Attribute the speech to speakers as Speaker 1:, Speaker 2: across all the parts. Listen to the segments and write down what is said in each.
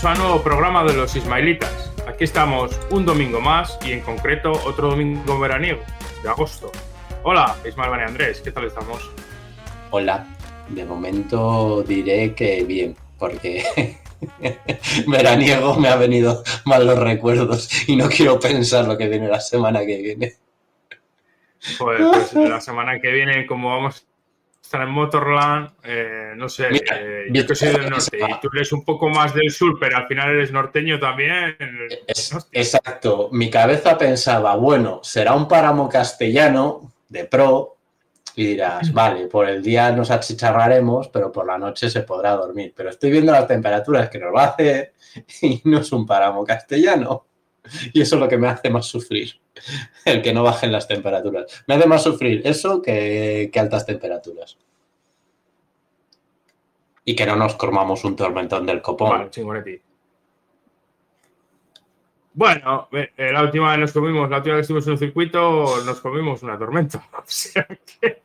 Speaker 1: Bienvenidos a un nuevo programa de los Ismailitas. Aquí estamos un domingo más y en concreto otro domingo veraniego de agosto. Hola, Ismael Bane Andrés, ¿qué tal estamos?
Speaker 2: Hola, de momento diré que bien, porque veraniego me ha venido mal los recuerdos y no quiero pensar lo que viene la semana que viene.
Speaker 1: Pues, pues la semana que viene, como vamos a estar en Motorland, eh, no sé,
Speaker 2: Mira,
Speaker 1: eh,
Speaker 2: yo
Speaker 1: que soy del norte y tú eres un poco más del sur, pero al final eres norteño también.
Speaker 2: Es- exacto, mi cabeza pensaba, bueno, será un páramo castellano de pro y dirás, vale, por el día nos achicharraremos, pero por la noche se podrá dormir. Pero estoy viendo las temperaturas que nos va a hacer y no es un páramo castellano. Y eso es lo que me hace más sufrir, el que no bajen las temperaturas. Me hace más sufrir eso que, que altas temperaturas. Y que no nos comamos un tormentón del copón.
Speaker 1: Vale. Bueno, eh, eh, la última vez nos comimos, la última vez que estuvimos en un circuito, nos comimos una tormenta. O sea que-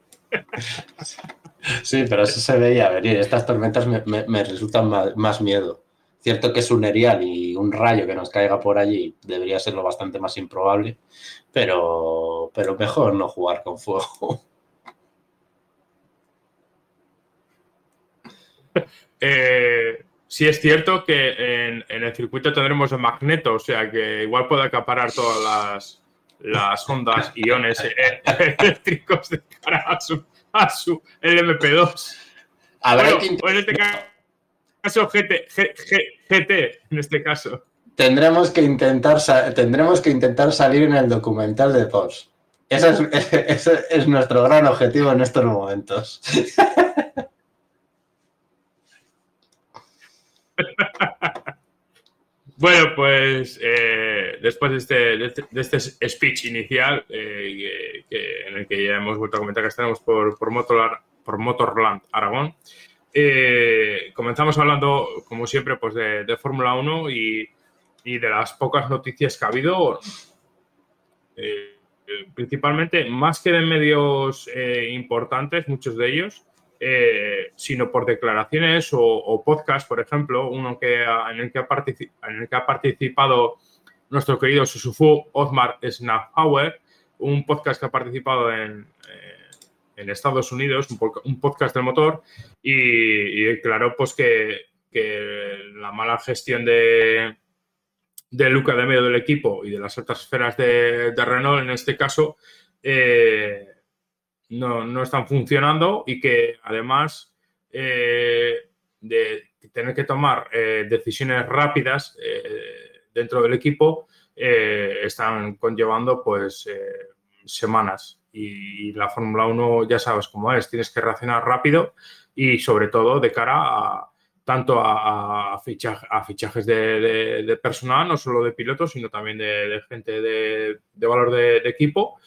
Speaker 2: Sí, pero eso se veía venir. Estas tormentas me, me- me resultan más, más miedo. Cierto que es un erial y un rayo que nos caiga por allí debería ser lo bastante más improbable, pero, pero mejor no jugar con fuego.
Speaker 1: Eh, sí es cierto que en, en el circuito tendremos el magneto, o sea que igual puede acaparar todas las, las ondas iones eh, eléctricos de cara a su, a su LMP2.
Speaker 2: Habrá
Speaker 1: Bueno,
Speaker 2: que
Speaker 1: o en este caso GT, G- G- GT, en este caso.
Speaker 2: tendremos, que intentar tendremos que intentar salir en el documental de POS. Ese es, ese es nuestro gran objetivo en estos momentos.
Speaker 1: Bueno, pues eh, después de este, de este, de este speech inicial, eh, que- que- en el que ya hemos vuelto a comentar que estaremos por, por Motorland Aragón, eh, comenzamos hablando, como siempre, pues de, Fórmula 1 y, de las pocas noticias que ha habido, eh, eh, principalmente más que de medios eh, importantes, muchos de ellos, sino por declaraciones o, o podcast, por ejemplo, uno que en, el que ha en el que ha participado nuestro querido Susufu Otmar Snafauer, un podcast que ha participado en, en Estados Unidos, un, po- un podcast del motor, y, y declaró pues, que, que la mala gestión de, de Luca de medio del equipo y de las altas esferas de, Renault, en este caso, eh, no, no están funcionando y que además eh, de tener que tomar eh, decisiones rápidas eh, dentro del equipo están conllevando pues semanas y, la Fórmula 1 ya sabes cómo es, tienes que reaccionar rápido y sobre todo de cara a tanto a, a ficha- a fichajes de, de- de personal, no solo de pilotos, sino también de, de gente de, valor de, equipo,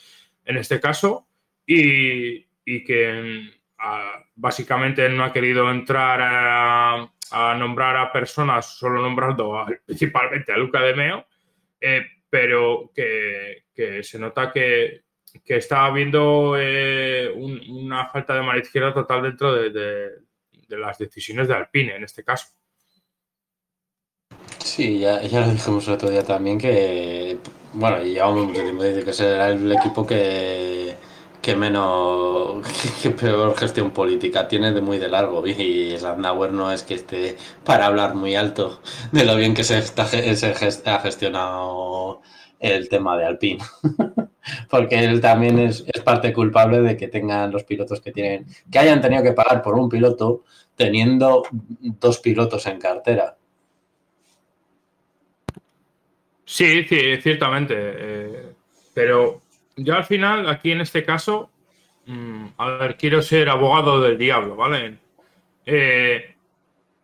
Speaker 1: en este caso, y, y que mm, ah, básicamente no ha querido entrar a, a nombrar a personas, solo nombrando a- principalmente a Luca de Meo, eh, pero que, que se nota que, que está habiendo eh, un- una falta de mano izquierda total dentro de, las decisiones de Alpine en este caso.
Speaker 2: Sí, ya, ya lo dijimos el otro día también que, bueno, llevamos mucho tiempo diciendo que será el equipo que, que menos, que peor gestión política tiene de muy de largo y Landauer no es que esté para hablar muy alto de lo bien que se, ha gestionado el tema de Alpine. Porque él también es, parte culpable de que tengan los pilotos que tienen, que hayan tenido que pagar por un piloto teniendo dos pilotos en cartera.
Speaker 1: Sí, sí, ciertamente. eh, pero yo al final, aquí en este caso, mm, a ver, quiero ser abogado del diablo, ¿vale? Eh,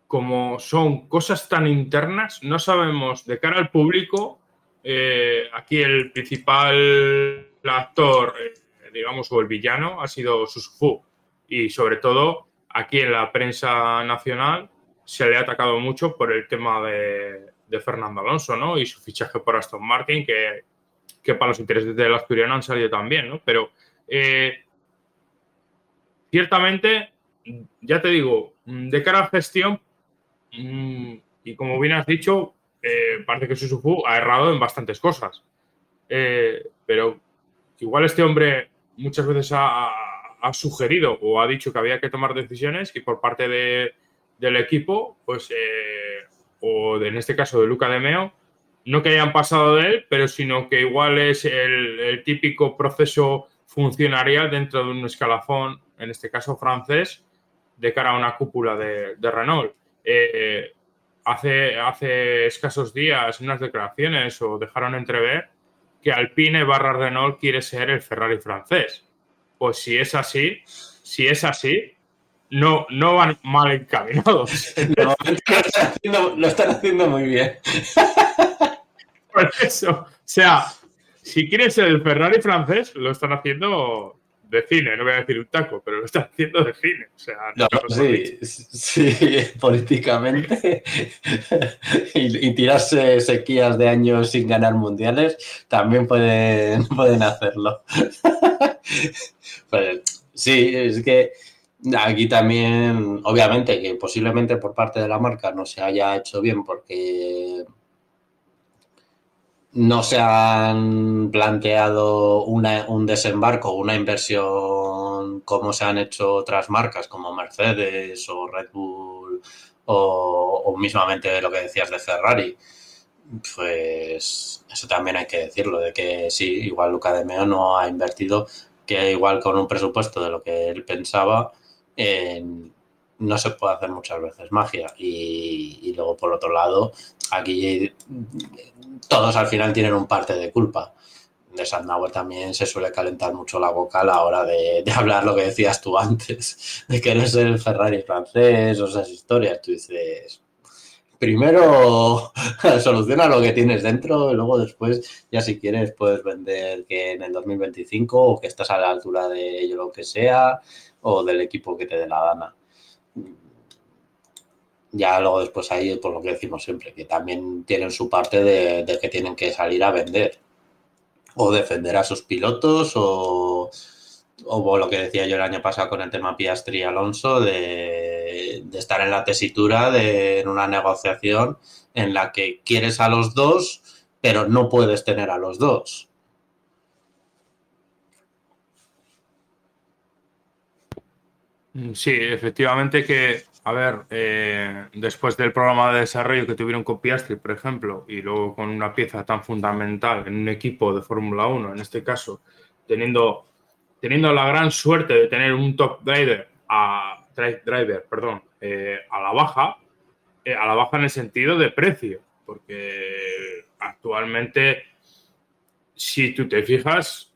Speaker 1: como son cosas tan internas, no sabemos de cara al público, eh, aquí el principal actor, eh, digamos, o el villano ha sido Susufu. Y sobre todo, aquí en la prensa nacional se le ha atacado mucho por el tema de, Fernando Alonso, ¿no? Y su fichaje por Aston Martin, que, para los intereses del asturiano han salido también, ¿no? Pero eh, ciertamente, ya te digo, de cara a gestión, mm, y como bien has dicho, eh, parece que Suzufu ha errado en bastantes cosas. Eh, pero igual este hombre muchas veces ha, sugerido o ha dicho que había que tomar decisiones y por parte del equipo, pues, eh, o en este caso de Luca de Meo, no que hayan pasado de él, pero sino que igual es el, típico proceso funcionarial dentro de un escalafón, en este caso francés, de cara a una cúpula de, Renault. Eh, hace, hace escasos días unas declaraciones o dejaron entrever que Alpine barra Renault quiere ser el Ferrari francés. Pues si es así, si es así, no, no van mal encaminados.
Speaker 2: lo, están haciendo, muy bien.
Speaker 1: Por eso, o sea, si quieren ser el Ferrari francés, lo están haciendo de cine, no voy a decir un taco, pero lo está haciendo de cine. O sea,
Speaker 2: sí, sí, políticamente. y, tirarse sequías de años sin ganar mundiales, también pueden, pueden hacerlo. sí, es que aquí también, obviamente, que posiblemente por parte de la marca no se haya hecho bien porque no se han planteado un desembarco, una inversión como se han hecho otras marcas como Mercedes o Red Bull o, mismamente lo que decías de Ferrari. Pues eso también hay que decirlo, de que sí, igual Luca de Meo no ha invertido, que igual con un presupuesto de lo que él pensaba, no se puede hacer muchas veces magia. Y, y luego, por otro lado, aquí todos al final tienen un parte de culpa. De Sandauer también se suele calentar mucho la boca a la hora de, hablar lo que decías tú antes, de que eres el Ferrari francés o esas historias. Tú dices, primero soluciona lo que tienes dentro y luego después ya si quieres puedes vender que en el 2025 o que estás a la altura de ello lo que sea o del equipo que te dé la gana ya luego después ahí, por lo que decimos siempre, que también tienen su parte de, que tienen que salir a vender o defender a sus pilotos o, o, lo que decía yo el año pasado con el tema Piastri y Alonso, de, de estar en la tesitura de en una negociación en la que quieres a los dos, pero no puedes tener a los dos.
Speaker 1: Sí, efectivamente que a ver, eh, después del programa de desarrollo que tuvieron con por ejemplo, y luego con una pieza tan fundamental en un equipo de Fórmula 1, en este caso, teniendo, teniendo la gran suerte de tener un top driver, a, driver perdón, eh, a la baja, eh, a la baja en el sentido de precio, porque actualmente, si tú te fijas,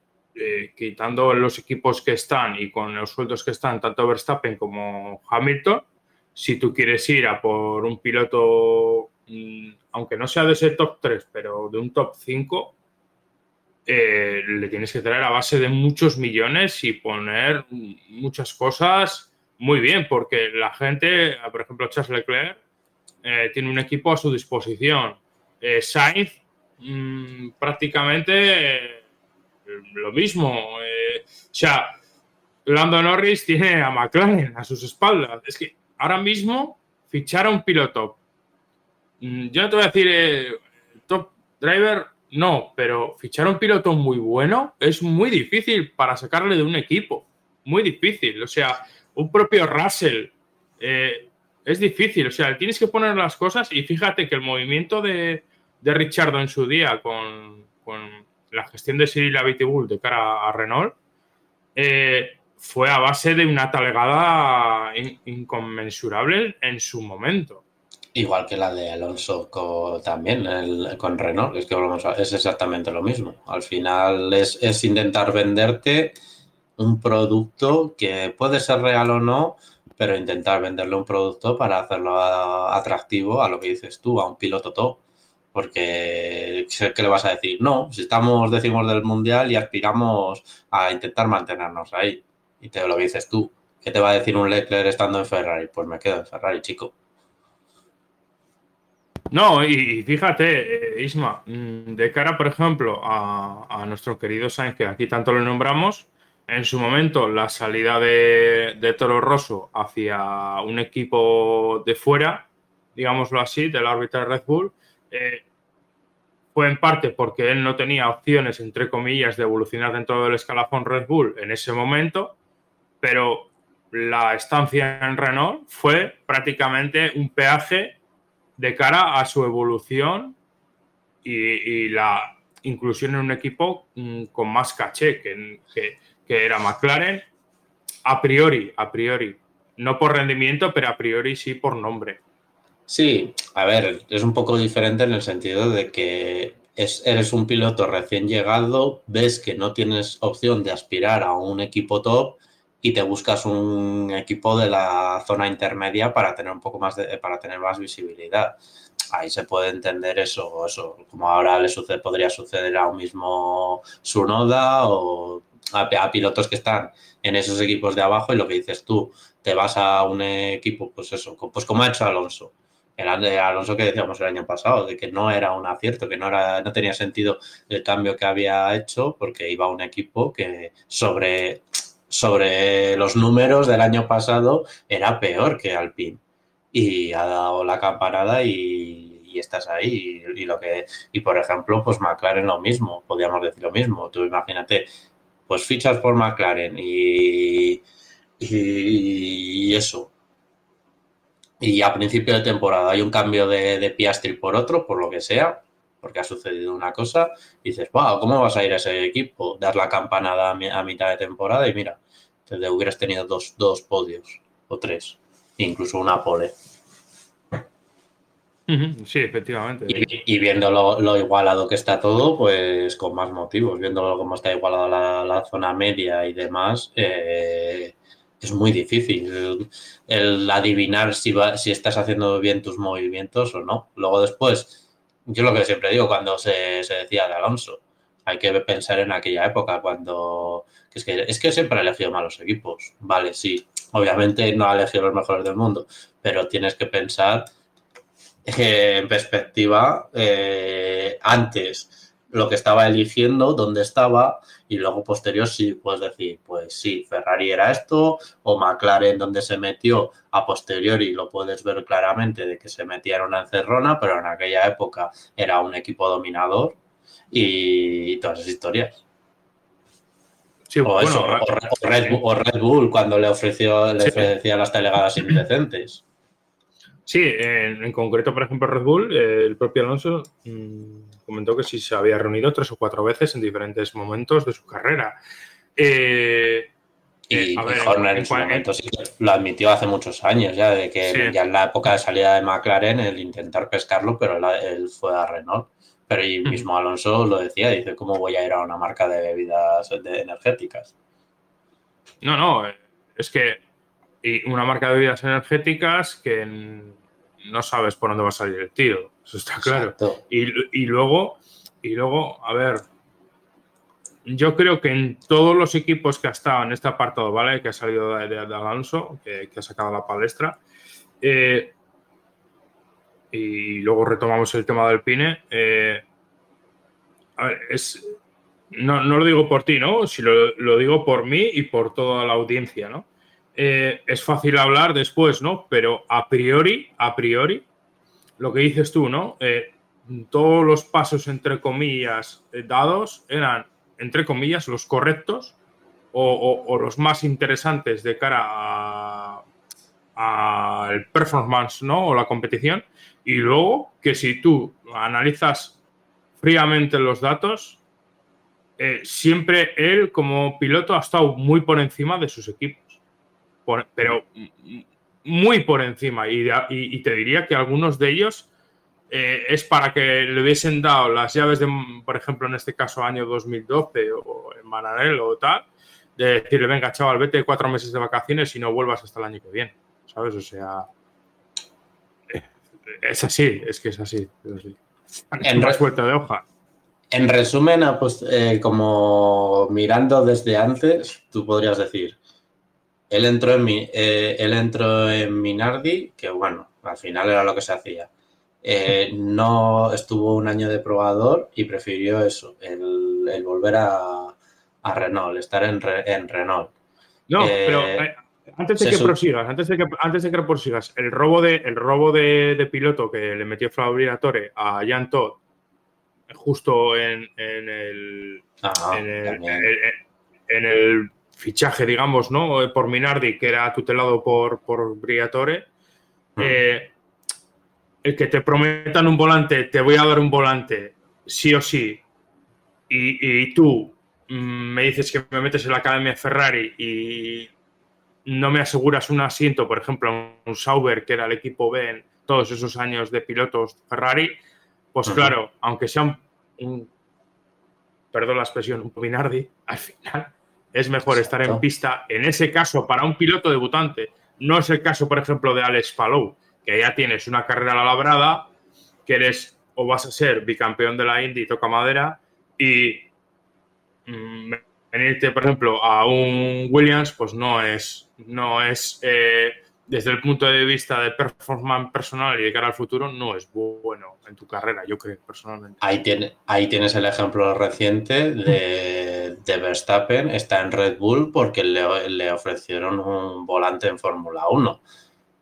Speaker 1: quitando los equipos que están y con los sueldos que están, tanto Verstappen como Hamilton, si tú quieres ir a por un piloto, mm, aunque no sea de ese top 3, pero de un top 5, eh, le tienes que traer a base de muchos millones y poner muchas cosas muy bien, porque la gente, por ejemplo, Charles Leclerc, eh, tiene un equipo a su disposición. Eh, Sainz, mm, prácticamente lo mismo. o sea, Lando Norris tiene a McLaren a sus espaldas. Es que ahora mismo fichar a un piloto. Mm, yo no te voy a decir eh, top driver, no, pero fichar a un piloto muy bueno es muy difícil para sacarle de un equipo. Muy difícil. O sea, un propio Russell eh, es difícil. O sea, tienes que poner las cosas y fíjate que el movimiento de, de Richardo en su día con, la gestión de Cyril Abitibul de cara a Renault. Eh, fue a base de una talegada inconmensurable en su momento.
Speaker 2: Igual que la de Alonso también con Renault, es que es exactamente lo mismo. Al final es, intentar venderte un producto que puede ser real o no, pero intentar venderle un producto para hacerlo atractivo a lo que dices tú, a un piloto top. Porque, ¿qué le vas a decir? No, si estamos decimos del mundial y aspiramos a intentar mantenernos ahí. Y te lo dices tú. ¿Qué te va a decir un Leclerc estando en Ferrari? Pues me quedo en Ferrari, chico.
Speaker 1: No, y, fíjate, eh, Isma, mm, de cara, por ejemplo, a, nuestro querido Sainz, que aquí tanto lo nombramos, en su momento la salida de, Toro Rosso hacia un equipo de fuera, digámoslo así, del árbitro de Red Bull, eh, fue en parte porque él no tenía opciones, entre comillas, de evolucionar dentro del escalafón Red Bull en ese momento, pero la estancia en Renault fue prácticamente un peaje de cara a su evolución y, la inclusión en un equipo mm, con más caché que, que, era McLaren, a priori, a priori. No por rendimiento, pero a priori sí por nombre.
Speaker 2: Sí, a ver, es un poco diferente en el sentido de que eres un piloto recién llegado, ves que no tienes opción de aspirar a un equipo top y te buscas un equipo de la zona intermedia para tener un poco más de, para tener más visibilidad. Ahí se puede entender eso, eso, como ahora le sucede, podría suceder a un mismo Sunoda o a, pilotos que están en esos equipos de abajo y lo que dices tú, te vas a un equipo, pues eso, pues como ha hecho Alonso. El Alonso que decíamos el año pasado, de que no era un acierto, que no, era, no tenía sentido el cambio que había hecho porque iba a un equipo que sobre sobre los números del año pasado era peor que Alpine. Y ha dado la campanada y, estás ahí. Y, lo que, y por ejemplo, pues McLaren lo mismo, podríamos decir lo mismo. Tú imagínate, pues fichas por McLaren y, y, eso. Y a principio de temporada hay un cambio de, de Piastri por otro, por lo que sea, porque ha sucedido una cosa, y dices, wow, ¿cómo vas a ir a ese equipo? Dar la campanada a, mitad de temporada y mira, te hubieras tenido dos, dos podios o tres, incluso una pole.
Speaker 1: Sí, efectivamente.
Speaker 2: Y, viendo lo, igualado que está todo, pues con más motivos, viéndolo cómo está igualada la, zona media y demás, eh, es muy difícil el, adivinar si, si estás haciendo bien tus movimientos o no. Luego después, yo lo que siempre digo cuando se, decía de Alonso, hay que pensar en aquella época cuando es que, es que siempre ha elegido malos equipos. Vale, sí, obviamente no ha elegido los mejores del mundo, pero tienes que pensar en perspectiva eh, antes lo que estaba eligiendo, dónde estaba, y luego posterior sí puedes decir, pues sí, Ferrari era esto, o McLaren donde se metió a posteriori, lo puedes ver claramente de que se metía en una encerrona, pero en aquella época era un equipo dominador y todas esas historias. o, eso, o, Red, Bull cuando le ofreció le ofrecía las telegadas indecentes.
Speaker 1: Sí, en, concreto, por ejemplo, Red Bull, eh, el propio Alonso mm, comentó que sí se había reunido tres o cuatro veces en diferentes momentos de su carrera.
Speaker 2: Eh, y eh, Horner en, su momento sí lo admitió hace muchos años ya, de que ya en la época de salida de McLaren el intentar pescarlo, pero él, fue a Renault. Pero y mismo Alonso lo decía, dice, ¿cómo voy a ir a una marca de bebidas energéticas?
Speaker 1: No, no, es que y una marca de bebidas energéticas que no sabes por dónde va a salir el tiro, eso está claro. Y, luego, y luego, a ver, yo creo que en todos los equipos que ha estado en este apartado, ¿vale? Que ha salido de, Alonso, que, ha sacado la palestra, eh, y luego retomamos el tema del Pine, eh, a ver, es, no, lo digo por ti, ¿no? Si lo, lo digo por mí y por toda la audiencia, ¿no? Eh, es fácil hablar después, ¿no? Pero a priori, a priori, lo que dices tú, ¿no? Eh, todos los pasos, entre comillas, eh, dados eran, entre comillas, los correctos o, los más interesantes de cara al performance, ¿no? O la competición. Y luego que si tú analizas fríamente los datos, siempre él como piloto ha estado muy por encima de sus equipos pero muy por encima. Y, te diría que algunos de ellos eh, es para que le hubiesen dado las llaves de, por ejemplo, en este caso, año 2012 o en Manarel o tal, de decirle, venga, chaval, vete cuatro meses de vacaciones y no vuelvas hasta el año que viene. ¿sabes? O sea, eh, es así, es que es así. Es así.
Speaker 2: En
Speaker 1: más vuelta de hoja.
Speaker 2: En resumen, pues, eh, como mirando desde antes, tú podrías decir, él entró en, mi, eh, él entró en Minardi, que bueno, al final era lo que se hacía. Eh, no estuvo un año de probador y prefirió eso, el, volver a, a, Renault, estar en, en Renault.
Speaker 1: No, pero antes de que prosigas, antes de que, antes de que prosigas, el robo de, el robo de, piloto que le metió Fabriatore a Jan Todd justo en, el,
Speaker 2: ah,
Speaker 1: en, el, fichaje, digamos, ¿no? Por Minardi, que era tutelado por, por Briatore. Mm. Eh, el que te prometan un volante, te voy a dar un volante, sí o sí, y, tú mm, me dices que me metes en la Academia Ferrari y no me aseguras un asiento, por ejemplo, un Sauber, que era el equipo B en todos esos años de pilotos Ferrari, pues claro, aunque sea un, perdón la expresión, un Minardi, al final es mejor estar en pista, en ese caso, para un piloto debutante. No es el caso, por ejemplo, de Alex Palou, que ya tienes una carrera labrada, que eres o vas a ser bicampeón de la Indy, toca madera, y mm, venirte, por ejemplo, a un Williams, pues no es, no es eh, desde el punto de vista de performance personal y de cara al futuro, no es bueno en tu carrera, yo creo, personalmente.
Speaker 2: Ahí, tiene, ahí tienes el ejemplo reciente de, de Verstappen, está en Red Bull porque le, le ofrecieron un volante en Fórmula 1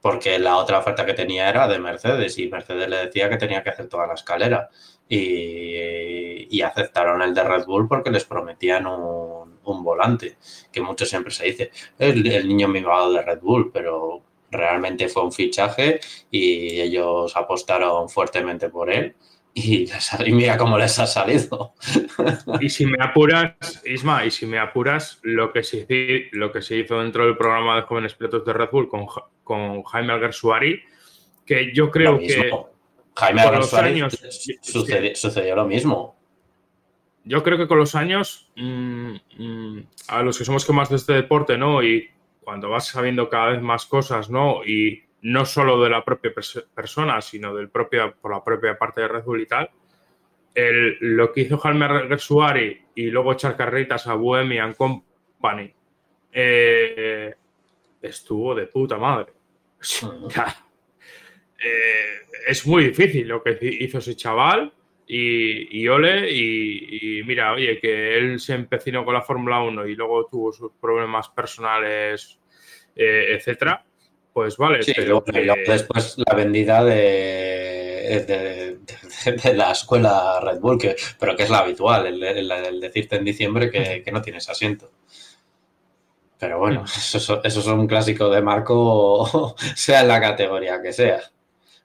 Speaker 2: porque la otra oferta que tenía era de Mercedes y Mercedes le decía que tenía que hacer toda la escalera. Y, aceptaron el de Red Bull porque les prometían un, volante, que mucho siempre se dice, el, el niño mimado de Red Bull, pero realmente fue un fichaje y ellos apostaron fuertemente por él. Y, mira cómo les ha salido.
Speaker 1: Y si me apuras, Isma, y si me apuras, lo que se, lo que se hizo dentro del programa de jóvenes pilotos de Red Bull con, con Jaime Alguersuari, que yo creo que
Speaker 2: Jaime con los años sucedió, lo mismo.
Speaker 1: Yo creo que con los años, mm, mm, a los que somos más de este deporte, ¿no? Y cuando vas sabiendo cada vez más cosas, ¿no? Y no solo de la propia persona, sino del propio, por la propia parte de Red Bull y tal, el, lo que hizo Jaime Gersuari y luego echar carretas a Bohemian Company eh, estuvo de puta madre. Eh, es muy difícil lo que hizo ese chaval y, y ole y, mira, oye, que él se empecinó con la Fórmula 1 y luego tuvo sus problemas personales, eh, etcétera, pues vale.
Speaker 2: pero después la vendida de, de, la escuela Red Bull, que, pero que es la habitual, el, decirte en diciembre que, que no tienes asiento. Pero bueno, eso, eso es un clásico de Marco, sea en la categoría que sea.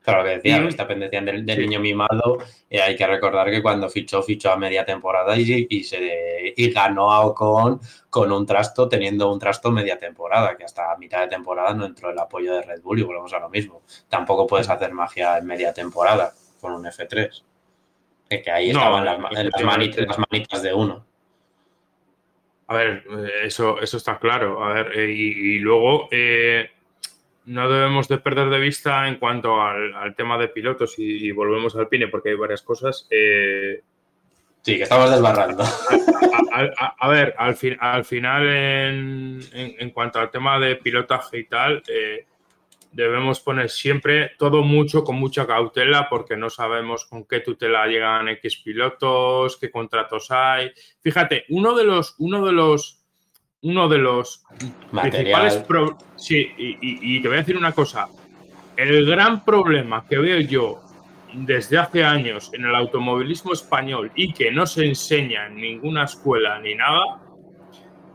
Speaker 2: Lo que decía, esta pendencia del, niño mimado, eh, hay que recordar que cuando fichó, fichó a media temporada y, y, se, y ganó a Ocon con un trasto, teniendo un trasto media temporada, que hasta mitad de temporada no entró el apoyo de Red Bull y volvemos a lo mismo. Tampoco puedes hacer magia en media temporada con un F3. Que, ahí estaban las, manitas, de uno.
Speaker 1: A ver, eh, eso, eso está claro. A ver, eh, y, luego no debemos de perder de vista en cuanto al, tema de pilotos y, volvemos al Pine porque hay varias cosas. Eh,
Speaker 2: sí, que estamos desbarrando.
Speaker 1: A, ver, al, al final en, cuanto al tema de pilotaje y tal, eh, debemos poner siempre todo mucho con mucha cautela porque no sabemos con qué tutela llegan X pilotos, qué contratos hay. Fíjate, uno de los, uno de los uno de los principales Sí, y, te voy a decir una cosa. El gran problema que veo yo desde hace años en el automovilismo español y que no se enseña en ninguna escuela ni nada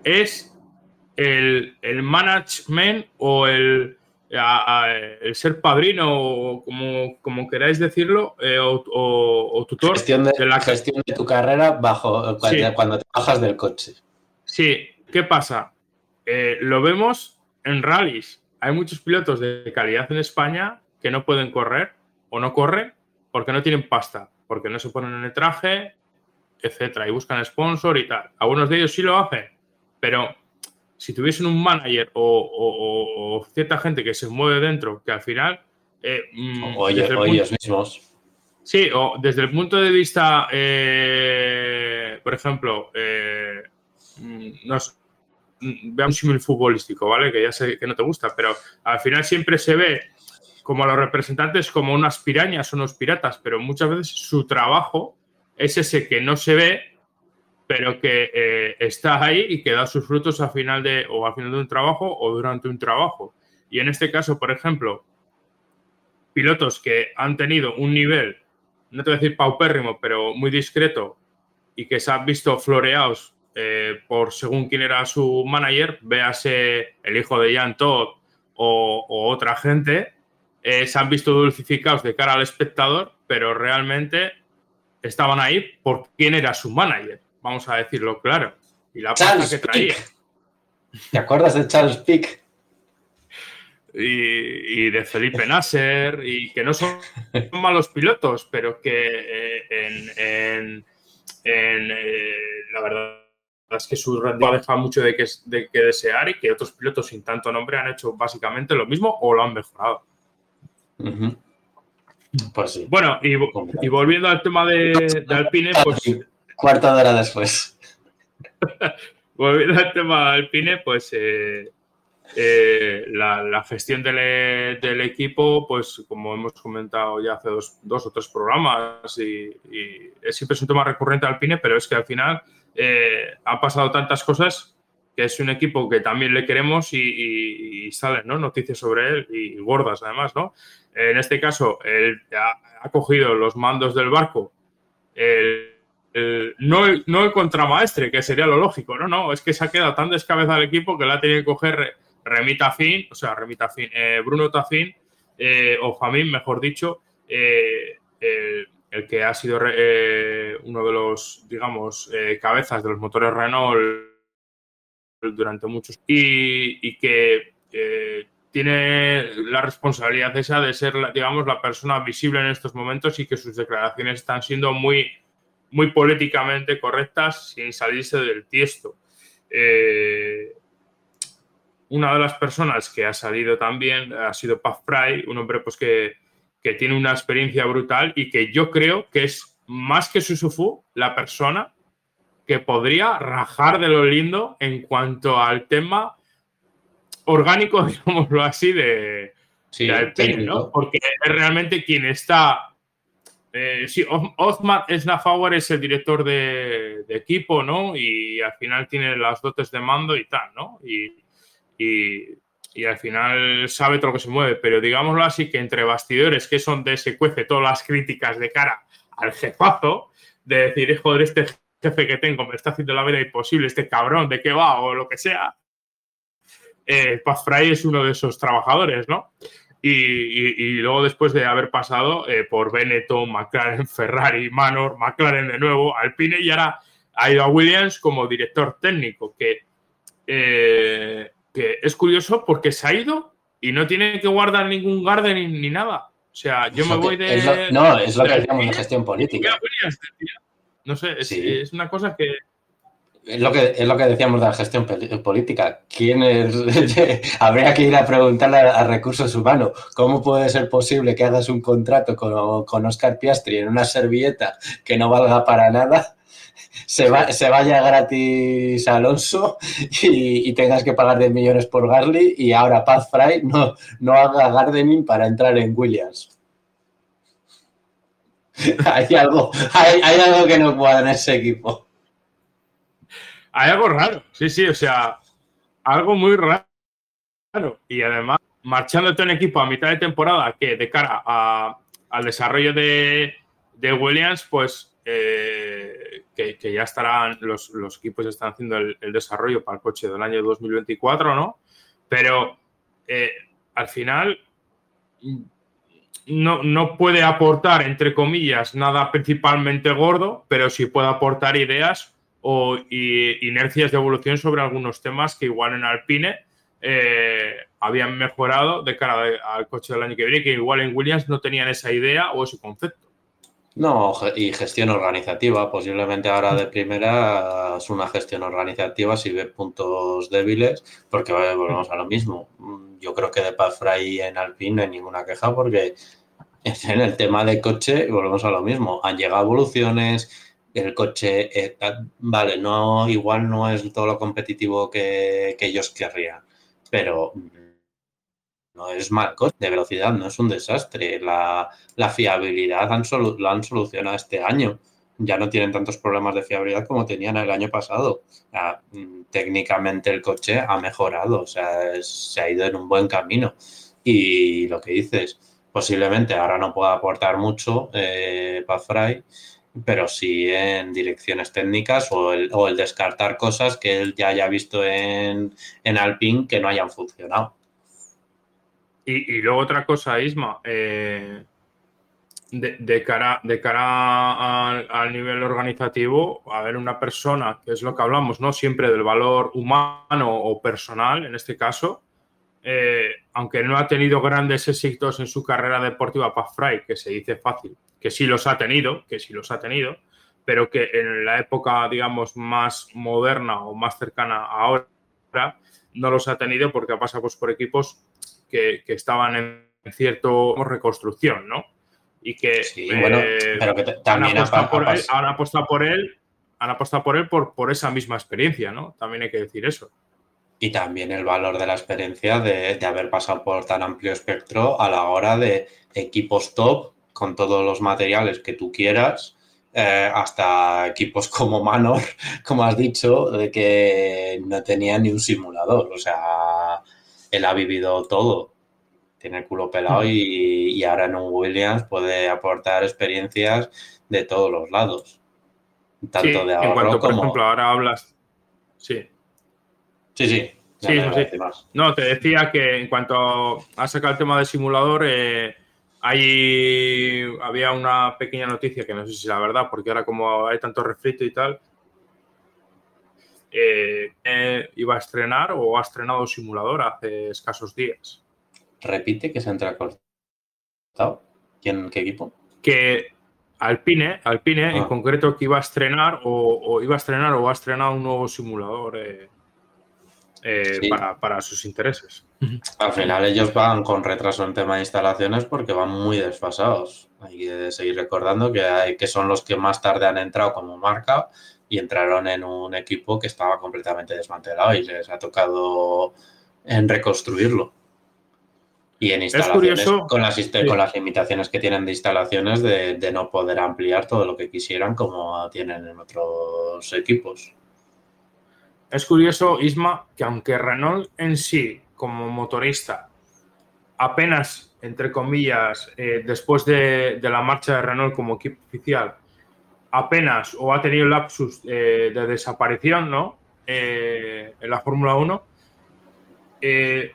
Speaker 1: es el, management o el, el ser padrino o como, como queráis decirlo eh, o, tutor
Speaker 2: gestión de, la gestión de tu carrera bajo cuando te bajas del coche.
Speaker 1: Sí, ¿Qué pasa? Eh, lo vemos en rallies. Hay muchos pilotos de calidad en España que no pueden correr o no corren porque no tienen pasta, porque no se ponen en el traje, etcétera, y buscan sponsor y tal. Algunos de ellos sí lo hacen, pero si tuviesen un manager o, cierta gente que se mueve dentro, que al final...
Speaker 2: Eh, mm, o, ellos, mismos.
Speaker 1: Sí, o desde el punto de vista, eh, por ejemplo, eh, nos, mm, veamos un futbolístico, ¿vale? Que ya sé que no te gusta, pero al final siempre se ve como a los representantes como unas pirañas unos piratas, pero muchas veces su trabajo es ese que no se ve pero que eh, está ahí y que da sus frutos al final de, o al final de un trabajo o durante un trabajo. Y en este caso, por ejemplo, pilotos que han tenido un nivel, no te voy a decir paupérrimo, pero muy discreto y que se han visto floreados eh, por según quién era su manager, véase el hijo de Jan Todd o, otra gente, eh, se han visto dulcificados de cara al espectador, pero realmente estaban ahí por quién era su manager vamos a decirlo claro. Y la
Speaker 2: Charles que traía. ¿Te acuerdas de Charles Pick?
Speaker 1: Y, de Felipe Nasser, y que no son malos pilotos, pero que eh, en, eh, la verdad es que su rendimiento deja mucho de que, de que desear y que otros pilotos sin tanto nombre han hecho básicamente lo mismo o lo han mejorado.
Speaker 2: Pues sí.
Speaker 1: Bueno, y, volviendo al tema de, de Alpine, pues
Speaker 2: Cuarta hora después.
Speaker 1: Volviendo al tema Alpine, pues eh, eh, la, gestión del, equipo, pues como hemos comentado ya hace dos, o tres programas, y, es siempre es un tema recurrente Alpine, pero es que al final eh, han pasado tantas cosas que es un equipo que también le queremos y, salen ¿no? noticias sobre él y gordas además, ¿no? En este caso, él ha, ha cogido los mandos del barco. No, el, no el contramaestre, que sería lo lógico, no, no, es que se ha quedado tan descabezado el equipo que la ha tenido que coger Remita Fin, o sea, Remita Fin, eh, Bruno Tafín, eh, o Famín, mejor dicho, eh, el, que ha sido uno de los, digamos, cabezas de los motores Renault durante muchos y, y que tiene la responsabilidad esa de ser, digamos, la persona visible en estos momentos y que sus declaraciones están siendo muy muy políticamente correctas sin salirse del tiesto. Eh, una de las personas que ha salido también ha sido Paz Fry, un hombre pues que, tiene una experiencia brutal y que yo creo que es más que Susufu la persona que podría rajar de lo lindo en cuanto al tema orgánico, digámoslo así, de,
Speaker 2: sí,
Speaker 1: ¿no? Porque es realmente quien está eh, sí, Osmar Snafauer es el director de, equipo, ¿no? Y al final tiene las dotes de mando y tal, ¿no? Y, al final sabe todo lo que se mueve, pero digámoslo así, que entre bastidores, que son de se cuece todas las críticas de cara al jefazo, de decir, joder, este jefe que tengo me está haciendo la vida imposible, este cabrón, ¿de qué va? O lo que sea. Eh, Paz Fray es uno de esos trabajadores, ¿no? Y, luego después de haber pasado eh, por Benetton, McLaren, Ferrari, Manor, McLaren de nuevo, Alpine y ahora ha ido a Williams como director técnico, que, eh, que es curioso porque se ha ido y no tiene que guardar ningún garden ni, nada. O sea, yo me voy de...
Speaker 2: no, es lo que decíamos de gestión política.
Speaker 1: no sé, es una cosa que
Speaker 2: es lo que, es lo que decíamos de la gestión política. ¿Quién es? Habría que ir a preguntarle a, Recursos Humanos cómo puede ser posible que hagas un contrato con, con Oscar Piastri en una servilleta que no valga para nada, se, va, se vaya gratis a Alonso y, tengas que pagar 10 millones por Garly y ahora Paz Fry no, no haga gardening para entrar en Williams. hay, algo, hay, hay algo que no cuadra en ese equipo.
Speaker 1: Hay algo raro, sí, sí, o sea, algo muy raro. Y además, marchándote en equipo a mitad de temporada, que de cara al desarrollo de, Williams, pues eh, que, ya estarán, los, equipos están haciendo el, desarrollo para el coche del año 2024, ¿no? Pero eh, al final no, no, puede aportar, entre comillas, nada principalmente gordo, pero sí puede aportar ideas o inercias de evolución sobre algunos temas que igual en Alpine eh, habían mejorado de cara al coche del año que viene, que igual en Williams no tenían esa idea o ese concepto.
Speaker 2: No, y gestión organizativa. Posiblemente ahora de primera es una gestión organizativa si ve puntos débiles, porque volvemos a lo mismo. Yo creo que de Paz Fry en Alpine no hay ninguna queja porque en el tema de coche volvemos a lo mismo. Han llegado evoluciones, el coche, eh, vale, no, igual no es todo lo competitivo que ellos querrían, pero no es mal coche de velocidad, no es un desastre. La, fiabilidad han lo han solucionado este año. Ya no tienen tantos problemas de fiabilidad como tenían el año pasado. Mm, técnicamente el coche ha mejorado, o sea, se ha ido en un buen camino. Y lo que dices, posiblemente ahora no pueda aportar mucho eh, Fry, pero sí en direcciones técnicas o el, o el, descartar cosas que él ya haya visto en, en Alpine que no hayan funcionado.
Speaker 1: Y, luego otra cosa, Isma, eh, de, cara, de cara al, nivel organizativo, a ver, una persona, que es lo que hablamos, ¿no? Siempre del valor humano o personal, en este caso, eh, aunque no ha tenido grandes éxitos en su carrera deportiva para Fry, que se dice fácil, que sí los ha tenido, que sí los ha tenido, pero que en la época, digamos, más moderna o más cercana a ahora, no los ha tenido porque ha pasado pues, por equipos que, estaban en cierto reconstrucción, ¿no? Y que,
Speaker 2: bueno, eh, pero que también
Speaker 1: han apostado, por él, han apostado por él, han apostado por él por, por esa misma experiencia, ¿no? También hay que decir eso.
Speaker 2: Y también el valor de la experiencia de, haber pasado por tan amplio espectro a la hora de equipos top con todos los materiales que tú quieras, eh, hasta equipos como Manor, como has dicho, de que no tenía ni un simulador. O sea, él ha vivido todo. Tiene el culo pelado y, ahora en un Williams puede aportar experiencias de todos los lados.
Speaker 1: Tanto de ahorro en cuanto, por ejemplo, ahora hablas... Sí.
Speaker 2: Sí, sí.
Speaker 1: Sí, No, te decía que en cuanto a sacar el tema del simulador, eh, había una pequeña noticia que no sé si es la verdad, porque ahora como hay tanto refrito y tal, eh, iba a estrenar o ha estrenado simulador hace escasos días.
Speaker 2: Repite que se entra cortado. ¿Quién, ¿Qué equipo?
Speaker 1: Que Alpine, Alpine en ah. concreto, que iba a estrenar o, iba a estrenar o ha estrenado un nuevo simulador eh, eh, para, sus intereses.
Speaker 2: Al final ellos van con retraso en tema de instalaciones porque van muy desfasados. Hay que seguir recordando que, hay, que son los que más tarde han entrado como marca y entraron en un equipo que estaba completamente desmantelado y les ha tocado en reconstruirlo. Y en instalaciones, con, las, con las limitaciones que tienen de instalaciones, de, no poder ampliar todo lo que quisieran como tienen en otros equipos.
Speaker 1: Es curioso, Isma, que aunque Renault en sí, como motorista, apenas, entre comillas, eh, después de, de la marcha de Renault como equipo oficial, apenas o ha tenido lapsus eh, de desaparición, ¿no? Eh, en la Fórmula 1, eh,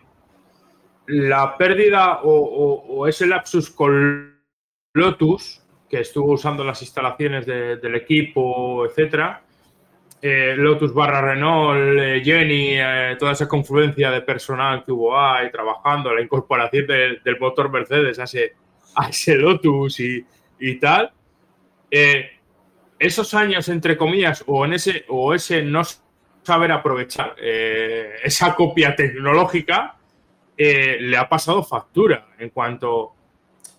Speaker 1: la pérdida o, ese lapsus con Lotus, que estuvo usando las instalaciones del equipo, etcétera, Lotus barra Renault, Jenny, toda esa confluencia de personal que hubo ahí trabajando, la incorporación del motor Mercedes a ese, a ese Lotus y, y tal esos años, entre comillas, o en ese, o ese no saber aprovechar eh, esa copia tecnológica, eh, le ha pasado factura en cuanto,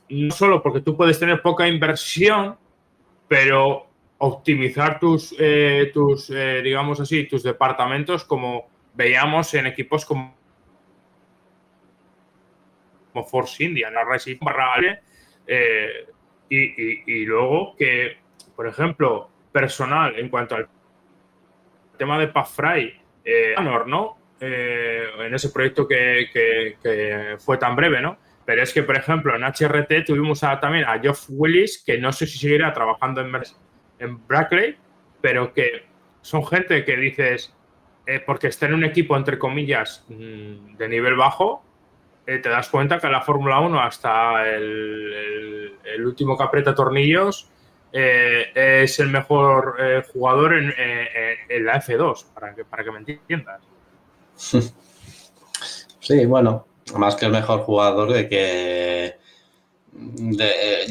Speaker 1: no solo porque tú puedes tener poca inversión, pero optimizar tus, eh, tus digamos así, tus departamentos como veíamos en equipos como, como Force India, la Racing y, y, y luego que por ejemplo, personal en cuanto al tema de Pathfry, eh, ¿no? Eh, en ese proyecto que, fue tan breve, ¿no? Pero es que, por ejemplo, en HRT tuvimos también a Geoff Willis, que no sé si seguirá trabajando en, en Brackley, pero que son gente que dices, eh, porque está en un equipo, entre comillas, mm, de nivel bajo, eh, te das cuenta que la Fórmula 1 hasta el, el, último que aprieta tornillos eh, es el mejor eh, jugador en, la F2, para que, para que me entiendas.
Speaker 2: Sí, bueno, más que el mejor jugador de que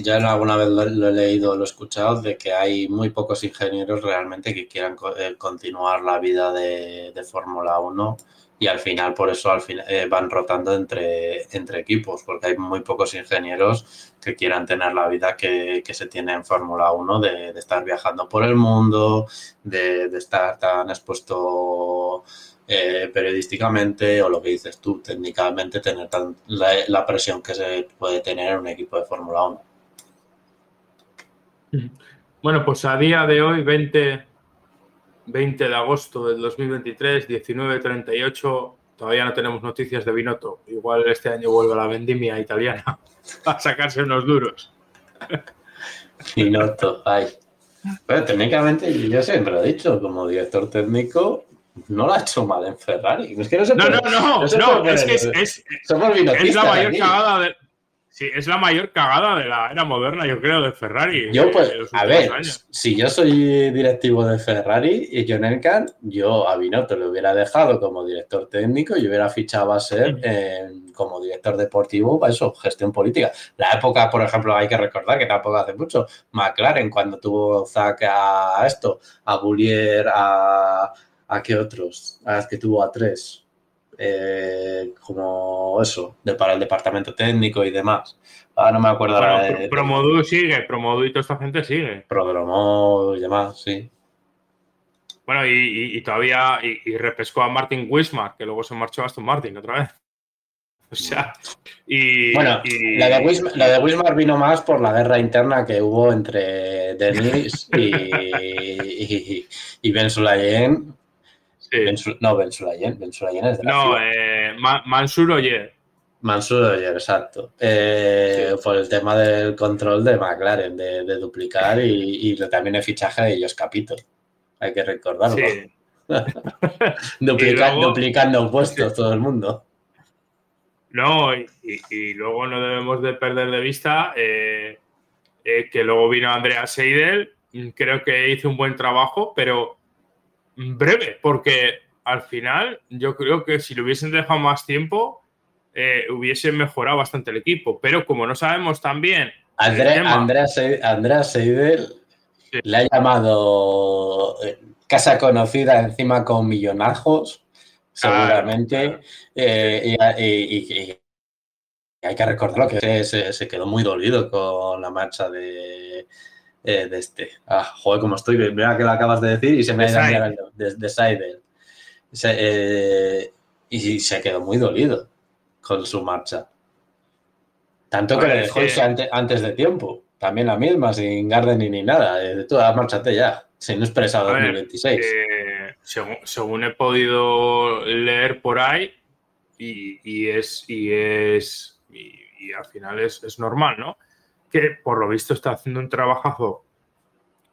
Speaker 2: ya alguna vez lo, he leído, lo he escuchado, de que hay muy pocos ingenieros realmente que quieran eh, continuar la vida de, de Fórmula 1 y al final por eso al final, eh, van rotando entre, entre equipos, porque hay muy pocos ingenieros que quieran tener la vida que, se tiene en Fórmula 1, de, estar viajando por el mundo, de, estar tan expuesto eh, periodísticamente o lo que dices tú, técnicamente, tener tan, la, presión que se puede tener en un equipo de Fórmula 1.
Speaker 1: Bueno, pues a día de hoy, 20, 20 de agosto del 2023, 19.38. Todavía no tenemos noticias de Binotto. Igual este año vuelve a la vendimia italiana a sacarse unos duros.
Speaker 2: Binotto, ay. Pero técnicamente, yo siempre lo he dicho, como director técnico, no lo ha hecho mal en Ferrari.
Speaker 1: Es que no, no, no, no, no, es que es, es, es la mayor cagada de, Sí, es la mayor cagada de la era moderna, yo creo, de Ferrari.
Speaker 2: Yo, pues, a ver, si yo soy directivo de Ferrari y John Elkan, yo a Binotto le hubiera dejado como director técnico y hubiera fichado a ser como director deportivo para eso, gestión política. La época, por ejemplo, hay que recordar que tampoco hace mucho, McLaren, cuando tuvo Zack a esto, a Bullier, a. ¿A qué otros? A que tuvo a tres. Eh, como eso, de, para el departamento técnico y demás. Ah, no me acuerdo
Speaker 1: ahora de, Promodu sigue, Promodu y toda esta gente sigue.
Speaker 2: Prodromo y demás, sí.
Speaker 1: Bueno, y, todavía y, repescó a Martin Wismar, que luego se marchó a Aston Martin otra vez. O sea, y.
Speaker 2: Bueno, la, de Wismar, la de Wismar vino más por la guerra interna que hubo entre Denis y, y, Ben Sulayen no, Ben Sulayen. Ben Sulayen es de la
Speaker 1: No, eh, Mansur Oyer.
Speaker 2: Mansur Oyer, exacto. Eh, por el tema del control de McLaren, de, duplicar y, también el fichaje de ellos Capito. Hay que recordarlo. Sí. duplicando puestos todo el mundo.
Speaker 1: No, y, luego no debemos de perder de vista eh, que luego vino Andrea Seidel, creo que hizo un buen trabajo, pero breve, porque al final yo creo que si le hubiesen dejado más tiempo, eh, hubiese mejorado bastante el equipo. Pero como no sabemos también.
Speaker 2: Andrea, Seidel le ha llamado eh, casa conocida encima con millonajos, seguramente. Eh, y, hay que recordarlo que se, quedó muy dolido con la marcha de, eh, de este. Ah, joder, como estoy, vea que lo acabas de decir y se me ha ido de, de Seidel. Eh, y se quedó muy dolido con su marcha. Tanto que le dejó antes, de tiempo. También la misma, sin gardening ni nada. De tú, ah, márchate ya. Si no expresado 2026.
Speaker 1: Eh, según, he podido leer por ahí, y, es. Y es. Y, al final es, es normal, ¿no? Que por lo visto está haciendo un trabajazo.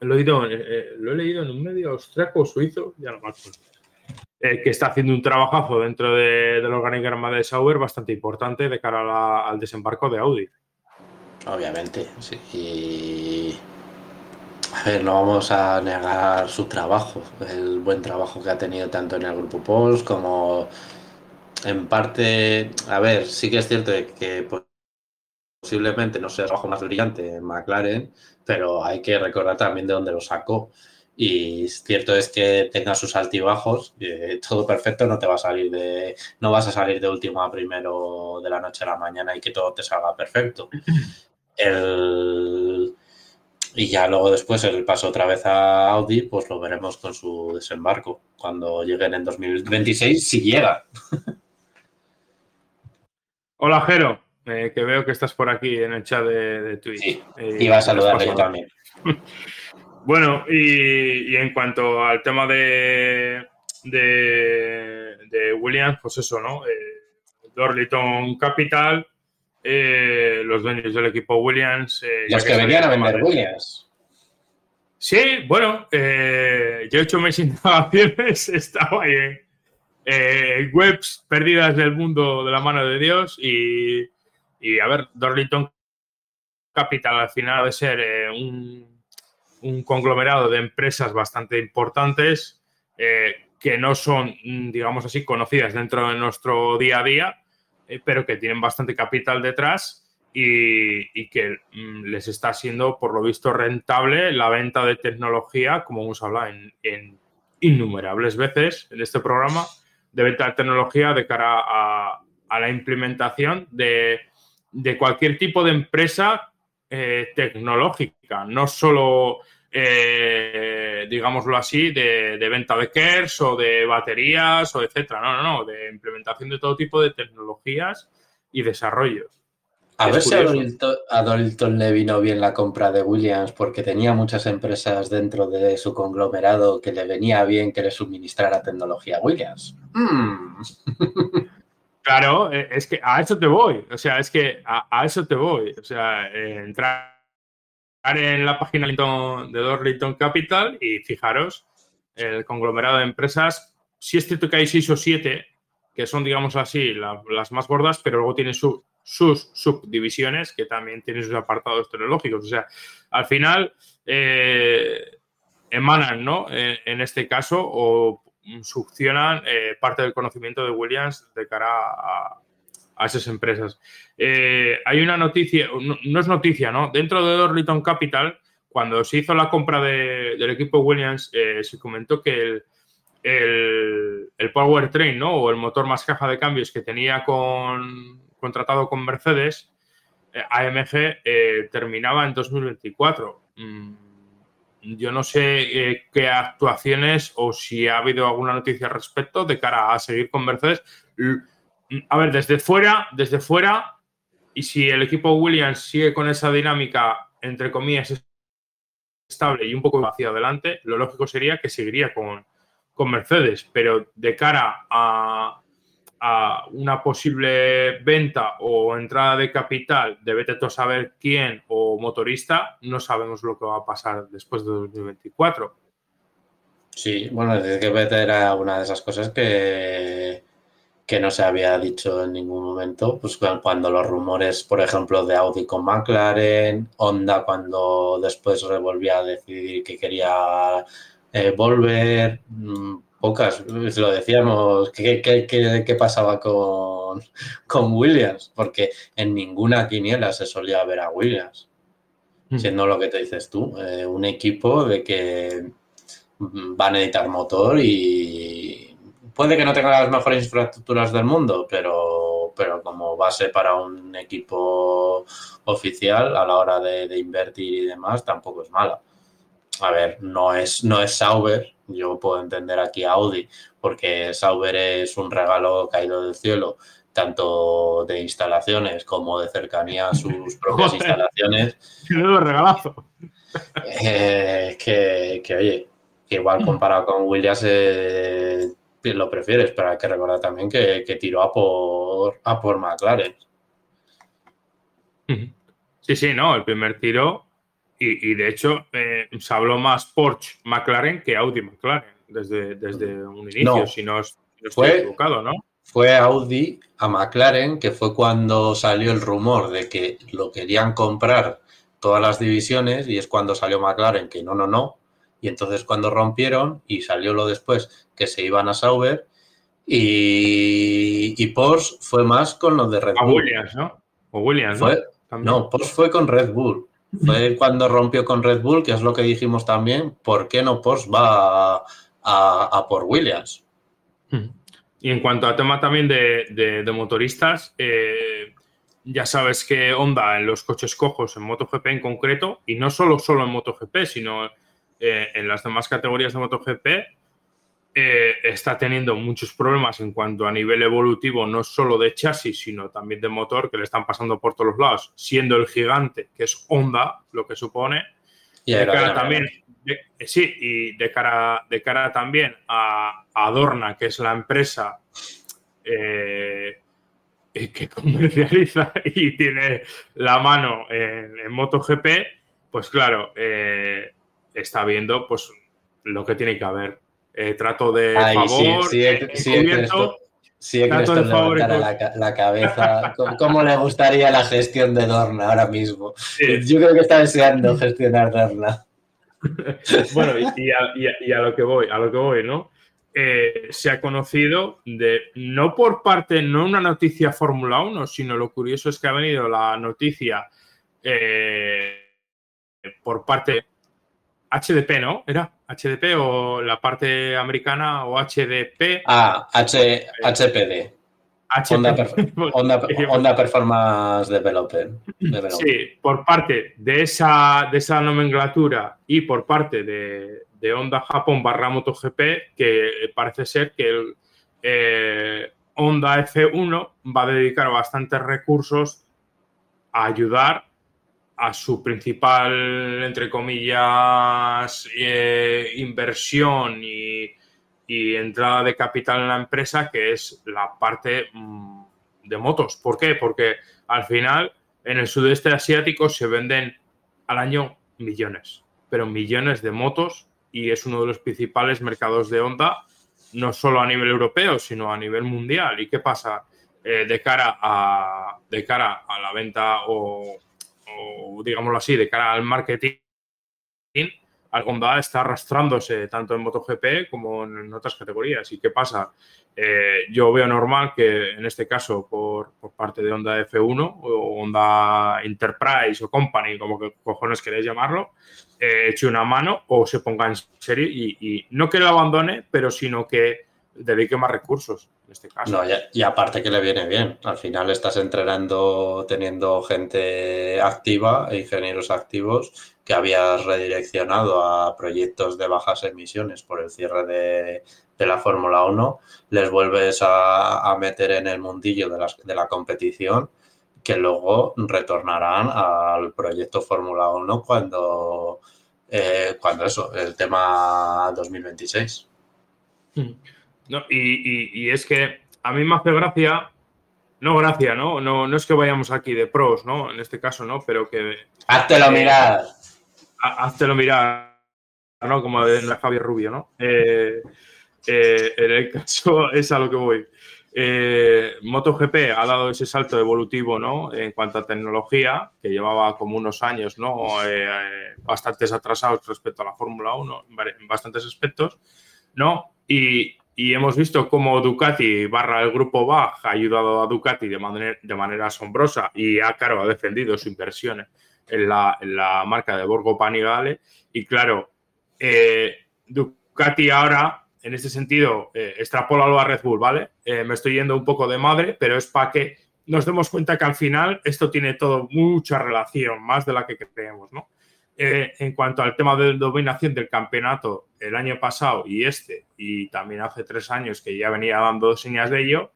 Speaker 1: Lo he, leído, eh, eh, lo he leído en un medio austriaco suizo, ya no me acuerdo. Eh, que está haciendo un trabajazo dentro de, del organigrama de Sauber bastante importante de cara al desembarco de Audi.
Speaker 2: Obviamente, sí. Y... A ver, no vamos a negar su trabajo, el buen trabajo que ha tenido tanto en el grupo Pols como en parte, a ver, sí que es cierto que pues, posiblemente no sea el trabajo más brillante en McLaren, pero hay que recordar también de dónde lo sacó. Y cierto es que tenga sus altibajos, eh, todo perfecto no te va a salir de, no vas a salir de último a primero de la noche a la mañana y que todo te salga perfecto. y ya luego después el paso otra vez a Audi, pues lo veremos con su desembarco cuando lleguen en 2026, si llega.
Speaker 1: Hola, Jero. Eh, que veo que estás por aquí en el chat de, Twitch.
Speaker 2: Sí, eh, iba a saludarle yo también.
Speaker 1: bueno, y, en cuanto al tema de, de, Williams, pues eso, ¿no? Eh, Dorliton Capital, los dueños del equipo Williams.
Speaker 2: los que, venían a vender Williams.
Speaker 1: Sí, bueno, yo he hecho mis indagaciones, estaba ahí en webs perdidas del mundo de la mano de Dios y y a ver, Dorlington Capital al final de ser eh, un, conglomerado de empresas bastante importantes eh, que no son, mm, digamos así, conocidas dentro de nuestro día a día, eh, pero que tienen bastante capital detrás y, que mm, les está siendo, por lo visto, rentable la venta de tecnología, como hemos hablado en, innumerables veces en este programa, de venta de tecnología de cara a, la implementación de, cualquier tipo de empresa eh, tecnológica, no solo, eh, digámoslo así, de, de, venta de KERS o de baterías o etcétera, no, no, no, de implementación de todo tipo de tecnologías y desarrollos.
Speaker 2: A ver si a Dalton, le vino bien la compra de Williams porque tenía muchas empresas dentro de su conglomerado que le venía bien que le suministrara tecnología Williams. Mm.
Speaker 1: Claro, eh, es que a eso te voy. O sea, es que a, eso te voy. O sea, eh, entrar en la página de Dorlington Capital y fijaros el conglomerado de empresas. Si es cierto que hay seis o siete que son, digamos así, las más gordas, pero luego tiene su, sus subdivisiones que también tienen sus apartados tecnológicos. O sea, al final eh, emanan, ¿no? En, este caso, o succionan eh, parte del conocimiento de Williams de cara a, esas empresas. Eh, hay una noticia, no, es noticia, ¿no? Dentro de Dorliton Capital, cuando se hizo la compra del equipo Williams, se comentó que el, el, el powertrain, ¿no? O el motor más caja de cambios que tenía con contratado con Mercedes, eh, AMG eh, terminaba en 2024. Mm, yo no sé eh, qué actuaciones o si ha habido alguna noticia al respecto de cara a seguir con Mercedes. A ver, desde fuera, desde fuera, y si el equipo Williams sigue con esa dinámica, entre comillas, estable y un poco hacia adelante, lo lógico sería que seguiría con, con Mercedes, pero de cara a, a una posible venta o entrada de capital de vete saber quién o motorista, no sabemos lo que va a pasar después de 2024.
Speaker 2: Sí, bueno, desde que Vettel era una de esas cosas que, que no se había dicho en ningún momento, pues cuando los rumores, por ejemplo, de Audi con McLaren, Honda cuando después revolvía a decidir que quería eh, volver, mm, pocas, lo decíamos, ¿qué, qué, pasaba con, con, Williams? Porque en ninguna quiniela se solía ver a Williams, hmm. siendo lo que te dices tú, eh, un equipo de que va a necesitar motor y puede que no tenga las mejores infraestructuras del mundo, pero, pero como base para un equipo oficial a la hora de, de invertir y demás, tampoco es mala. A ver, no es, no es Sauber, yo puedo entender aquí a Audi, porque Sauber es un regalo caído del cielo, tanto de instalaciones como de cercanía a sus propias instalaciones.
Speaker 1: regalazo!
Speaker 2: Eh, que, oye, que igual comparado con Williams eh, lo prefieres, pero hay que recordar también que, tiró a por, a por McLaren.
Speaker 1: Sí, sí, no, el primer tiro y, de hecho, eh, se habló más Porsche McLaren que Audi McLaren desde, desde un inicio, si no, estoy equivocado, ¿no?
Speaker 2: Fue Audi a McLaren, que fue cuando salió el rumor de que lo querían comprar todas las divisiones, y es cuando salió McLaren que no, no, no. Y entonces cuando rompieron y salió lo después que se iban a Sauber, y, Porsche fue más con lo de Red Bull.
Speaker 1: A Williams, ¿no? O Williams,
Speaker 2: ¿no? No, Porsche fue con Red Bull. Fue cuando rompió con Red Bull, que es lo que dijimos también, ¿por qué no Porsche va a, por Williams?
Speaker 1: Y en cuanto a tema también de, motoristas, eh, ya sabes que Honda en los coches cojos, en MotoGP en concreto, y no solo, solo en MotoGP, sino eh, en las demás categorías de MotoGP, eh, está teniendo muchos problemas en cuanto a nivel evolutivo, no solo de chasis, sino también de motor, que le están pasando por todos los lados, siendo el gigante, que es Honda, lo que supone. Y de cara también, sí, y de cara, de cara también a, Adorna, que es la empresa eh, que comercializa y tiene la mano en, MotoGP, pues claro, eh, está viendo pues lo que tiene que haber eh, trato de favor,
Speaker 2: sí, sí, favor la, cabeza. ¿Cómo, le gustaría la gestión de Dorna ahora mismo? Yo creo que está deseando gestionar Dorna.
Speaker 1: bueno, y, a, lo que voy, a lo que voy, ¿no? eh, se ha conocido de, no por parte, no una noticia Fórmula 1, sino lo curioso es que ha venido la noticia eh, por parte HDP, ¿no? ¿Era HDP o la parte americana o HDP?
Speaker 2: Ah, H, HPD. Honda, Performance Development.
Speaker 1: Sí, por parte de esa, de esa nomenclatura y por parte de, de Honda Japón barra MotoGP, que parece ser que el eh, Honda F1 va a dedicar bastantes recursos a ayudar a su principal, entre comillas, eh, inversión y, entrada de capital en la empresa, que es la parte mm, de motos. ¿Por qué? Porque al final en el sudeste asiático se venden al año millones, pero millones de motos y es uno de los principales mercados de Honda, no solo a nivel europeo, sino a nivel mundial. ¿Y qué pasa? Eh, de, cara a, de cara a la venta o, digámoslo así, de cara al marketing, Honda está arrastrándose tanto en MotoGP como en otras categorías. ¿Y qué pasa? Eh, yo veo normal que en este caso, por, parte de Honda F1 o Honda Enterprise o Company, como que cojones queréis llamarlo, eh, eche una mano o se ponga en serio y, no que lo abandone, pero sino que dedique más recursos en este caso.
Speaker 2: No, y, aparte que le viene bien. Al final estás entrenando teniendo gente activa, ingenieros activos que habías redireccionado a proyectos de bajas emisiones por el cierre de, la Fórmula 1, les vuelves a, meter en el mundillo de, de la competición que luego retornarán al proyecto Fórmula 1 cuando, eh, cuando eso, el tema 2026.
Speaker 1: Hmm. No, y, y, es que a mí me hace gracia, no gracia, ¿no? ¿no? No es que vayamos aquí de pros, ¿no? En este caso, ¿no? Pero que...
Speaker 2: Háztelo eh, mirar
Speaker 1: háztelo mirar, ¿no? Como de Javier Rubio, ¿no? Eh, eh, en el caso es a lo que voy. Eh, MotoGP ha dado ese salto evolutivo, ¿no? En cuanto a tecnología, que llevaba como unos años, ¿no? bastantes atrasados respecto a la Fórmula 1 en bastantes aspectos, ¿no? Y, hemos visto cómo Ducati barra el grupo Bach ha ayudado a Ducati de manera, de manera asombrosa y ha, claro, ha defendido su inversión en la, marca de Borgo Panigale. Y claro, eh, Ducati ahora, en este sentido, eh, extrapólalo a Red Bull, ¿vale? Eh, me estoy yendo un poco de madre, pero es para que nos demos cuenta que al final esto tiene todo mucha relación, más de la que creemos, ¿no? En cuanto al tema de dominación del campeonato el año pasado y este, y también hace tres años que ya venía dando señas de ello,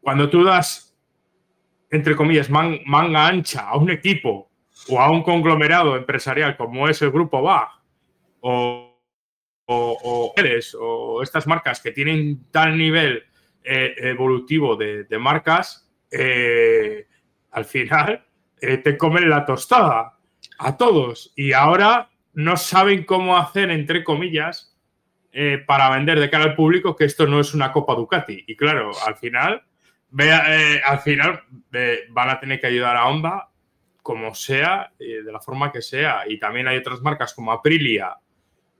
Speaker 1: cuando tú das, entre comillas, manga ancha a un equipo o a un conglomerado empresarial como es el grupo Bach o, o, estas marcas que tienen tal nivel eh, evolutivo de, marcas, eh, al final eh, te comen la tostada a todos y ahora no saben cómo hacer, entre comillas, para vender de cara al público que esto no es una Copa Ducati. Y claro, al final, al final van a tener que ayudar a Honda como sea, eh, de la forma que sea. Y también hay otras marcas como Aprilia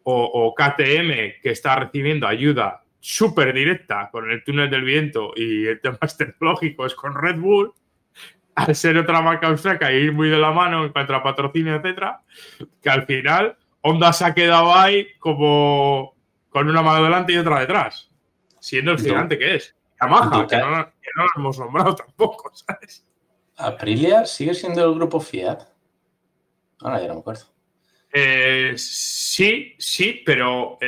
Speaker 1: o, KTM que está recibiendo ayuda súper directa con el túnel del viento y el tema tecnológico con Red Bull, al ser otra marca austríaca y ir muy de la mano en cuanto a patrocinio, etcétera, que al final Honda se ha quedado ahí como con una mano delante y otra detrás, siendo el gigante que es. Yamaha, que no, que no lo hemos nombrado tampoco, ¿sabes?
Speaker 2: ¿Aprilia sigue siendo el grupo Fiat? Ahora ya no me acuerdo.
Speaker 1: Eh, sí, sí, pero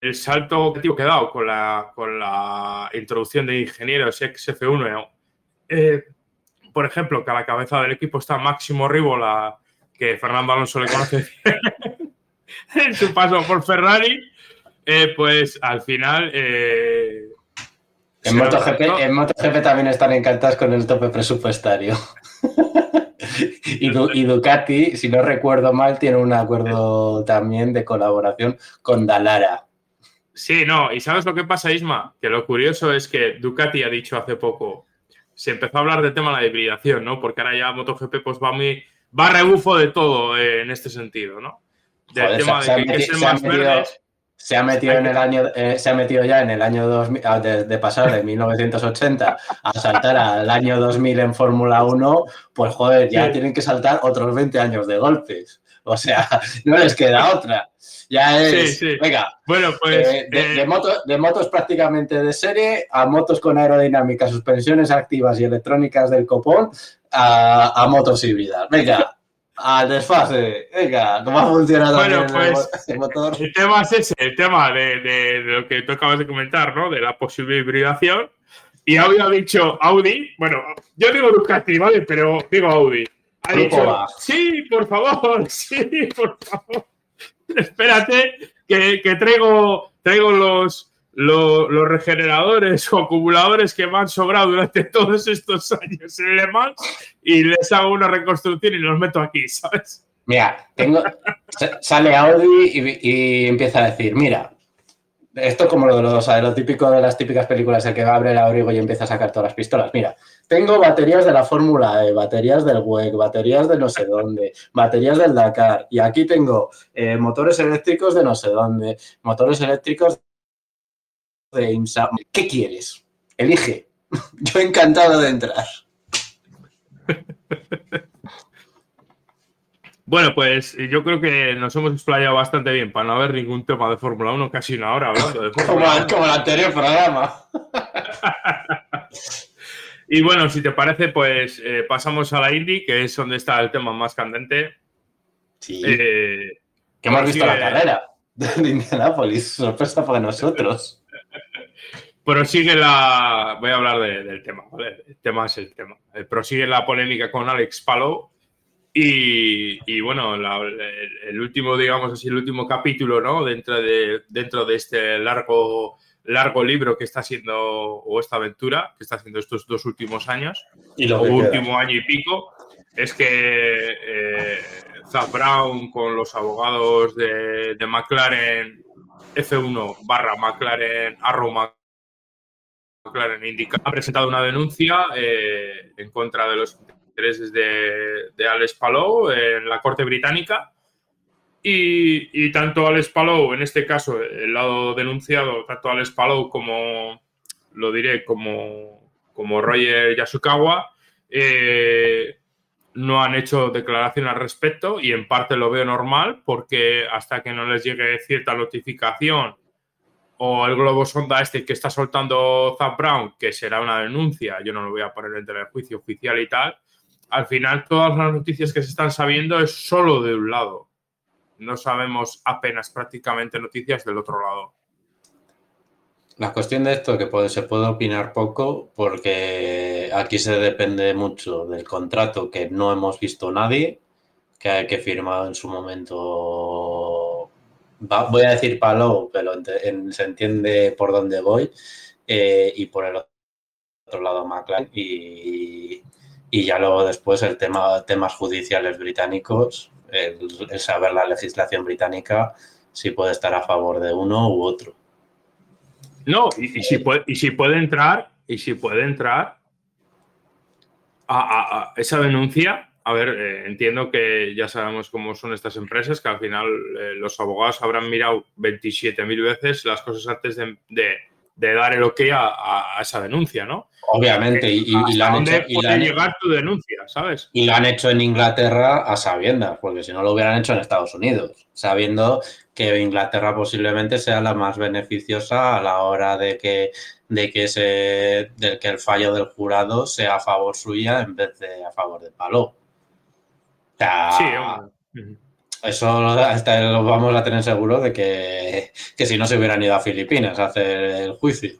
Speaker 1: el, salto que he dado con la, con la introducción de ingenieros XF1, eh, por ejemplo, que a la cabeza del equipo está Máximo Rivola, que Fernando Alonso le conoce en su paso por Ferrari, eh, pues al final
Speaker 2: en MotoGP, también están encantados con el tope presupuestario. y, Ducati, si no recuerdo mal, tiene un acuerdo también de colaboración con Dalara.
Speaker 1: Sí, no, y ¿sabes lo que pasa, Isma? Que lo curioso es que Ducati ha dicho hace poco, se empezó a hablar del tema de la hibridación, ¿no? Porque ahora ya MotoGP pues va muy, va rebufo de todo eh, en este sentido, ¿no?
Speaker 2: Del tema de que, más verdes se ha metido en el año, eh, se ha metido ya en el año 2000, ah, de, de, pasar de 1980 a saltar al año 2000 en Fórmula 1, pues joder, ya tienen que saltar otros 20 años de golpes. O sea, no les queda otra. Ya es, venga,
Speaker 1: bueno, pues
Speaker 2: eh, de, eh, de, motos prácticamente de serie a motos con aerodinámica, suspensiones activas y electrónicas del copón a, a motos híbridas. Venga, al desfase. Venga, ¿cómo ha funcionado
Speaker 1: bueno, pues, el, motor? El tema es ese, el tema de, de, lo que tú acabas de comentar, ¿no? De la posible hibridación. Y Audi ha dicho, Audi, bueno, yo digo Ducati, ¿vale? Pero digo Audi. Ha dicho, sí, por favor, sí, por favor. Espérate, que, que traigo, traigo los, los, los, regeneradores o acumuladores que me han sobrado durante todos estos años en Le Mans y les hago una reconstrucción y los meto aquí, ¿sabes?
Speaker 2: Mira, tengo, sale Audi y, y, empieza a decir, mira, esto como lo, lo, lo típico de las típicas películas, el que va a abrir el abrigo y empieza a sacar todas las pistolas. Mira, tengo baterías de la Fórmula E, baterías del WEC, baterías de no sé dónde, baterías del Dakar. Y aquí tengo eh, motores eléctricos de no sé dónde, motores eléctricos de IMSA. ¿Qué quieres? Elige. Yo encantado de entrar.
Speaker 1: Bueno, pues yo creo que nos hemos explayado bastante bien para no haber ningún tema de Fórmula 1, casi una hora hablando de
Speaker 2: Fórmula 1. Como, el anterior programa.
Speaker 1: y bueno, si te parece, pues eh, pasamos a la Indy, que es donde está el tema más candente.
Speaker 2: Sí. Eh, que hemos visto la carrera de Indianapolis, sorpresa para nosotros.
Speaker 1: Prosigue la. Voy a hablar de, del tema, ¿vale? El tema es el tema. Eh, prosigue la polémica con Alex Palou. Y, y bueno, la, el, último, digamos así, el último capítulo, ¿no? Dentro de, dentro de este largo, largo libro que está haciendo, o esta aventura que está haciendo estos dos últimos años,
Speaker 2: y
Speaker 1: o último año y pico, es que eh, Zach Brown con los abogados de, de McLaren F1 barra McLaren Arrow McLaren Indica ha presentado una denuncia eh, en contra de los intereses de, de Alex Palou en la Corte Británica. Y, y, tanto Alex Palou, en este caso, el lado denunciado, tanto Alex Palou como, lo diré, como, como Roger Yasukawa, eh, no han hecho declaración al respecto y en parte lo veo normal porque hasta que no les llegue cierta notificación o el globo sonda este que está soltando Zap Brown, que será una denuncia, yo no lo voy a poner el juicio oficial y tal, al final todas las noticias que se están sabiendo es solo de un lado. No sabemos apenas prácticamente noticias del otro lado.
Speaker 2: La cuestión de esto que se puede opinar poco porque aquí se depende mucho del contrato que no hemos visto nadie, que, que firmado en su momento, voy a decir palo, pero se entiende por dónde voy, eh, y por el otro lado McLaren, y, y ya luego después el tema temas judiciales británicos, el, saber la legislación británica, si puede estar a favor de uno u otro.
Speaker 1: No, y, si puede, y si puede entrar, y si puede entrar a, esa denuncia, a ver, eh, entiendo que ya sabemos cómo son estas empresas, que al final eh, los abogados habrán mirado 27.000 veces las cosas antes de, de dar el ok a, a, esa denuncia, ¿no?
Speaker 2: Obviamente, y, y, y la han
Speaker 1: dónde
Speaker 2: hecho, y
Speaker 1: puede
Speaker 2: la han-
Speaker 1: llegar tu denuncia, ¿sabes?
Speaker 2: y lo han hecho en Inglaterra a sabiendas, porque si no lo hubieran hecho en Estados Unidos, sabiendo que Inglaterra posiblemente sea la más beneficiosa a la hora de que, de que, se, de que el fallo del jurado sea a favor suya en vez de a favor de. O sea,
Speaker 1: Sí, hombre.
Speaker 2: Eso hasta lo vamos a tener seguro de que, que si no se hubieran ido a Filipinas a hacer el juicio,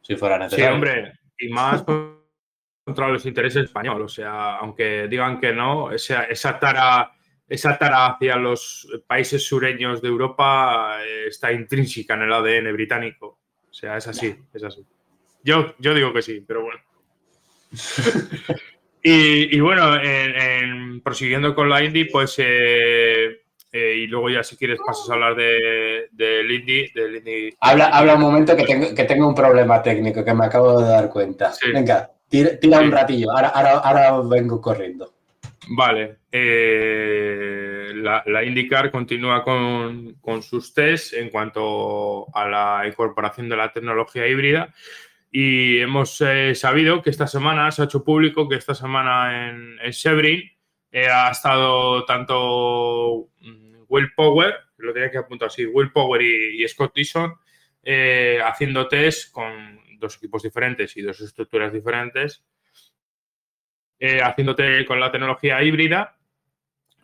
Speaker 2: si fuera
Speaker 1: Sí,
Speaker 2: necesario.
Speaker 1: hombre, y más contra los intereses españoles. O sea, aunque digan que no, esa, esa tara esa tara hacia los países sureños de Europa eh, está intrínseca en el ADN británico. O sea, es así, es así. Yo, yo digo que sí, pero bueno. y, y, bueno, en, en, prosiguiendo con la Indy, pues eh, eh, y luego ya si quieres pasas a hablar del de, de Indy, del Indy.
Speaker 2: Habla, habla un momento que tengo, que tengo un problema técnico que me acabo de dar cuenta.
Speaker 1: Sí.
Speaker 2: Venga, tira, tira
Speaker 1: Sí.
Speaker 2: un ratillo, ahora, ahora, ahora vengo corriendo.
Speaker 1: Vale. Eh, la, la, IndyCar continúa con, con, sus tests en cuanto a la incorporación de la tecnología híbrida y hemos eh, sabido que esta semana se ha hecho público que esta semana en, en Sebring ha estado tanto Will Power, lo tenía que apuntar así, Will Power y, Scott Dixon eh, haciendo test con dos equipos diferentes y dos estructuras diferentes, eh, haciendo test con la tecnología híbrida.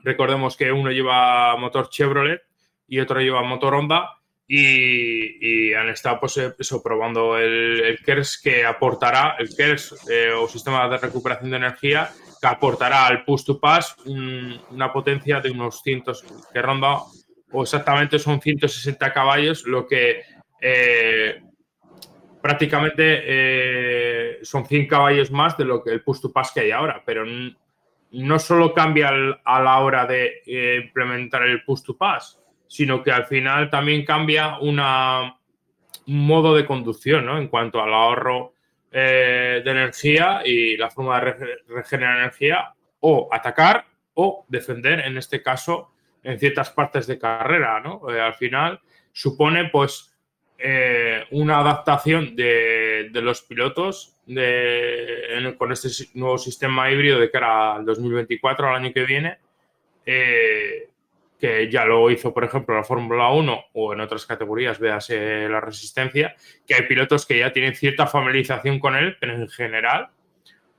Speaker 1: Recordemos que uno lleva motor Chevrolet y otro lleva motor Honda y, han estado pues, eso, probando el, el, KERS que aportará, el KERS eh, o sistema de recuperación de energía, que aportará al push to pass un, una potencia de unos cientos, que ronda, o exactamente son 160 caballos, lo que eh, prácticamente eh, son 100 caballos más de lo que el push to pass que hay ahora, pero no solo cambia a la hora de eh, implementar el push to pass, sino que al final también cambia una, un modo de conducción ¿no? en cuanto al ahorro eh, de energía y la forma de re regenerar energía o atacar o defender, en este caso, en ciertas partes de carrera. ¿no? Eh, al final supone pues eh, una adaptación de, de los pilotos de, en, con este nuevo sistema híbrido de cara al 2024, al año que viene, eh, que ya lo hizo, por ejemplo, la Fórmula 1 o en otras categorías, véase la resistencia, que hay pilotos que ya tienen cierta familiarización con él, pero en general,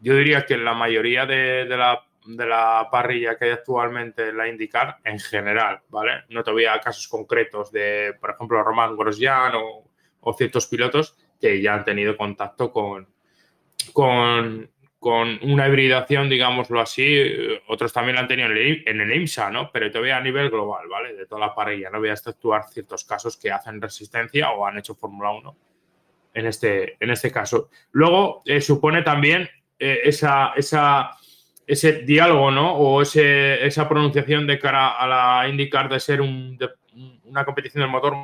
Speaker 1: yo diría que la mayoría de, de, la, de la, parrilla que hay actualmente en la IndyCar, en general, ¿vale? No te voy a casos concretos de, por ejemplo, Román Grosjean o, o ciertos pilotos que ya han tenido contacto con, con, con una hibridación, digámoslo así, otros también la han tenido en el, IMSA, ¿no? Pero todavía a nivel global, ¿vale? De toda la parrilla. No voy a exceptuar ciertos casos que hacen resistencia o han hecho Fórmula 1 en este, en este caso. Luego, eh, supone también eh, esa, ese diálogo, ¿no? O ese, esa pronunciación de cara a la IndyCar de ser una competición del motor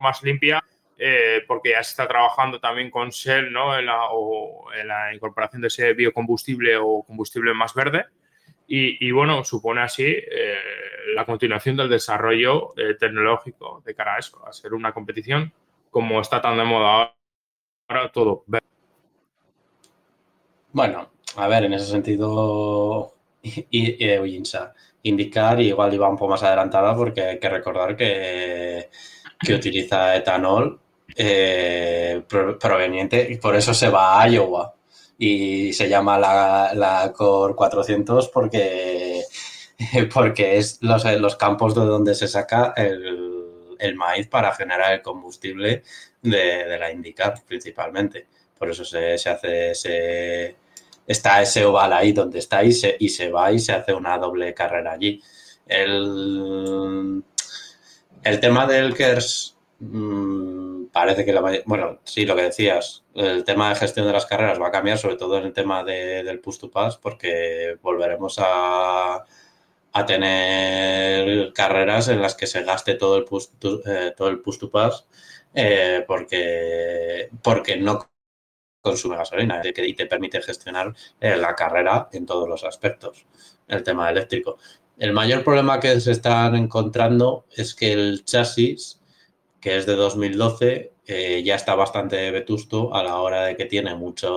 Speaker 1: más limpia eh, porque ya se está trabajando también con Shell ¿no? en, la, o en la incorporación de ese biocombustible o combustible más verde. Y, y bueno, supone así eh, la continuación del desarrollo eh, tecnológico de cara a eso, a ser una competición como está tan de moda ahora todo.
Speaker 2: Bueno, a ver, en ese sentido, y, y, y, indicar, igual iba un poco más adelantada porque hay que recordar que, que utiliza etanol eh, proveniente, y por eso se va a Iowa y se llama la, la Core 400 porque, porque es los, los campos de donde se saca el, el maíz para generar el combustible de, de, la IndyCar principalmente. Por eso se, se hace ese, está ese oval ahí donde está y se, y se va y se hace una doble carrera allí. El, el tema del KERS mmm, parece que la bueno, sí, lo que decías, el tema de gestión de las carreras va a cambiar, sobre todo en el tema de, del push to pass, porque volveremos a, a tener carreras en las que se gaste todo el push to, eh, todo el push to pass, eh, porque, porque no consume gasolina y te permite gestionar eh, la carrera en todos los aspectos, el tema eléctrico. El mayor problema que se están encontrando es que el chasis que es de 2012, eh, ya está bastante vetusto a la hora de que tiene muchas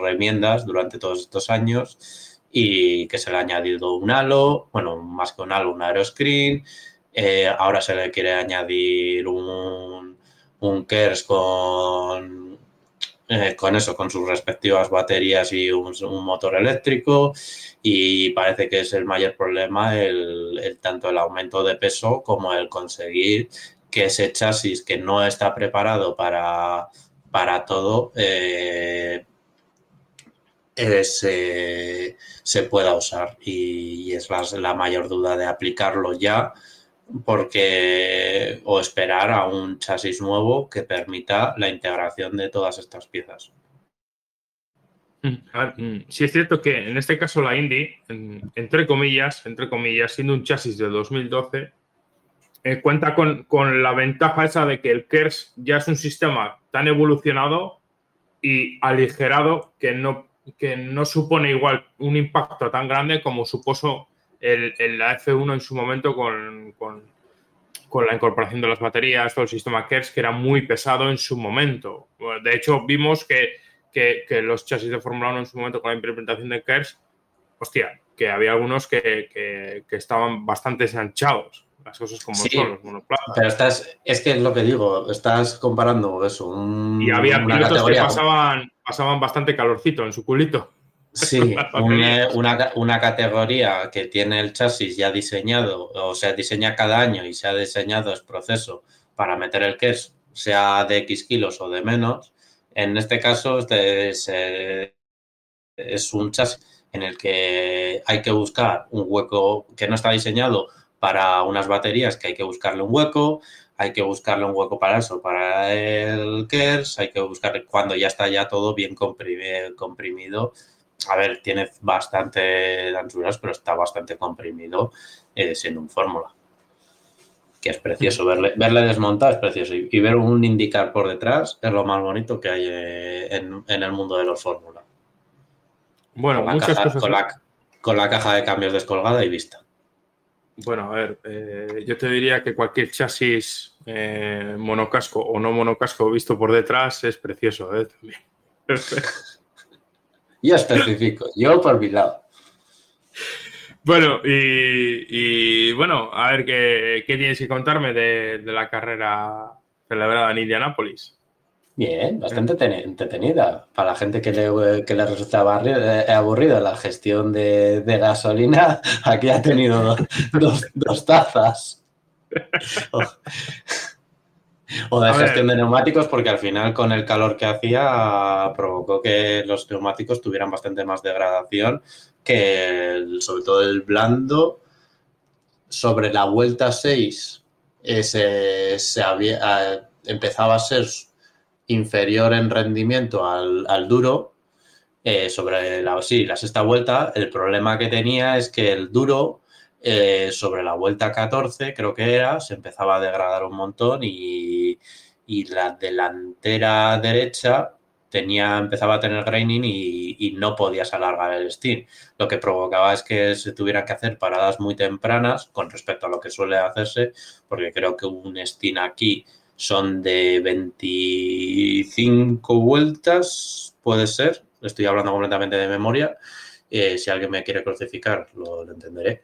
Speaker 2: remiendas durante todos estos años y que se le ha añadido un halo, bueno, más que un halo, un aeroscreen. Eh, ahora se le quiere añadir un, un KERS con, eh, con eso, con sus respectivas baterías y un, motor eléctrico. Y parece que es el mayor problema el, tanto el aumento de peso como el conseguir que ese chasis que no está preparado para, para todo eh, se, se, pueda usar y, es la, la, mayor duda de aplicarlo ya porque o esperar a un chasis nuevo que permita la integración de todas estas piezas.
Speaker 1: Mm, sí es cierto que en este caso la Indy, entre comillas, entre comillas, siendo un chasis de 2012, eh, cuenta con, con, la ventaja esa de que el KERS ya es un sistema tan evolucionado y aligerado que no, que no supone igual un impacto tan grande como supuso el, la F1 en su momento con, la incorporación de las baterías, todo el sistema KERS, que era muy pesado en su momento. De hecho, vimos que, que, los chasis de Fórmula 1 en su momento con la implementación de KERS, hostia, que había algunos que, estaban bastante ensanchados. Las cosas como son los monoplazas.
Speaker 2: Pero estás, es que es lo que digo, estás comparando eso.
Speaker 1: y había pilotos que pasaban, pasaban bastante calorcito en su culito.
Speaker 2: Sí, una, categoría que tiene el chasis ya diseñado, o sea, diseña cada año y se ha diseñado el proceso para meter el KERS, sea de X kilos o de menos. En este caso es, es un chasis en el que hay que buscar un hueco que no está diseñado para unas baterías, que hay que buscarle un hueco, hay que buscarle un hueco para eso, para el KERS, hay que buscar cuando ya está ya todo bien comprimido a ver, tiene bastante anchuras, pero está bastante comprimido eh, siendo un fórmula. Que es precioso, verle, verle desmontado es precioso. Y, ver un indicar por detrás es lo más bonito que hay eh, en, el mundo de los fórmulas.
Speaker 1: Bueno, con muchas cosas.
Speaker 2: Con la, caja de cambios descolgada y vista.
Speaker 1: Bueno, a ver, eh, yo te diría que cualquier chasis monocasco o no monocasco visto por detrás es precioso, ¿eh? También.
Speaker 2: Yo especifico, yo por mi lado.
Speaker 1: Bueno, y, bueno, a ver qué, tienes que contarme de, la carrera celebrada en Indianápolis.
Speaker 2: Bien, bastante entretenida. Para la gente que le, que le resulta eh, aburrida la gestión de, gasolina, aquí ha tenido dos, dos tazas. O de gestión de neumáticos, porque al final con el calor que hacía provocó que los neumáticos tuvieran bastante más degradación que sobre todo el blando. Sobre la vuelta 6 ese, se había, empezaba a ser inferior en rendimiento al, duro. Eh, sobre la, sí, la sexta vuelta, el problema que tenía es que el duro eh, sobre la vuelta 14, creo que era, se empezaba a degradar un montón y, la delantera derecha tenía, empezaba a tener graining y, no podías alargar el steam. Lo que provocaba es que se tuvieran que hacer paradas muy tempranas con respecto a lo que suele hacerse, porque creo que un steam aquí son de 25 vueltas, puede ser, estoy hablando completamente de memoria. Eh, si alguien me quiere crucificar, lo entenderé.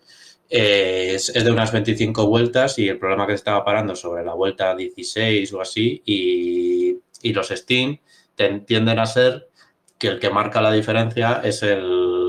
Speaker 2: Eh, es, de unas 25 vueltas y el problema que se estaba parando sobre la vuelta 16 o así y, los Steam tienden a ser que el que marca la diferencia es el,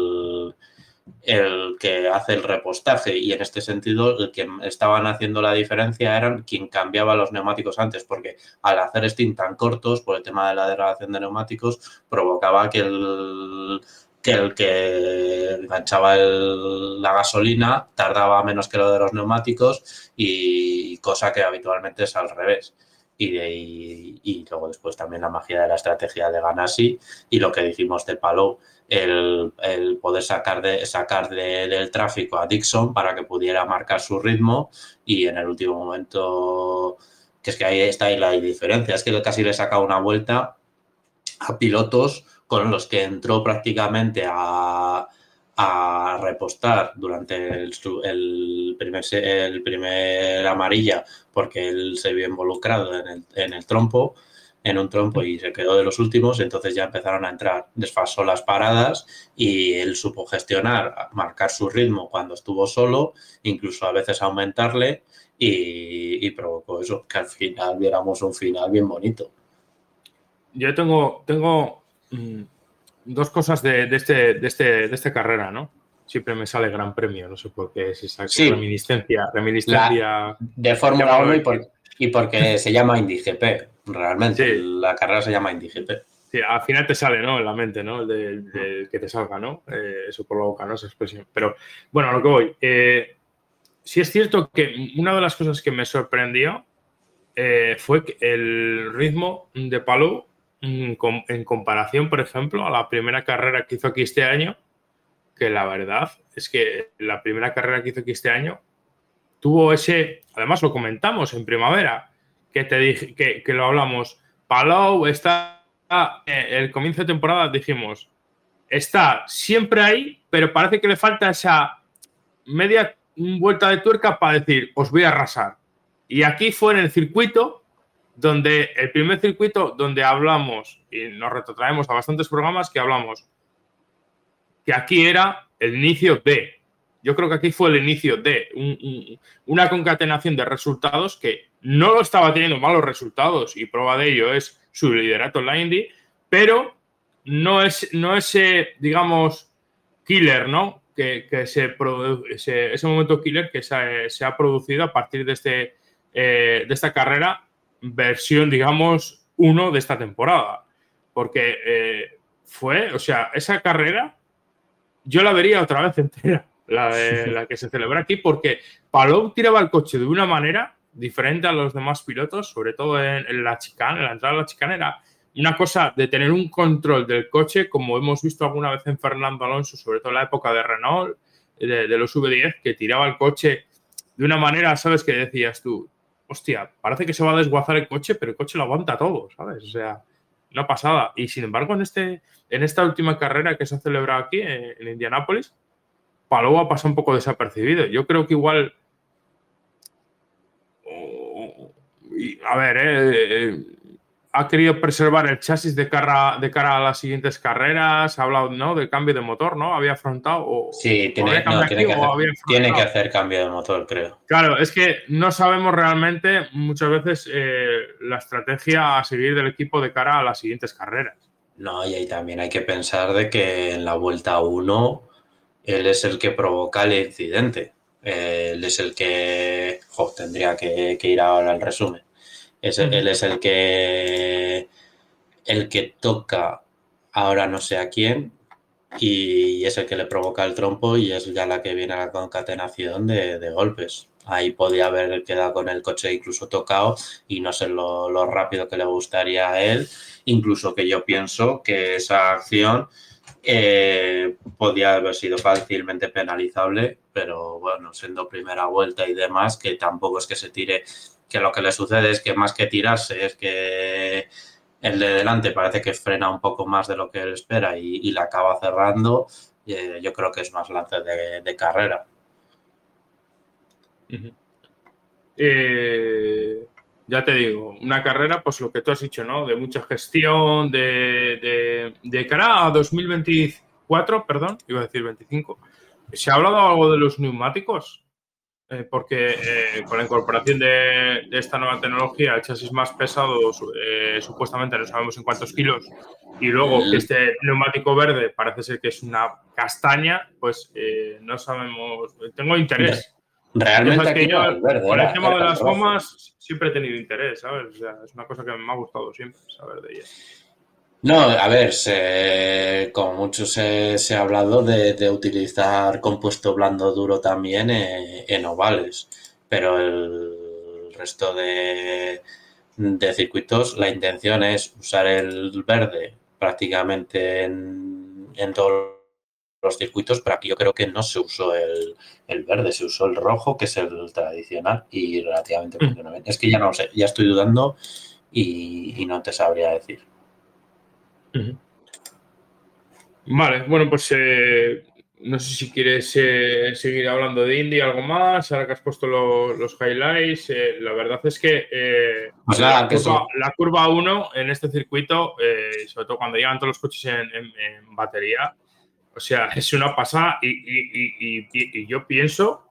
Speaker 2: el que hace el repostaje y en este sentido el que estaban haciendo la diferencia eran quien cambiaba los neumáticos antes porque al hacer Steam tan cortos por el tema de la degradación de neumáticos provocaba que el que el enganchaba la gasolina tardaba menos que lo de los neumáticos y cosa que habitualmente es al revés. Y, luego después también la magia de la estrategia de Ganassi y lo que dijimos de Palou, el, poder sacar, de, sacar del tráfico a Dixon para que pudiera marcar su ritmo y en el último momento, que es que ahí está ahí la diferencia, es que casi le saca una vuelta a pilotos con los que entró prácticamente a, repostar durante el, primer, el primer amarilla porque él se vio involucrado en el, en el trompo, en un trompo y se quedó de los últimos, entonces ya empezaron a entrar, desfasó las paradas y él supo gestionar, marcar su ritmo cuando estuvo solo, incluso a veces aumentarle y, y provocó eso, que al final viéramos un final bien bonito.
Speaker 1: Yo tengo, tengo Mm, dos cosas de, este, de, este, de esta carrera, ¿no? Siempre me sale gran premio, no sé por qué es esa reminiscencia. reminiscencia
Speaker 2: de Fórmula 1 y, porque se llama IndyGP, realmente. La carrera se llama IndyGP.
Speaker 1: Sí, al final te sale, ¿no? En la mente, ¿no? El de, que te salga, ¿no? Eh, eso por la boca, ¿no? Esa expresión. Pero, bueno, a lo que voy. Eh, sí es cierto que una de las cosas que me sorprendió eh, fue el ritmo de Palou en comparación, por ejemplo, a la primera carrera que hizo aquí este año, que la verdad es que la primera carrera que hizo aquí este año tuvo ese, además lo comentamos en primavera, que te dije, que, lo hablamos, Palou está, eh, el comienzo de temporada dijimos, está siempre ahí, pero parece que le falta esa, media vuelta de tuerca para decir, os voy a arrasar. Y aquí fue en el circuito donde el primer circuito donde hablamos, y nos retrotraemos a bastantes programas que hablamos, que aquí era el inicio de. Yo creo que aquí fue el inicio de una concatenación de resultados que no lo estaba teniendo malos resultados y prueba de ello es su liderato en la Indy, pero no es, no ese, digamos, killer, ¿no? Que, se produce, ese, momento killer que se, ha producido a partir de, este, eh, de esta carrera versión, digamos, uno de esta temporada. Porque eh, fue, o sea, esa carrera yo la vería otra vez entera, la, de, la que se celebra aquí, porque Palou tiraba el coche de una manera diferente a los demás pilotos, sobre todo en, la chicana, en la entrada de la chicana era una cosa de tener un control del coche, como hemos visto alguna vez en Fernando Alonso, sobre todo en la época de Renault, de, de los V10, que tiraba el coche de una manera, ¿sabes? Que decías tú, hostia, parece que se va a desguazar el coche, pero el coche lo aguanta todo, ¿sabes? O sea, una pasada. Y sin embargo, en, este, en esta última carrera que se ha celebrado aquí, en, Indianápolis, Palou ha pasado un poco desapercibido. Yo creo que igual. a ver, eh, eh ha querido preservar el chasis de cara, de cara a las siguientes carreras, ha hablado ¿no? del cambio de motor, ¿no? Había afrontado o...
Speaker 2: Sí, tiene, que, hacer, cambio de motor, creo.
Speaker 1: Claro, es que no sabemos realmente muchas veces eh, la estrategia a seguir del equipo de cara a las siguientes carreras.
Speaker 2: No, y ahí también hay que pensar de que en la vuelta 1 él es el que provoca el incidente. él es el que... tendría que ir ahora al resumen él es el que, el que toca ahora no sé a quién y es el que le provoca el trompo y es ya la que viene a la concatenación de, golpes. Ahí podía haber quedado con el coche incluso tocado y no ser lo, rápido que le gustaría a él. Incluso que yo pienso que esa acción eh, podía haber sido fácilmente penalizable, pero bueno, siendo primera vuelta y demás, que tampoco es que se tire que lo que le sucede es que más que tirarse, es que el de delante parece que frena un poco más de lo que él espera y, la acaba cerrando. Eh, yo creo que es más lance de, carrera.
Speaker 1: Eh, ya te digo, una carrera, pues lo que tú has dicho, ¿no? De mucha gestión, de, de, cara a 2024, perdón, iba a decir 25. ¿Se ha hablado algo de los neumáticos? Eh, porque eh, con la incorporación de, esta nueva tecnología, el chasis más pesado, eh, supuestamente no sabemos en cuántos kilos, y luego que este neumático verde parece ser que es una castaña, pues no sabemos. Tengo interés.
Speaker 2: Realmente,
Speaker 1: por el tema de las gomas, siempre he tenido interés, ¿sabes? O sea, es una cosa que me ha gustado siempre saber de ellas.
Speaker 2: No, a ver, como mucho se, ha hablado de, utilizar compuesto blando duro también en, ovales, pero el resto de, circuitos, la intención es usar el verde prácticamente en, todos los circuitos, pero aquí yo creo que no se usó el, verde, se usó el rojo, que es el tradicional y relativamente mm. Es que ya no sé, ya estoy dudando y no te sabría decir.
Speaker 1: Vale, bueno, pues eh, no sé si quieres eh, seguir hablando de Indy, algo más, ahora que has puesto los highlights. Eh, la verdad es que, pues la, curva, 1 en este circuito, sobre todo cuando llegan todos los coches en, batería, o sea, es una pasada y, yo pienso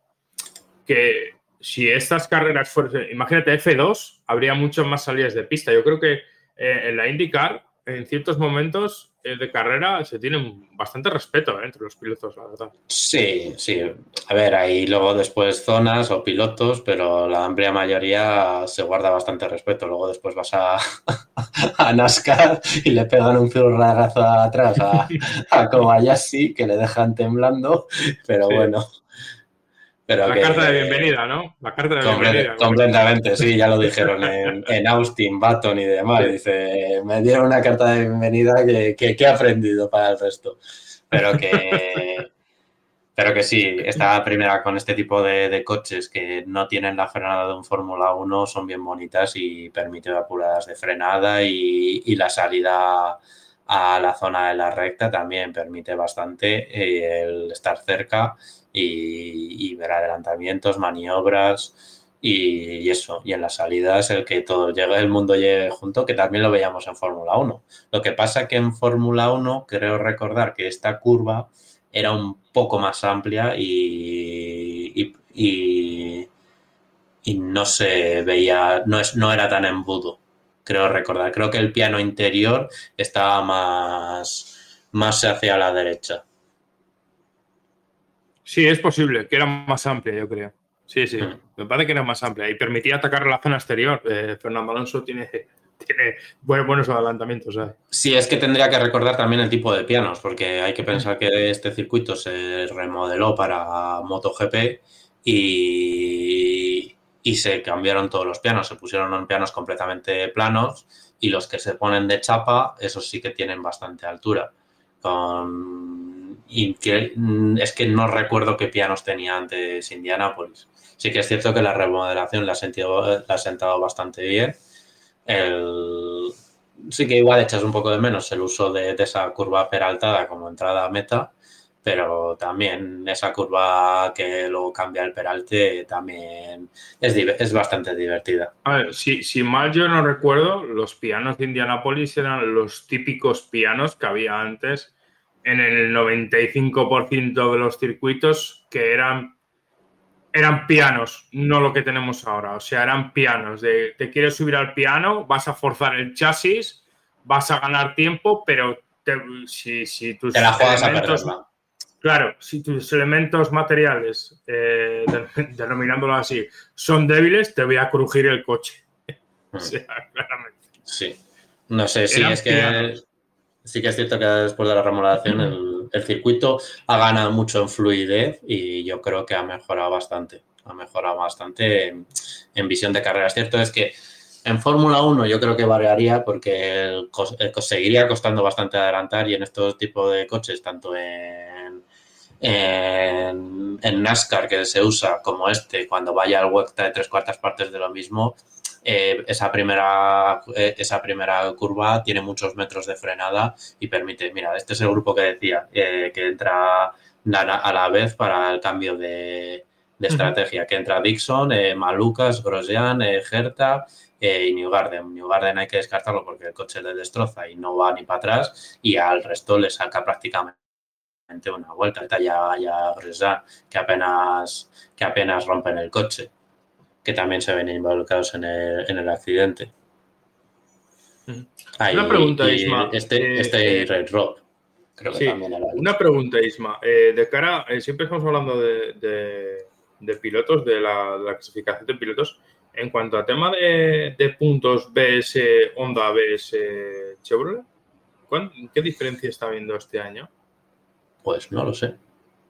Speaker 1: que si estas carreras fueran, imagínate F2, habría muchas más salidas de pista. Yo creo que en la IndyCar en ciertos momentos eh, de carrera se tiene bastante respeto eh, entre los pilotos, la verdad.
Speaker 2: Sí, sí. A ver, hay luego después zonas o pilotos, pero la amplia mayoría se guarda bastante respeto. Luego después vas a, a NASCAR y le pegan un ragazo atrás a, a Kobayashi que le dejan temblando, pero bueno
Speaker 1: la carta de bienvenida, ¿no? La carta de bienvenida.
Speaker 2: Completamente, sí, ya lo dijeron en, Austin, Baton y demás. Dice, me dieron una carta de bienvenida que, que, he aprendido para el resto. Pero que, pero que sí, esta primera con este tipo de, coches que no tienen la frenada de un Fórmula 1 son bien bonitas y permiten apuradas de frenada y, y, la salida a la zona de la recta también permite bastante eh, el estar cerca y, ver adelantamientos, maniobras y, eso. Y en las salidas el que todo llegue, el mundo llegue junto, que también lo veíamos en Fórmula 1. Lo que pasa que en Fórmula 1 creo recordar que esta curva era un poco más amplia y, y, no se veía, no, es, no era tan embudo, creo recordar. Creo que el piano interior estaba más, más hacia la derecha.
Speaker 1: Sí, es posible, que era más amplia, yo creo. Sí, sí, mm. me parece que era más amplia y permitía atacar la zona exterior. Eh, Fernando Alonso tiene, tiene buenos adelantamientos.
Speaker 2: Sí, es que tendría que recordar también el tipo de pianos, porque hay que pensar que este circuito se remodeló para MotoGP y, y se cambiaron todos los pianos, se pusieron en pianos completamente planos y los que se ponen de chapa, esos sí que tienen bastante altura. Y mm, es que no recuerdo qué pianos tenía antes Indianapolis. Sí que es cierto que la remodelación la ha, sentido, la ha sentado bastante bien. Sí que igual echas un poco de menos el uso de, esa curva peraltada como entrada a meta, pero también esa curva que luego cambia el peralte también es, es bastante divertida.
Speaker 1: A ver, si, si, mal yo no recuerdo, los pianos de Indianapolis eran los típicos pianos que había antes en el 95% de los circuitos que eran, eran pianos, no lo que tenemos ahora. O sea, eran pianos. De, te quieres subir al piano, vas a forzar el chasis, vas a ganar tiempo, pero si, si tus
Speaker 2: te la elementos, a
Speaker 1: Claro, si tus elementos materiales, eh, denominándolo así, son débiles, te voy a crujir el coche. o sea, claramente.
Speaker 2: Sí. No sé, sí, es que sí que es cierto que después de la remodelación el, circuito ha ganado mucho en fluidez y yo creo que ha mejorado bastante. Ha mejorado bastante en, visión de carrera. Es cierto es que en Fórmula 1 yo creo que variaría porque seguiría costando bastante adelantar y en estos tipos de coches, tanto en en, NASCAR que se usa como este, cuando vaya al vuelta de tres cuartas partes de lo mismo, eh, esa, primera, eh, esa primera curva tiene muchos metros de frenada y permite, mira, este es el grupo que decía, eh, que entra a la vez para el cambio de, estrategia, que entra Dixon, Malucas, Grosjean, Gerta y Newgarden. Newgarden hay que descartarlo porque el coche le destroza y no va ni para atrás y al resto le saca prácticamente una vuelta. ya, ya que apenas, que apenas rompen el coche, que también se ven involucrados en el, en el accidente.
Speaker 1: una pregunta, Isma.
Speaker 2: Este, eh, este Red Rock. Creo que también era
Speaker 1: una pregunta, Isma. Eh, de cara, eh, siempre estamos hablando de, de, pilotos, de la, clasificación de pilotos. En cuanto a tema de, de puntos BS Honda, BS Chevrolet, ¿qué diferencia está viendo este año?
Speaker 2: Pues no lo sé.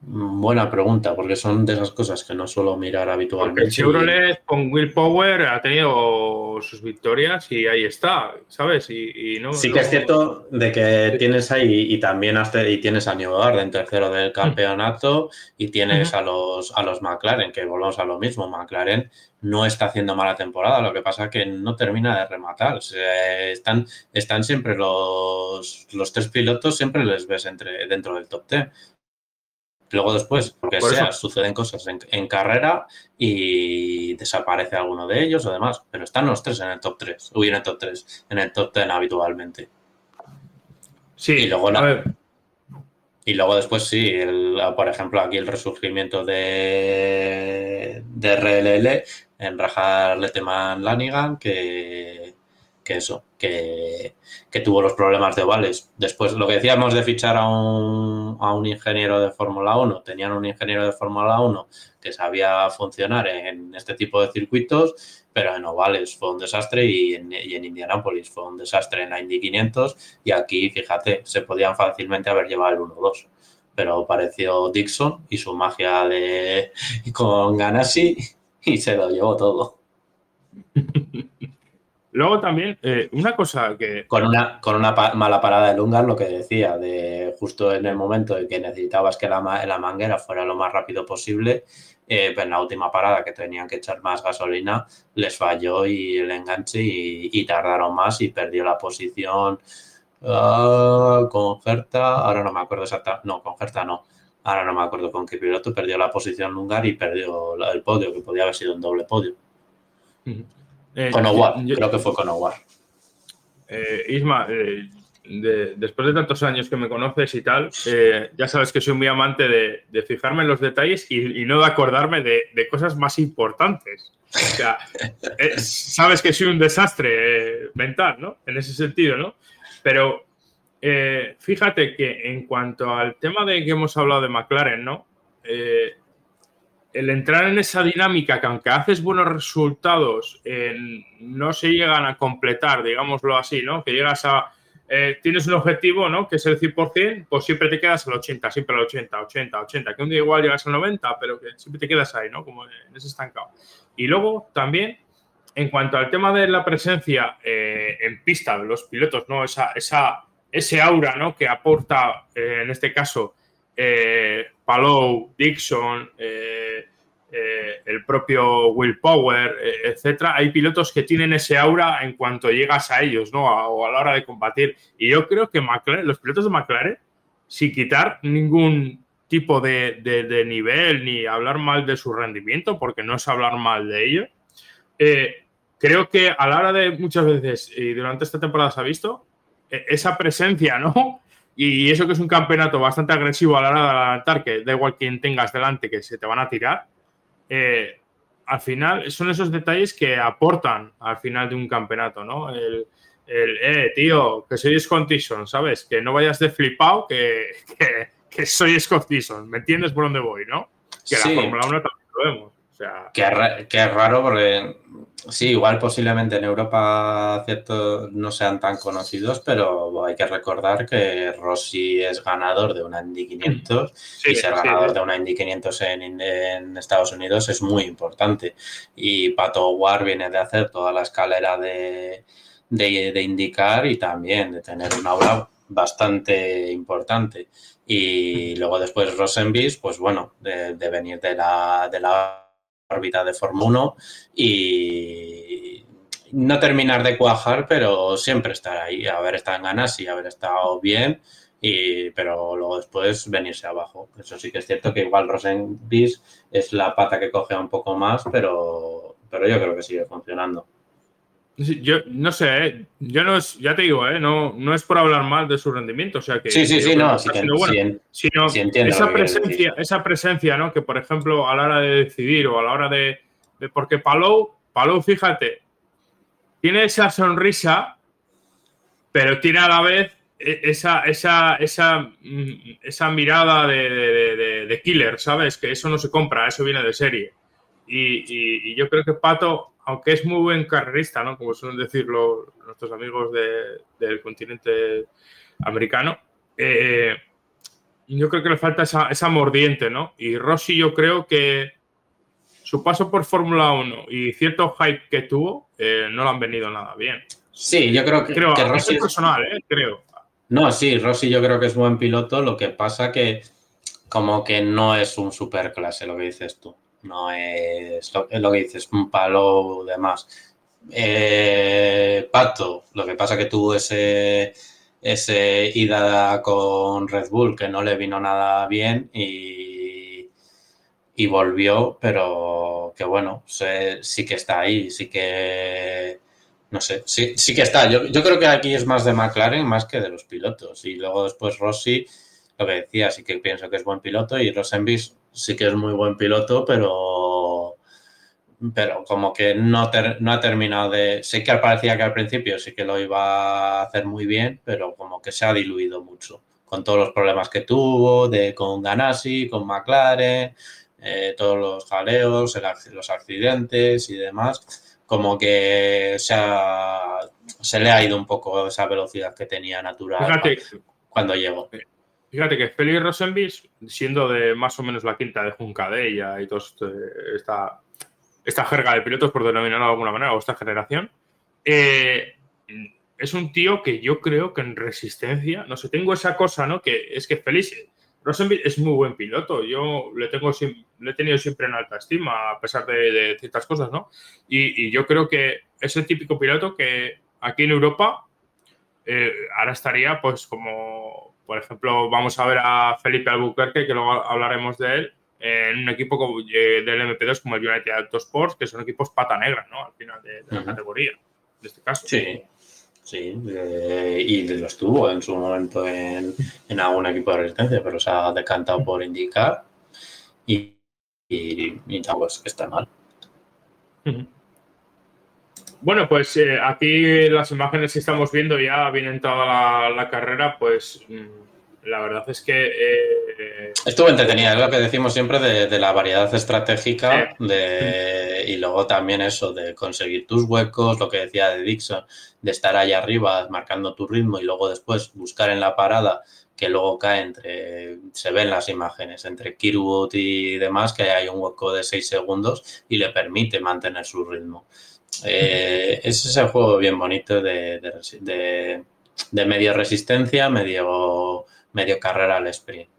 Speaker 2: Buena pregunta, porque son de esas cosas que no suelo mirar habitualmente.
Speaker 1: Porque Chevrolet con Will Power ha tenido sus victorias y ahí está, ¿sabes? Y, no,
Speaker 2: sí que es cierto de que tienes ahí y también y tienes a New en tercero del campeonato y tienes a los a los McLaren, que volvemos a lo mismo. McLaren no está haciendo mala temporada, lo que pasa es que no termina de rematar. están, están siempre los, los tres pilotos, siempre les ves entre, dentro del top 10. Luego después, porque sea, suceden cosas en, carrera y desaparece alguno de ellos o demás. Pero están los tres en el top 3. Uy, en el top 3, en el top 10 habitualmente.
Speaker 1: Sí,
Speaker 2: y luego, y luego después sí, por ejemplo, aquí el resurgimiento de, de RLL en Rajar Leteman Lanigan, que, que eso, que, tuvo los problemas de ovales. Después, lo que decíamos de fichar a un, a un ingeniero de Fórmula 1, tenían un ingeniero de Fórmula 1 que sabía funcionar en este tipo de circuitos, pero en ovales fue un desastre y en, y Indianápolis fue un desastre en la Indy 500 y aquí, fíjate, se podían fácilmente haber llevado el 1-2 pero apareció Dixon y su magia de con Ganassi y se lo llevó todo.
Speaker 1: Luego también, eh, una cosa que...
Speaker 2: Con una, con una mala parada de Lungar, lo que decía, de justo en el momento en que necesitabas que la, la manguera fuera lo más rápido posible, eh, pues en la última parada que tenían que echar más gasolina, les falló y el enganche y, tardaron más y perdió la posición. Uh, con Gerta, ahora no me acuerdo exactamente, no, con Gerta no, ahora no me acuerdo con qué piloto, perdió la posición lugar y perdió el podio, que podía haber sido un doble podio. Eh, con Owar, creo que fue con Owar.
Speaker 1: Eh, Isma, eh, después de tantos años que me conoces y tal, ya sabes que soy muy amante de, fijarme en los detalles y, no de acordarme de, cosas más importantes. O sea, sabes que soy un desastre mental, ¿no? En ese sentido, ¿no? Pero fíjate que en cuanto al tema de que hemos hablado de McLaren, ¿no? El entrar en esa dinámica que aunque haces buenos resultados, no se llegan a completar, digámoslo así, ¿no? Que llegas a... Eh, tienes un objetivo, ¿no? Que es el 100%, pues siempre te quedas al 80, siempre al 80, 80, 80. Que un día igual llegas al 90, pero que siempre te quedas ahí, ¿no? Como en ese estancado. Y luego también, en cuanto al tema de la presencia eh, en pista de los pilotos, ¿no? Esa, esa, ese aura, ¿no? Que aporta, eh, en este caso, eh, Dixon, eh, eh, el propio Will Power, etcétera, hay pilotos que tienen ese aura en cuanto llegas a ellos, ¿no? o a la hora de combatir. Y yo creo que los pilotos de McLaren, sin quitar ningún tipo de, nivel ni hablar mal de su rendimiento, porque no es hablar mal de ellos, creo que a la hora de muchas veces, y durante esta temporada se ha visto, esa presencia, ¿no? Y eso que es un campeonato bastante agresivo a la hora de adelantar, que da igual quien tengas delante, que se te van a tirar, eh, al final son esos detalles que aportan al final de un campeonato, ¿no? El, eh, tío, que soy Scott ¿sabes? Que no vayas de flipado, que, que, soy Scott ¿me entiendes por dónde voy, no? Que la Fórmula 1 también lo vemos. O sea,
Speaker 2: que, es raro porque sí, igual posiblemente en Europa cierto no sean tan conocidos, pero hay que recordar que Rossi es ganador de una Indy 500 y ser ganador de una Indy 500 en, Estados Unidos es muy importante. Y Pato War viene de hacer toda la escalera de, de, indicar y también de tener una obra bastante importante. Y luego después Rosenbis, pues bueno, de, venir de la, de la órbita de Fórmula 1 y no terminar de cuajar, pero siempre estar ahí, haber estado en ganas y haber estado bien, y, pero luego después venirse abajo. Eso sí que es cierto que igual Rosenbis es la pata que coge un poco más, pero, pero yo creo que sigue funcionando.
Speaker 1: Yo no sé, ¿eh? yo no es, ya te digo, ¿eh? no, no es por hablar mal de su rendimiento, o sea que
Speaker 2: sí, sí, sí, no, sí,
Speaker 1: sino esa presencia, esa presencia, ¿no? Que por ejemplo a la hora de decidir o a la hora de, porque Palou, Palou, fíjate, tiene esa sonrisa, pero tiene a la vez e, esa, esa, esa, mm, esa mirada de, de, killer, ¿sabes? Que eso no se compra, eso viene de serie. y, y yo creo que Pato aunque es muy buen carrerista, ¿no? Como suelen decirlo nuestros amigos del continente americano, eh, yo creo que le falta esa, mordiente, ¿no? Y Rossi yo creo que su paso por Fórmula 1 y cierto hype que tuvo eh, no lo han venido nada bien.
Speaker 2: Sí, yo creo que,
Speaker 1: creo, que Rossi... Es personal, ¿eh? Creo.
Speaker 2: No, sí, Rossi yo creo que es buen piloto, lo que pasa que como que no es un superclase lo que dices tú no es lo, que dices, un palo de más. Eh, Pato, lo que pasa que tuvo ese, ese ida con Red Bull que no le vino nada bien y, y volvió, pero que bueno, sí que está ahí, sí que no sé, sí, sí que está. Yo, yo, creo que aquí es más de McLaren más que de los pilotos. Y luego después Rossi, lo que decía, sí que pienso que es buen piloto y Rosenbis sí que es muy buen piloto, pero, pero como que no, no ha terminado de... Sí que parecía que al principio sí que lo iba a hacer muy bien, pero como que se ha diluido mucho con todos los problemas que tuvo, de, con Ganassi, con McLaren, eh, todos los jaleos, los accidentes y demás, como que se, se le ha ido un poco esa velocidad que tenía natural cuando llegó.
Speaker 1: Fíjate que Félix Rosenbis, siendo de más o menos la quinta de Juncadella y toda esta, esta jerga de pilotos, por denominarlo de alguna manera, o esta generación, eh, es un tío que yo creo que en resistencia, no sé, tengo esa cosa, ¿no? Que es que Félix Rosenbis es muy buen piloto. Yo le, tengo, le he tenido siempre en alta estima, a pesar de, ciertas cosas, ¿no? Y, yo creo que es el típico piloto que aquí en Europa eh, ahora estaría, pues, como por ejemplo, vamos a ver a Felipe Albuquerque, que luego hablaremos de él, en un equipo como, eh, del MP2 como el United Autosports, que son equipos pata negra, ¿no? Al final de, la categoría, en este caso.
Speaker 2: Sí, sí, y lo estuvo en su momento en, algún equipo de resistencia, pero se ha decantado por indicar y, y, y pues, está mal.
Speaker 1: Bueno, pues eh, aquí las imágenes que estamos viendo ya bien entrada la, carrera, pues mm, la verdad es que... Eh,
Speaker 2: Estuvo entretenida, es lo que decimos siempre de, la variedad estratégica de, y luego también eso de conseguir tus huecos, lo que decía de Dixon, de estar ahí arriba marcando tu ritmo y luego después buscar en la parada que luego cae entre, se ven las imágenes, entre Kirwood y demás, que hay un hueco de 6 segundos y le permite mantener su ritmo. Eh, ese es el juego bien bonito de, de, medio resistencia, medio, medio carrera al sprint.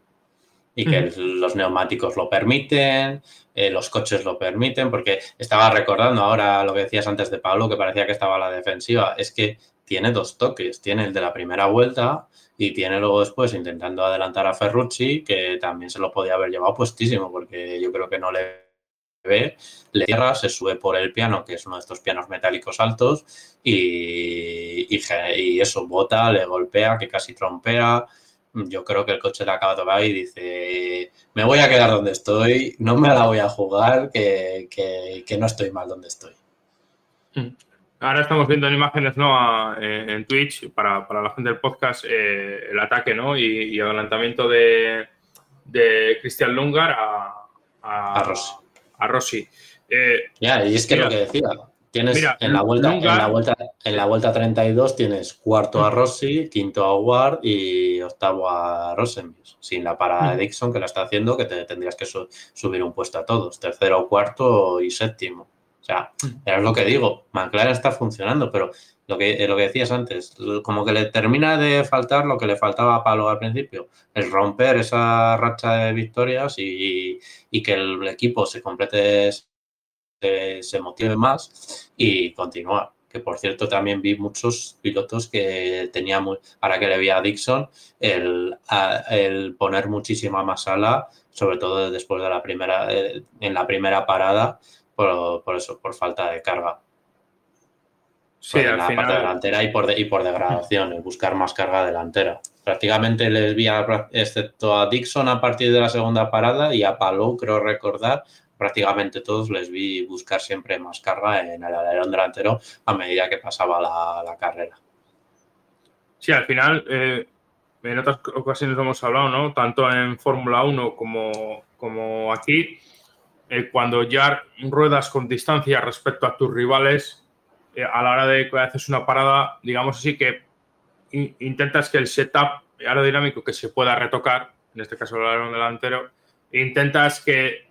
Speaker 2: Y que los neumáticos lo permiten, eh, los coches lo permiten, porque estaba recordando ahora lo que decías antes de Pablo, que parecía que estaba a la defensiva, es que tiene dos toques, tiene el de la primera vuelta y tiene luego después intentando adelantar a Ferrucci, que también se lo podía haber llevado puestísimo, porque yo creo que no le le cierra, se sube por el piano, que es uno de estos pianos metálicos altos, y, y, eso, bota, le golpea, que casi trompea. Yo creo que el coche le acaba de tocar y dice, me voy a quedar donde estoy, no me la voy a jugar, que, no estoy mal donde estoy.
Speaker 1: Mm. Ahora estamos viendo en imágenes ¿no? en Twitch, para, la gente del podcast, eh, el ataque ¿no? y, adelantamiento de, de Cristian Lungar a, a, a Rossi.
Speaker 2: Eh, ya, y es que lo que decía, tienes en, la vuelta, en, la vuelta, en la vuelta 32 tienes cuarto a Rossi, quinto a Ward y octavo a Rosenbius, sin la parada de mm. Dixon que la está haciendo, que te tendrías que subir un puesto a todos, tercero, cuarto y séptimo. O sea, es lo que digo, McLaren está funcionando, pero lo que, lo que decías antes, como que le termina de faltar lo que le faltaba a Palo al principio, es romper esa racha de victorias y, que el equipo se complete, se, motive más y continuar. Que por cierto también vi muchos pilotos que tenían, ahora que le vi a Dixon, el, el poner muchísima más ala, sobre todo después de la primera, eh, en la primera parada, por, por eso, por falta de carga. Sí, en la parte delantera y por, y por degradación, buscar más carga delantera. Prácticamente les vi, excepto a Dixon a partir de la segunda parada y a Palou, creo recordar, prácticamente todos les vi buscar siempre más carga en el alerón delantero a medida que pasaba la, carrera.
Speaker 1: Sí, al final, eh, en otras ocasiones hemos hablado, ¿no? Tanto en Fórmula 1 como, como aquí, eh, cuando ya ruedas con distancia respecto a tus rivales, eh, a la hora de que haces una parada, digamos así, que intentas que el setup aerodinámico que se pueda retocar, en este caso el alerón delantero, intentas que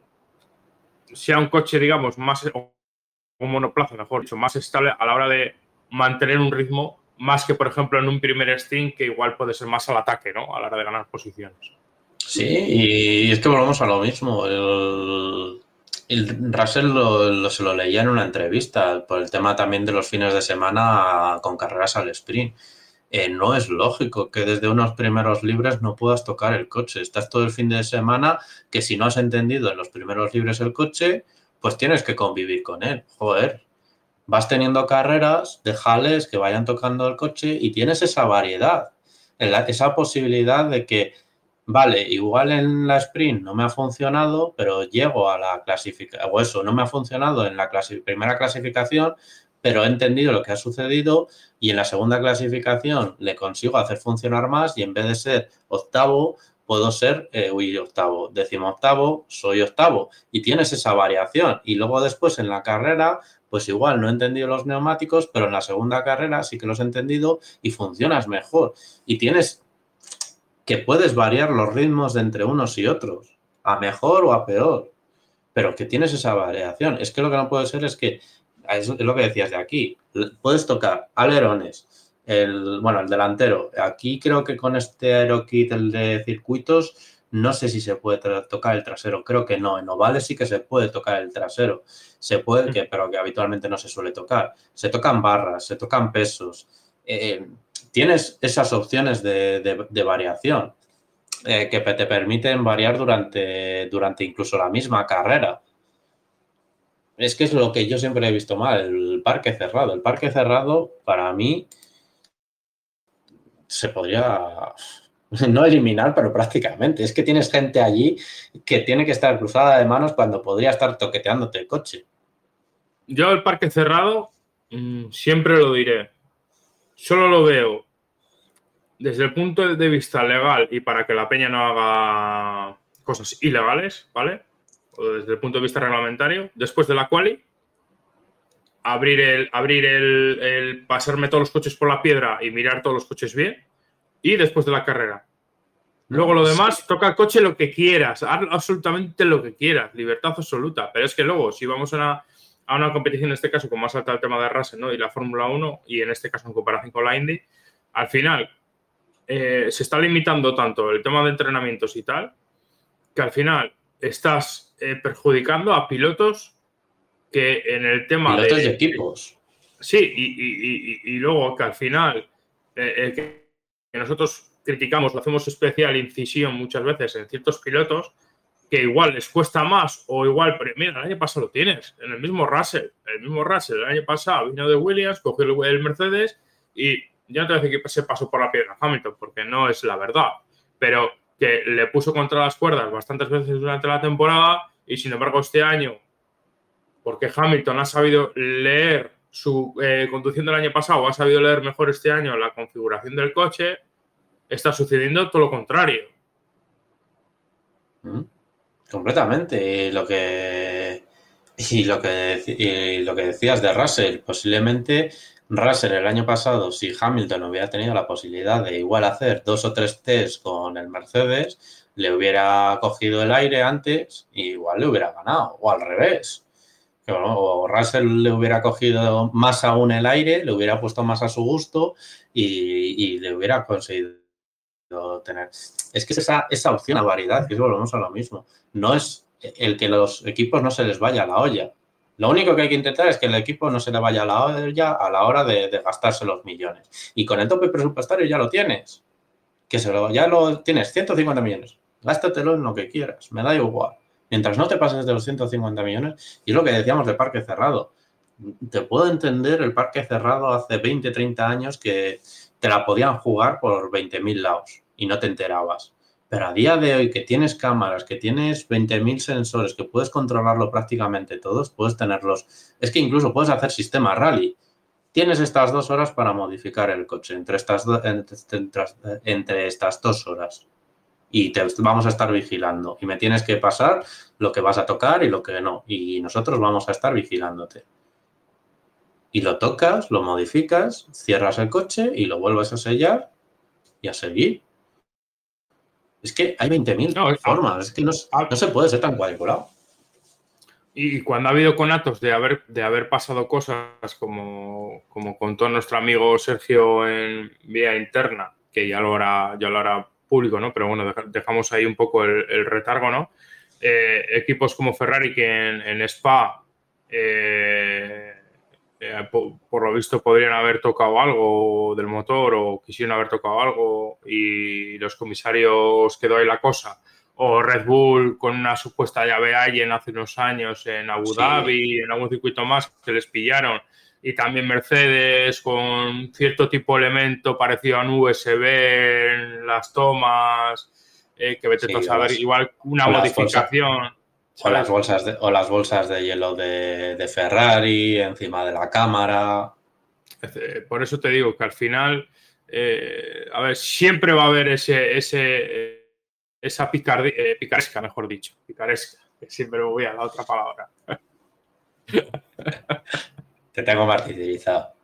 Speaker 1: sea un coche, digamos, más, un monoplaza, mejor dicho, más estable a la hora de mantener un ritmo, más que, por ejemplo, en un primer stint, que igual puede ser más al ataque, ¿no? A la hora de ganar posiciones.
Speaker 2: Sí, y es que volvemos a lo mismo. El, el Russell se lo leía en una entrevista por el tema también de los fines de semana con carreras al sprint. Eh, no es lógico que desde unos primeros libres no puedas tocar el coche. Estás todo el fin de semana que si no has entendido en los primeros libres el coche, pues tienes que convivir con él. Joder, vas teniendo carreras, déjales que vayan tocando el coche y tienes esa variedad, esa posibilidad de que vale, igual en la sprint no me ha funcionado, pero llego a la clasificación, o eso, no me ha funcionado en la primera clasificación, pero he entendido lo que ha sucedido y en la segunda clasificación le consigo hacer funcionar más y en vez de ser octavo, puedo ser, eh, octavo, décimo octavo, soy octavo y tienes esa variación. Y luego después en la carrera, pues igual no he entendido los neumáticos, pero en la segunda carrera sí que los he entendido y funcionas mejor. Y tienes que puedes variar los ritmos de entre unos y otros, a mejor o a peor, pero que tienes esa variación. Es que lo que no puede ser es que, es lo que decías de aquí, puedes tocar alerones, el, bueno, el delantero. Aquí creo que con este aerokit, el de circuitos, no sé si se puede tocar el trasero, creo que no. En ovales sí que se puede tocar el trasero, se puede, que, pero que habitualmente no se suele tocar. Se tocan barras, se tocan pesos. Eh, tienes esas opciones de, variación eh, que te permiten variar durante, durante incluso la misma carrera. Es que es lo que yo siempre he visto mal, el parque cerrado. El parque cerrado, para mí, se podría no eliminar, pero prácticamente. Es que tienes gente allí que tiene que estar cruzada de manos cuando podría estar toqueteándote el coche.
Speaker 1: Yo el parque cerrado mm, siempre lo diré. Solo lo veo desde el punto de vista legal y para que la peña no haga cosas ilegales, ¿vale? O desde el punto de vista reglamentario, después de la quali, abrir el, abrir el pasarme todos los coches por la piedra y mirar todos los coches bien y después de la carrera. Luego lo demás, toca el coche lo que quieras, haz absolutamente lo que quieras, libertad absoluta. Pero es que luego, si vamos a una, competición, en este caso, con más alta el tema de Russell ¿no? y la Fórmula 1, y en este caso en comparación con la Indy, al final eh, se está limitando tanto el tema de entrenamientos y tal, que al final estás eh, perjudicando a pilotos que en el tema
Speaker 2: pilotos de, equipos.
Speaker 1: Sí, y, y, luego que al final eh, nosotros criticamos, lo hacemos especial incisión muchas veces en ciertos pilotos, que igual les cuesta más o igual, pero mira, el año pasado lo tienes, en el mismo Russell, el mismo Russell, el año pasado vino de Williams, cogió el, Mercedes y ya no te voy a decir que se pasó por la piedra Hamilton, porque no es la verdad, pero que le puso contra las cuerdas bastantes veces durante la temporada y sin embargo este año, porque Hamilton ha sabido leer su eh, conducción del año pasado, ha sabido leer mejor este año la configuración del coche, está sucediendo todo lo contrario.
Speaker 2: Mm, completamente. Y lo que y lo que, lo que decías de Russell, posiblemente Russell el año pasado, si Hamilton hubiera tenido la posibilidad de igual hacer dos o tres test con el Mercedes, le hubiera cogido el aire antes y igual le hubiera ganado, o al revés. O Russell le hubiera cogido más aún el aire, le hubiera puesto más a su gusto y, y le hubiera conseguido tener. Es que esa, esa opción, la variedad, que volvemos a lo mismo. No es el que los equipos no se les vaya a la olla. Lo único que hay que intentar es que el equipo no se le vaya a la olla a la hora de, gastarse los millones. Y con el tope presupuestario ya lo tienes. Que se lo, ya lo tienes, 150 millones. Gástatelo en lo que quieras, me da igual. Mientras no te pases de los 150 millones, y es lo que decíamos de parque cerrado. Te puedo entender el parque cerrado hace 20, 30 años que te la podían jugar por 20.000 lados y no te enterabas. Pero a día de hoy que tienes cámaras, que tienes 20.000 sensores, que puedes controlarlo prácticamente todos, puedes tenerlos. Es que incluso puedes hacer sistema rally. Tienes estas dos horas para modificar el coche entre estas, entre, estas dos horas. Y te vamos a estar vigilando. Y me tienes que pasar lo que vas a tocar y lo que no. Y nosotros vamos a estar vigilándote y lo tocas, lo modificas, cierras el coche y lo vuelves a sellar y a seguir. Es que hay 20.000 formas, es que no, se puede ser tan cuadriculado.
Speaker 1: Y cuando ha habido conatos de haber, de haber pasado cosas como, como contó nuestro amigo Sergio en vía interna, que ya lo hará, ya lo hará público, ¿no? Pero bueno, dejamos ahí un poco el, retargo, ¿no? Eh, equipos como Ferrari que en, en Spa eh, eh, por, lo visto podrían haber tocado algo del motor o quisieron haber tocado algo y los comisarios quedó ahí la cosa. O Red Bull con una supuesta llave Allen hace unos años en Abu Dhabi, en algún circuito más que les pillaron. Y también Mercedes con cierto tipo de elemento parecido a un USB en las tomas, eh, que vete a saber, igual una modificación.
Speaker 2: O las, bolsas de, o las bolsas de hielo de, Ferrari encima de la cámara.
Speaker 1: Por eso te digo que al final, eh, a ver, siempre va a haber ese, ese esa eh, picaresca, mejor dicho, picaresca, que siempre me voy a la otra palabra.
Speaker 2: Te tengo martirizado.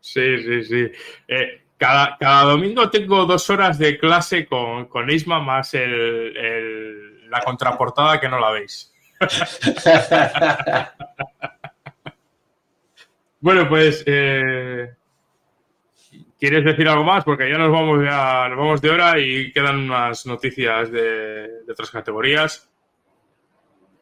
Speaker 1: Sí, sí, sí. Eh, cada, cada, domingo tengo dos horas de clase con, con Isma más el, la contraportada que no la veis. bueno, pues, eh, ¿quieres decir algo más? Porque ya nos vamos, de hora y quedan unas noticias de, otras categorías.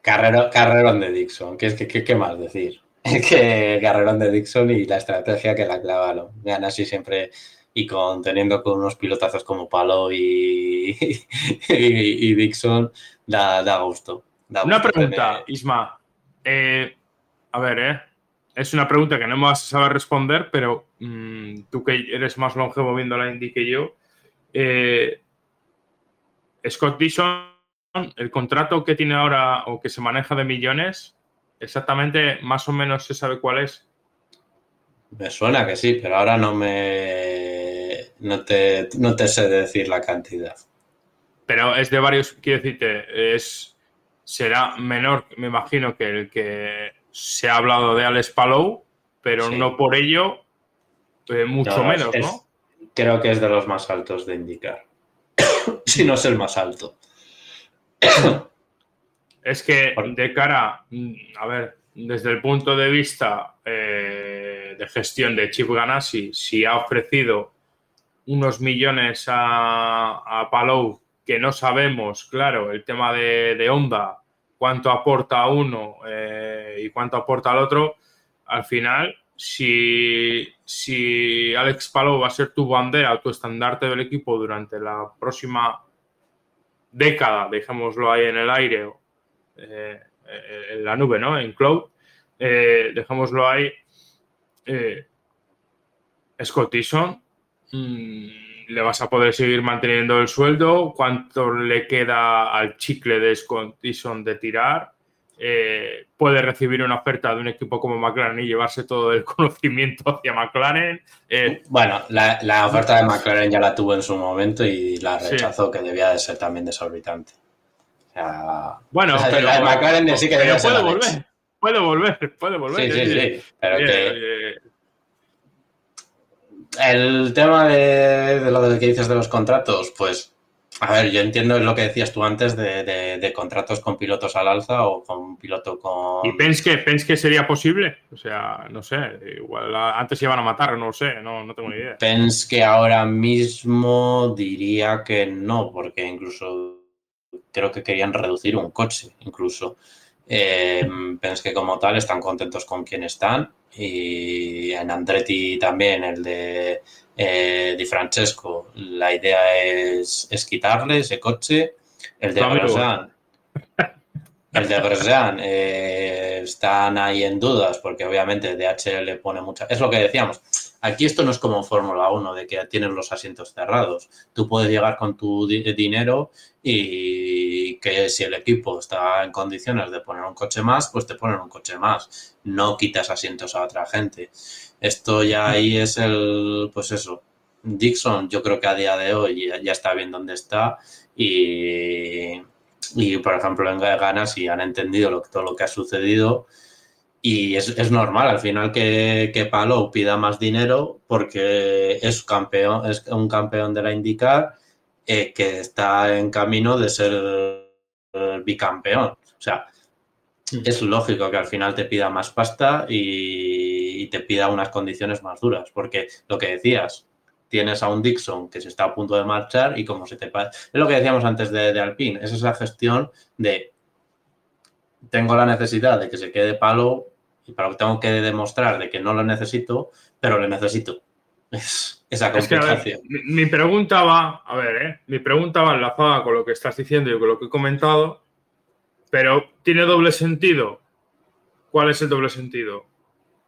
Speaker 2: Carrero, carrerón de Dixon, ¿qué, más decir? que carrerón de Dixon y la estrategia que la clavaron. Vean así siempre y con teniendo con unos pilotazos como Palo y, y, Dixon, da gusto.
Speaker 1: Una pregunta, Isma. Eh, a ver, ¿eh? es una pregunta que no me vas a saber responder, pero mm, tú que eres más longevo viendo la Indy que yo, eh, Scott Dixon, el contrato que tiene ahora o que se maneja de millones, exactamente más o menos se sabe cuál es.
Speaker 2: Me suena que sí, pero ahora no me no te, no te sé decir la cantidad.
Speaker 1: Pero es de varios, quiero decirte, es será menor, me imagino, que el que se ha hablado de Alex Palou, pero no por ello eh, mucho menos, ¿no?
Speaker 2: Creo que es de los más altos de indicar. si no es el más alto.
Speaker 1: es que de cara, a ver, desde el punto de vista eh, de gestión de Chip Ganassi, si ha ofrecido unos millones a, a Palou que no sabemos, claro, el tema de, Honda, cuánto aporta uno eh, y cuánto aporta al otro, al final, si, si Alex Palou va a ser tu bandera tu estandarte del equipo durante la próxima década, dejémoslo ahí en el aire, eh, en la nube, ¿no? En cloud, eh, dejémoslo ahí. Eh, Scott mm, le vas a poder seguir manteniendo el sueldo, cuánto le queda al chicle de Scott de tirar. Eh, puede recibir una oferta de un equipo como McLaren y llevarse todo el conocimiento hacia McLaren.
Speaker 2: Eh, bueno, la, oferta de McLaren ya la tuvo en su momento y la rechazó, que debía de ser también desorbitante.
Speaker 1: bueno, pero, la de McLaren sí que puede volver, puede volver, puede volver. Sí, sí, sí. Pero que,
Speaker 2: el tema de, lo que dices de los contratos, pues, a ver, yo entiendo lo que decías tú antes de, contratos con pilotos al alza o con un piloto con...
Speaker 1: ¿Y Penske, que sería posible? O sea, no sé, igual antes se iban a matar, no lo sé, no, no tengo ni idea.
Speaker 2: que ahora mismo diría que no, porque incluso creo que querían reducir un coche, incluso. Eh, que como tal están contentos con quien están y en Andretti también el de eh, Di Francesco. La idea es, quitarle ese coche. El de Grosjean. El de Grosjean eh, están ahí en dudas porque obviamente DHL pone mucha es lo que decíamos aquí esto no es como Fórmula 1 de que tienes los asientos cerrados tú puedes llegar con tu dinero y que si el equipo está en condiciones de poner un coche más, pues te ponen un coche más. No quitas asientos a otra gente. Esto ya ahí es el, pues eso. Dixon, yo creo que a día de hoy ya, está bien donde está y, y por ejemplo, en Ganas y han entendido lo, todo lo que ha sucedido y es, normal al final que, que Palo pida más dinero porque es campeón, es un campeón de la IndyCar eh, que está en camino de ser bicampeón. O sea, mm. es lógico que al final te pida más pasta y, te pida unas condiciones más duras, porque lo que decías, tienes a un Dixon que se está a punto de marchar y como se te pasa. Es lo que decíamos antes de, de Alpine, es esa gestión de tengo la necesidad de que se quede palo y para que tengo que demostrar de que no lo necesito, pero lo necesito. Es, esa complicación.
Speaker 1: mi, pregunta va, a ver, ¿eh? mi pregunta va enlazada con lo que estás diciendo y con lo que he comentado, pero tiene doble sentido. ¿Cuál es el doble sentido?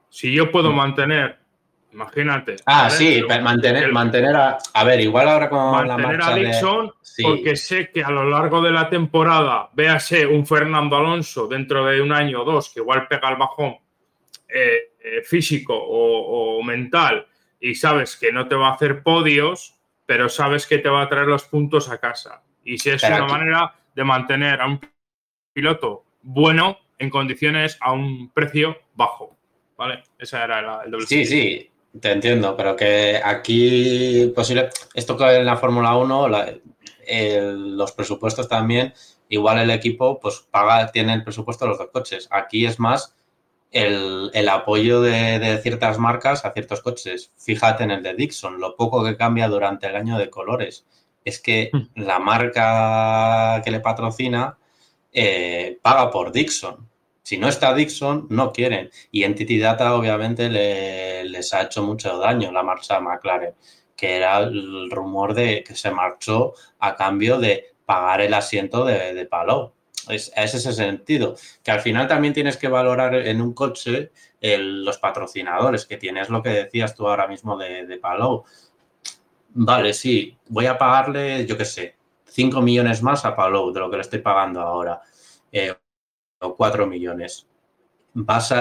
Speaker 1: Si yo puedo mm. mantener, imagínate.
Speaker 2: Ah, sí, mantener, mantener a, a ver, igual ahora con la marcha
Speaker 1: a Dixon, porque sé que a lo largo de la temporada, véase un Fernando Alonso dentro de un año o dos, que igual pega el bajón eh, eh, físico o mental y sabes que no te va a hacer podios, pero sabes que te va a traer los puntos a casa. Y si es una manera de mantener a un piloto bueno en condiciones a un precio bajo. ¿Vale? Esa era el doble.
Speaker 2: Sí, sí, te entiendo, pero que aquí posible. Esto que en la Fórmula 1, los presupuestos también, igual el equipo pues paga, tiene el presupuesto de los dos coches. Aquí es más el, apoyo de, ciertas marcas a ciertos coches. Fíjate en el de Dixon, lo poco que cambia durante el año de colores. Es que hmm. la marca que le patrocina eh, paga por Dixon. Si no está Dixon, no quieren. Y Entity Data, obviamente, les ha hecho mucho daño la marcha McLaren. que era el rumor de que se marchó a cambio de pagar el asiento de, de Palou. Es, es ese sentido, que al final también tienes que valorar en un coche los patrocinadores que tienes, lo que decías tú ahora mismo de, de Palou. Vale, sí, voy a pagarle, yo qué sé, 5 millones más a Palou de lo que le estoy pagando ahora, eh, o 4 millones.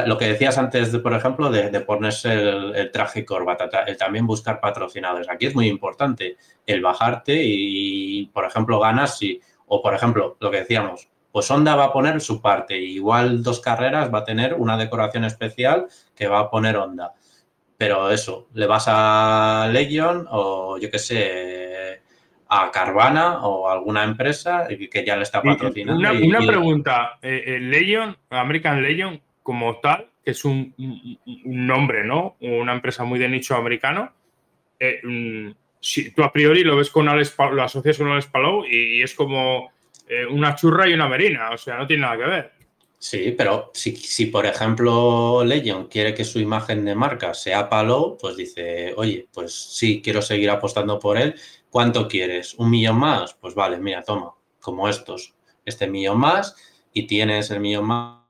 Speaker 2: lo que decías antes, de, por ejemplo, de, ponerse el, traje y el también buscar patrocinadores. Aquí es muy importante el bajarte y, por ejemplo, ganas si, o por ejemplo, lo que decíamos, pues Honda va a poner su parte. Igual dos carreras va a tener una decoración especial que va a poner Honda. Pero eso, le vas a Legion o yo qué sé, a Carvana o alguna empresa que ya le está patrocinando.
Speaker 1: Una, pregunta, eh, eh, Legion, American Legion como tal, que es un, nombre, ¿no? Una empresa muy de nicho americano. Eh, mm, si tú a priori lo ves con Alex, lo asocias con Alex Palou y es como eh, una churra y una merina, o sea, no tiene nada que ver.
Speaker 2: Sí, pero si, si, por ejemplo Legion quiere que su imagen de marca sea Palo, pues dice, oye, pues sí, quiero seguir apostando por él. ¿Cuánto quieres? ¿Un millón más? Pues vale, mira, toma, como estos, este millón más y tienes el millón más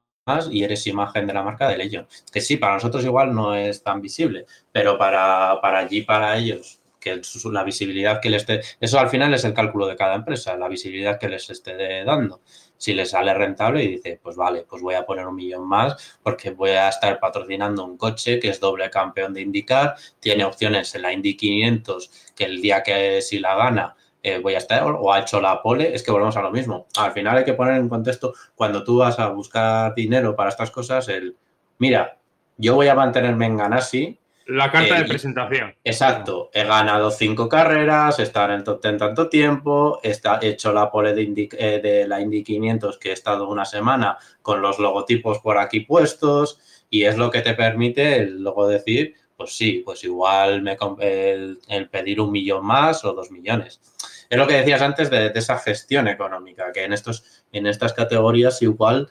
Speaker 2: y eres imagen de la marca de Legion. Que sí, para nosotros igual no es tan visible, pero para, para allí, para ellos, que la visibilidad que les esté, eso al final es el cálculo de cada empresa, la visibilidad que les esté dando. Si les sale rentable y dice, pues vale, pues voy a poner un millón más porque voy a estar patrocinando un coche que es doble campeón de indicar, tiene opciones en la Indy 500 que el día que si la gana eh, voy a estar o ha hecho la pole, es que volvemos a lo mismo. Al final hay que poner en contexto, cuando tú vas a buscar dinero para estas cosas, el, mira, yo voy a mantenerme en Ganassi
Speaker 1: la carta de presentación.
Speaker 2: Exacto. He ganado cinco carreras, he estado en el top ten tanto tiempo, he hecho la pole de, eh, de, la Indy 500 que he estado una semana con los logotipos por aquí puestos y es lo que te permite luego decir, pues sí, pues igual me el, el, pedir un millón más o dos millones. Es lo que decías antes de, esa gestión económica, que en, estos, en estas categorías igual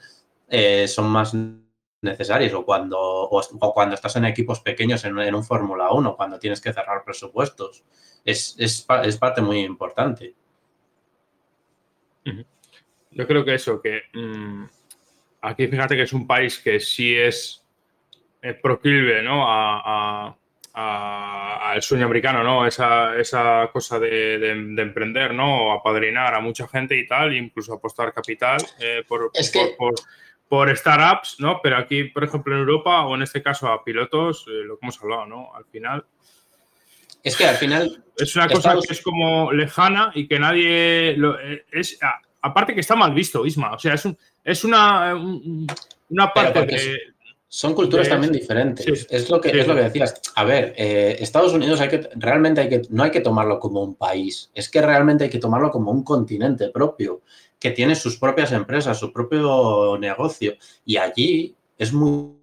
Speaker 2: eh, son más necesarias o cuando, o, cuando estás en equipos pequeños en, un Fórmula 1, cuando tienes que cerrar presupuestos. Es, es, es, parte muy importante.
Speaker 1: Yo creo que eso, que mm, aquí fíjate que es un país que sí es, proclive ¿no? a, al sueño americano, ¿no? Esa, esa cosa de, de, emprender, ¿no? Apadrinar a mucha gente y tal, incluso apostar capital eh, por, por, por startups, ¿no? Pero aquí, por ejemplo, en Europa o en este caso a pilotos, eh, lo que hemos hablado, ¿no? Al final.
Speaker 2: Es que al final.
Speaker 1: Es una cosa que es como lejana y que nadie. Lo, eh, es, aparte que está mal visto, Isma. O sea, es, un, es una, una parte de.
Speaker 2: Son culturas también diferentes. es, lo que, es lo que decías. A ver, eh, Estados Unidos hay que, realmente hay que, no hay que tomarlo como un país. Es que realmente hay que tomarlo como un continente propio que tiene sus propias empresas, su propio negocio. Y allí es muy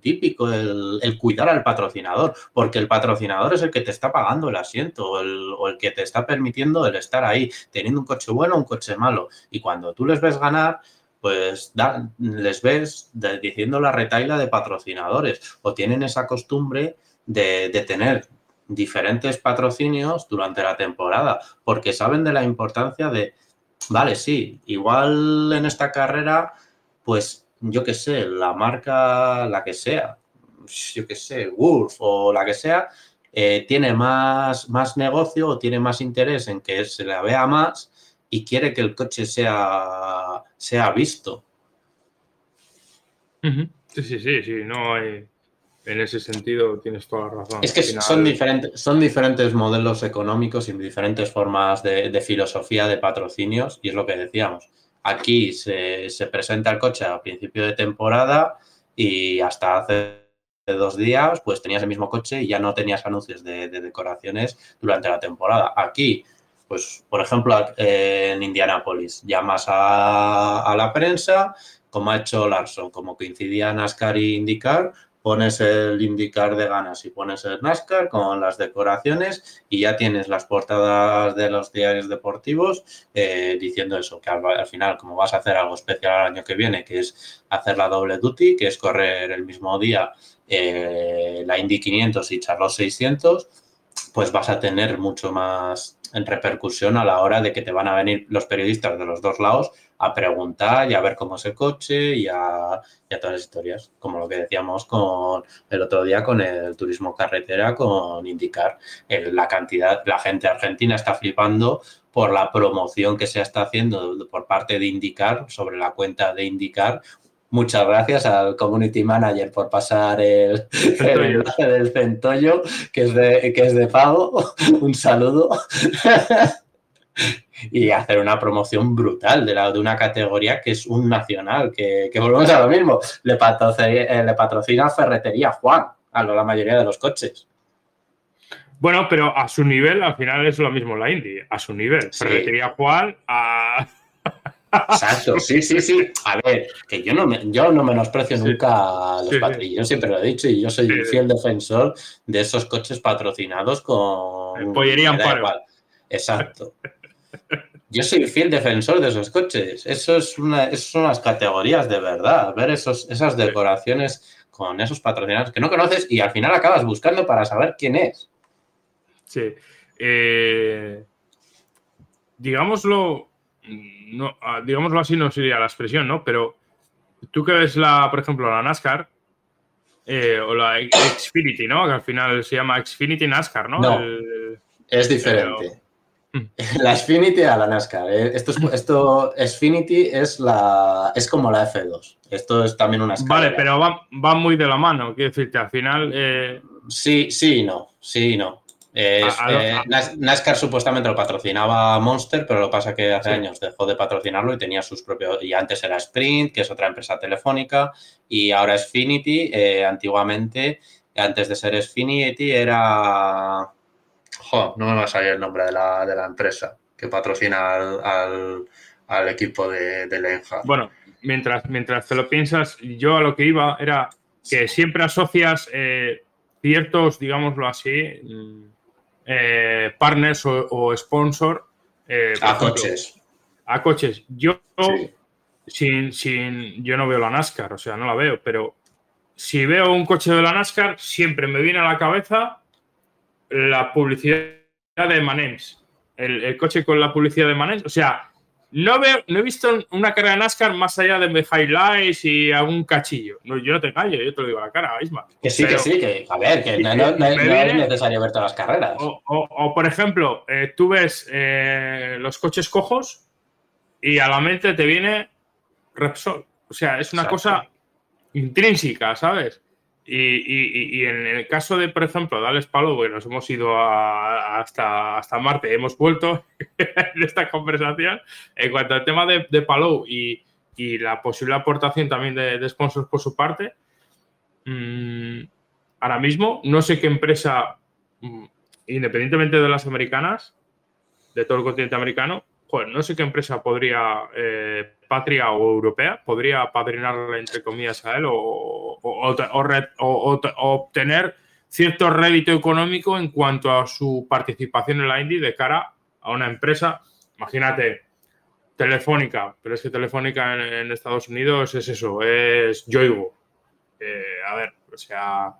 Speaker 2: típico el, cuidar al patrocinador, porque el patrocinador es el que te está pagando el asiento o el, que te está permitiendo el estar ahí, teniendo un coche bueno o un coche malo. Y cuando tú les ves ganar, pues les ves diciendo la retaila de patrocinadores o tienen esa costumbre de, de tener diferentes patrocinios durante la temporada, porque saben de la importancia de Vale, sí. Igual en esta carrera, pues yo qué sé, la marca, la que sea, yo qué sé, Wolf o la que sea, eh, tiene más, más negocio o tiene más interés en que se la vea más y quiere que el coche sea, sea visto.
Speaker 1: Sí, sí, sí, sí, no hay en ese sentido tienes toda la razón.
Speaker 2: Es que son, diferentes, son diferentes modelos económicos y diferentes formas de, filosofía de patrocinios y es lo que decíamos. Aquí se, presenta el coche a principio de temporada y hasta hace dos días pues tenías el mismo coche y ya no tenías anuncios de, decoraciones durante la temporada. Aquí, pues por ejemplo en Indianápolis, llamas a, a la prensa como ha hecho Larson, como coincidía NASCAR y IndyCar, pones el indicar de ganas y pones el NASCAR con las decoraciones y ya tienes las portadas de los diarios deportivos eh, diciendo eso, que al, final como vas a hacer algo especial el año que viene, que es hacer la doble duty, que es correr el mismo día eh, la Indy 500 y Charlotte 600, pues vas a tener mucho más en repercusión a la hora de que te van a venir los periodistas de los dos lados a preguntar y a ver cómo es el coche y a, todas las historias, como lo que decíamos con el otro día con el turismo carretera, con indicar. La cantidad, la gente argentina está flipando por la promoción que se está haciendo por parte de Indicar sobre la cuenta de Indicar Muchas gracias al community manager por pasar el, enlace del centollo, que es de, que es de pago. Un saludo. y hacer una promoción brutal de, la, de una categoría que es un nacional, que, volvemos a lo mismo. Le patrocina, eh, le patrocina Ferretería Juan a la mayoría de los coches.
Speaker 1: Bueno, pero a su nivel, al final es lo mismo la Indy, a su nivel. Ferretería Juan a
Speaker 2: Exacto, sí, sí, sí. A ver, que yo no, me, yo no menosprecio nunca a los patrulleros, siempre lo he dicho, y yo soy un fiel defensor de esos coches patrocinados con.
Speaker 1: Pollería Amparo.
Speaker 2: Exacto. Yo soy fiel defensor de esos coches. Eso es una, son las categorías de verdad. Ver esos, esas decoraciones con esos patrocinados que no conoces y al final acabas buscando para saber quién es.
Speaker 1: Sí. Eh, digámoslo no, ah, digámoslo así, no sería la expresión, ¿no? Pero tú que ves la, por ejemplo, la NASCAR eh, o la Xfinity, ¿no? Que al final se llama Xfinity NASCAR, ¿no?
Speaker 2: es diferente. La Xfinity a la NASCAR. ¿eh? Esto, es, esto Xfinity es la es como la F2. Esto es también una
Speaker 1: escala. Vale, pero va, muy de la mano. Quiero decirte, al final. Eh,
Speaker 2: sí, sí, no. Sí, no. Eh, NASCAR supuestamente lo patrocinaba Monster, pero lo pasa que hace años dejó de patrocinarlo y tenía sus propios. Y antes era Sprint, que es otra empresa telefónica, y ahora es Finity. Eh, antiguamente, antes de ser Xfinity, era. Jo, no me va a salir el nombre de la, empresa que patrocina al, equipo de, de Lenja.
Speaker 1: Bueno, mientras, mientras te lo piensas, yo a lo que iba era que siempre asocias eh, ciertos, digámoslo así, mm, eh, partners o, sponsor.
Speaker 2: Eh, a coches.
Speaker 1: A coches. Yo, sin, sin, yo no veo la NASCAR, o sea, no la veo, pero si veo un coche de la NASCAR, siempre me viene a la cabeza la publicidad de Manems. El, el coche con la publicidad de Manems. O sea, no, veo, no he visto una carrera de NASCAR más allá de highlights y algún cachillo. No, yo no te callo, yo te lo digo a la cara, Isma.
Speaker 2: Que sí, que sí, que a ver, que no, es necesario ver todas las carreras.
Speaker 1: O, por ejemplo, eh, tú ves eh, los coches cojos y a la mente te viene Repsol. O sea, es una cosa intrínseca, ¿sabes? Y, en el caso de, por ejemplo, Dales Palo, que nos hemos ido hasta, hasta Marte, hemos vuelto en esta conversación. En cuanto al tema de, de Palou y, la posible aportación también de, sponsors por su parte, mm, ahora mismo no sé qué empresa, mm, independientemente de las americanas, de todo el continente americano, no sé qué empresa podría, eh, patria o europea, podría padrinarle, entre comillas, a él o, obtener cierto rédito económico en cuanto a su participación en la Indy de cara a una empresa, imagínate, Telefónica, pero es que Telefónica en, Estados Unidos es eso, es Yoigo. Eh, a ver, o sea,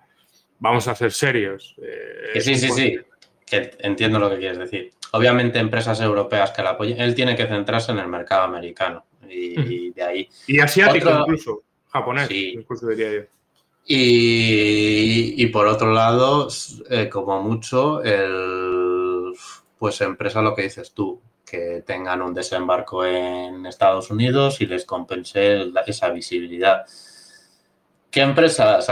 Speaker 1: vamos a ser serios.
Speaker 2: Eh, sí, sí, sí, que entiendo lo que quieres decir obviamente empresas europeas que la apoyen, él tiene que centrarse en el mercado americano y, de ahí.
Speaker 1: Y asiático incluso, japonés, incluso diría yo.
Speaker 2: Y, por otro lado, eh, como mucho, el, pues empresa lo que dices tú, que tengan un desembarco en Estados Unidos y les compense esa visibilidad. ¿Qué empresas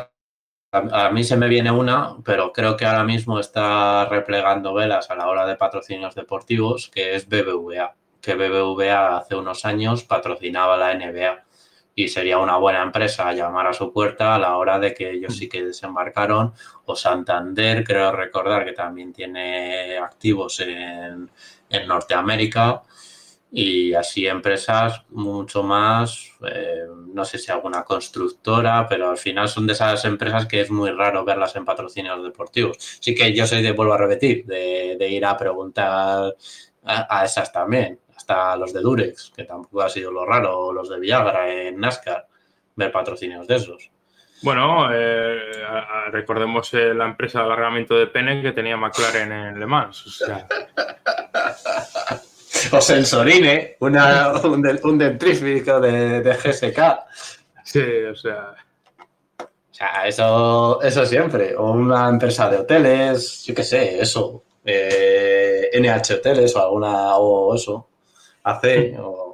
Speaker 2: a, mí se me viene una, pero creo que ahora mismo está replegando velas a la hora de patrocinios deportivos, que es BBVA, que BBVA hace unos años patrocinaba la NBA y sería una buena empresa llamar a su puerta a la hora de que ellos sí que desembarcaron, o Santander, creo recordar que también tiene activos en, en Norteamérica y así empresas mucho más, eh, no sé si alguna constructora, pero al final son de esas empresas que es muy raro verlas en patrocinios deportivos. Sí que yo soy de, vuelvo a repetir, de, ir a preguntar a, esas también, hasta los de Durex, que tampoco ha sido lo raro, o los de Viagra en NASCAR, ver patrocinios de esos.
Speaker 1: Bueno, eh, recordemos eh, la empresa de alargamiento de pene que tenía McLaren en Le Mans. O, sea.
Speaker 2: o Sensorine, una, un, un dentrífico de, de, GSK.
Speaker 1: Sí, o sea.
Speaker 2: O sea, eso, eso siempre. O una empresa de hoteles, yo qué sé, eso. Eh, NH Hoteles o alguna, o eso. AC, o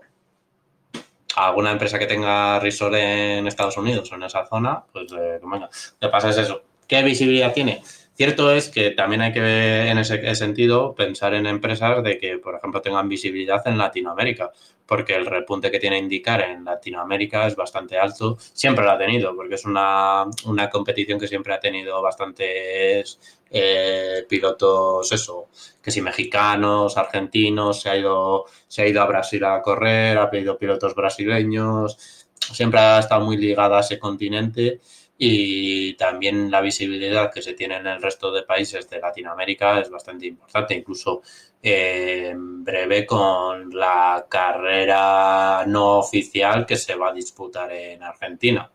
Speaker 2: alguna empresa que tenga resort en Estados Unidos o en esa zona, pues eh, venga. Lo que pasa es eso. ¿Qué visibilidad tiene? Cierto es que también hay que en ese sentido pensar en empresas de que, por ejemplo, tengan visibilidad en Latinoamérica, porque el repunte que tiene Indicar en Latinoamérica es bastante alto. Siempre lo ha tenido, porque es una, una competición que siempre ha tenido bastantes eh, pilotos, eso, que si mexicanos, argentinos, se ha, ido, se ha ido a Brasil a correr, ha pedido pilotos brasileños, siempre ha estado muy ligada a ese continente y también la visibilidad que se tiene en el resto de países de Latinoamérica es bastante importante, incluso eh, en breve con la carrera no oficial que se va a disputar en Argentina,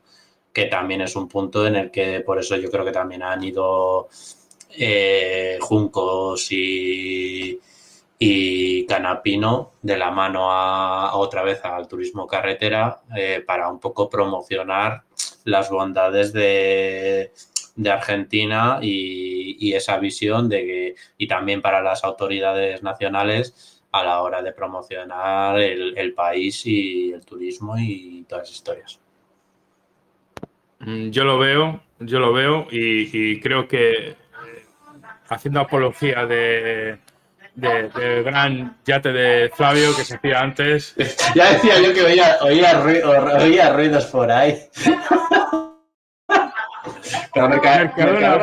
Speaker 2: que también es un punto en el que por eso yo creo que también han ido eh, Juncos y, y, Canapino de la mano a, otra vez al turismo carretera eh, para un poco promocionar las bondades de, Argentina y, esa visión de que, y también para las autoridades nacionales a la hora de promocionar el, país y el turismo y todas las historias.
Speaker 1: Mm, yo lo veo, yo lo veo y, creo que haciendo apología de, del gran yate de Flavio que se hacía antes.
Speaker 2: Ya decía yo que oía, oía, ruidos por ahí. Pero Mercadona,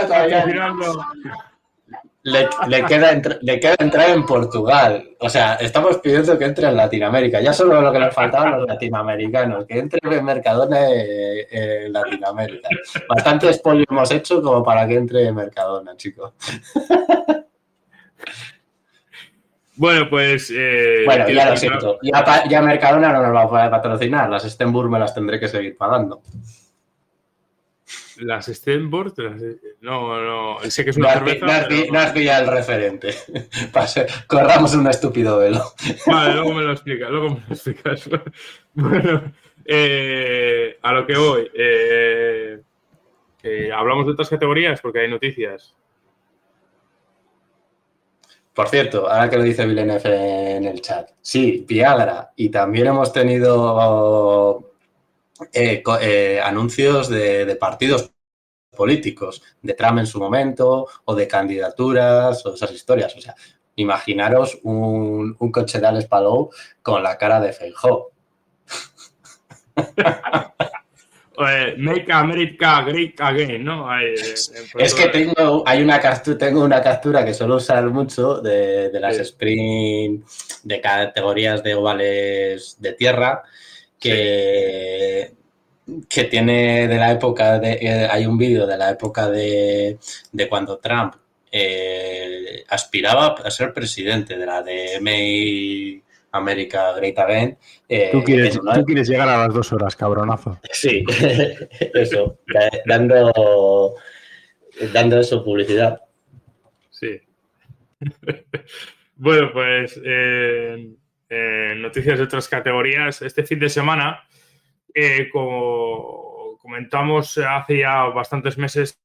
Speaker 2: le, le, queda le queda entrar en Portugal. O sea, estamos pidiendo que entre en Latinoamérica. Ya solo lo que nos faltaban los latinoamericanos, que entre en Mercadona en, Latinoamérica. Bastante spoiler hemos hecho como para que entre en Mercadona, chicos.
Speaker 1: Bueno, pues.
Speaker 2: Eh, bueno, ya lo siento. Ya, ya, Mercadona no nos va a poder patrocinar. Las Stenburg me las tendré que seguir pagando.
Speaker 1: Las Stenburg, no, no, sé que es una cerveza.
Speaker 2: No has, el referente. corramos un estúpido velo.
Speaker 1: Vale, luego me lo explicas, luego me lo explicas. Bueno, eh, a lo que voy. Eh, hablamos de otras categorías porque hay noticias.
Speaker 2: Por cierto, ahora que lo dice Villeneuve en el chat, sí, Viagra. Y también hemos tenido eh, eh, anuncios de, partidos políticos, de Trump en su momento, o de candidaturas, o esas historias. O sea, imaginaros un, coche de Alex Palou con la cara de Feijóo.
Speaker 1: Make America Great Again, ¿no?
Speaker 2: Eh, es que tengo, hay una captura, tengo una captura que suelo usar mucho de, las sprint de categorías de ovales de tierra que, que tiene de la época de, eh, hay un vídeo de la época de, de cuando Trump eh, aspiraba a ser presidente de la de May América Great Again.
Speaker 3: Eh, ¿Tú, quieres, tú quieres llegar a las dos horas, cabronazo.
Speaker 2: Sí, eso, dando, dando eso publicidad.
Speaker 1: Sí. bueno, pues noticias de otras categorías. Este fin de semana, eh, como comentamos hace ya bastantes meses,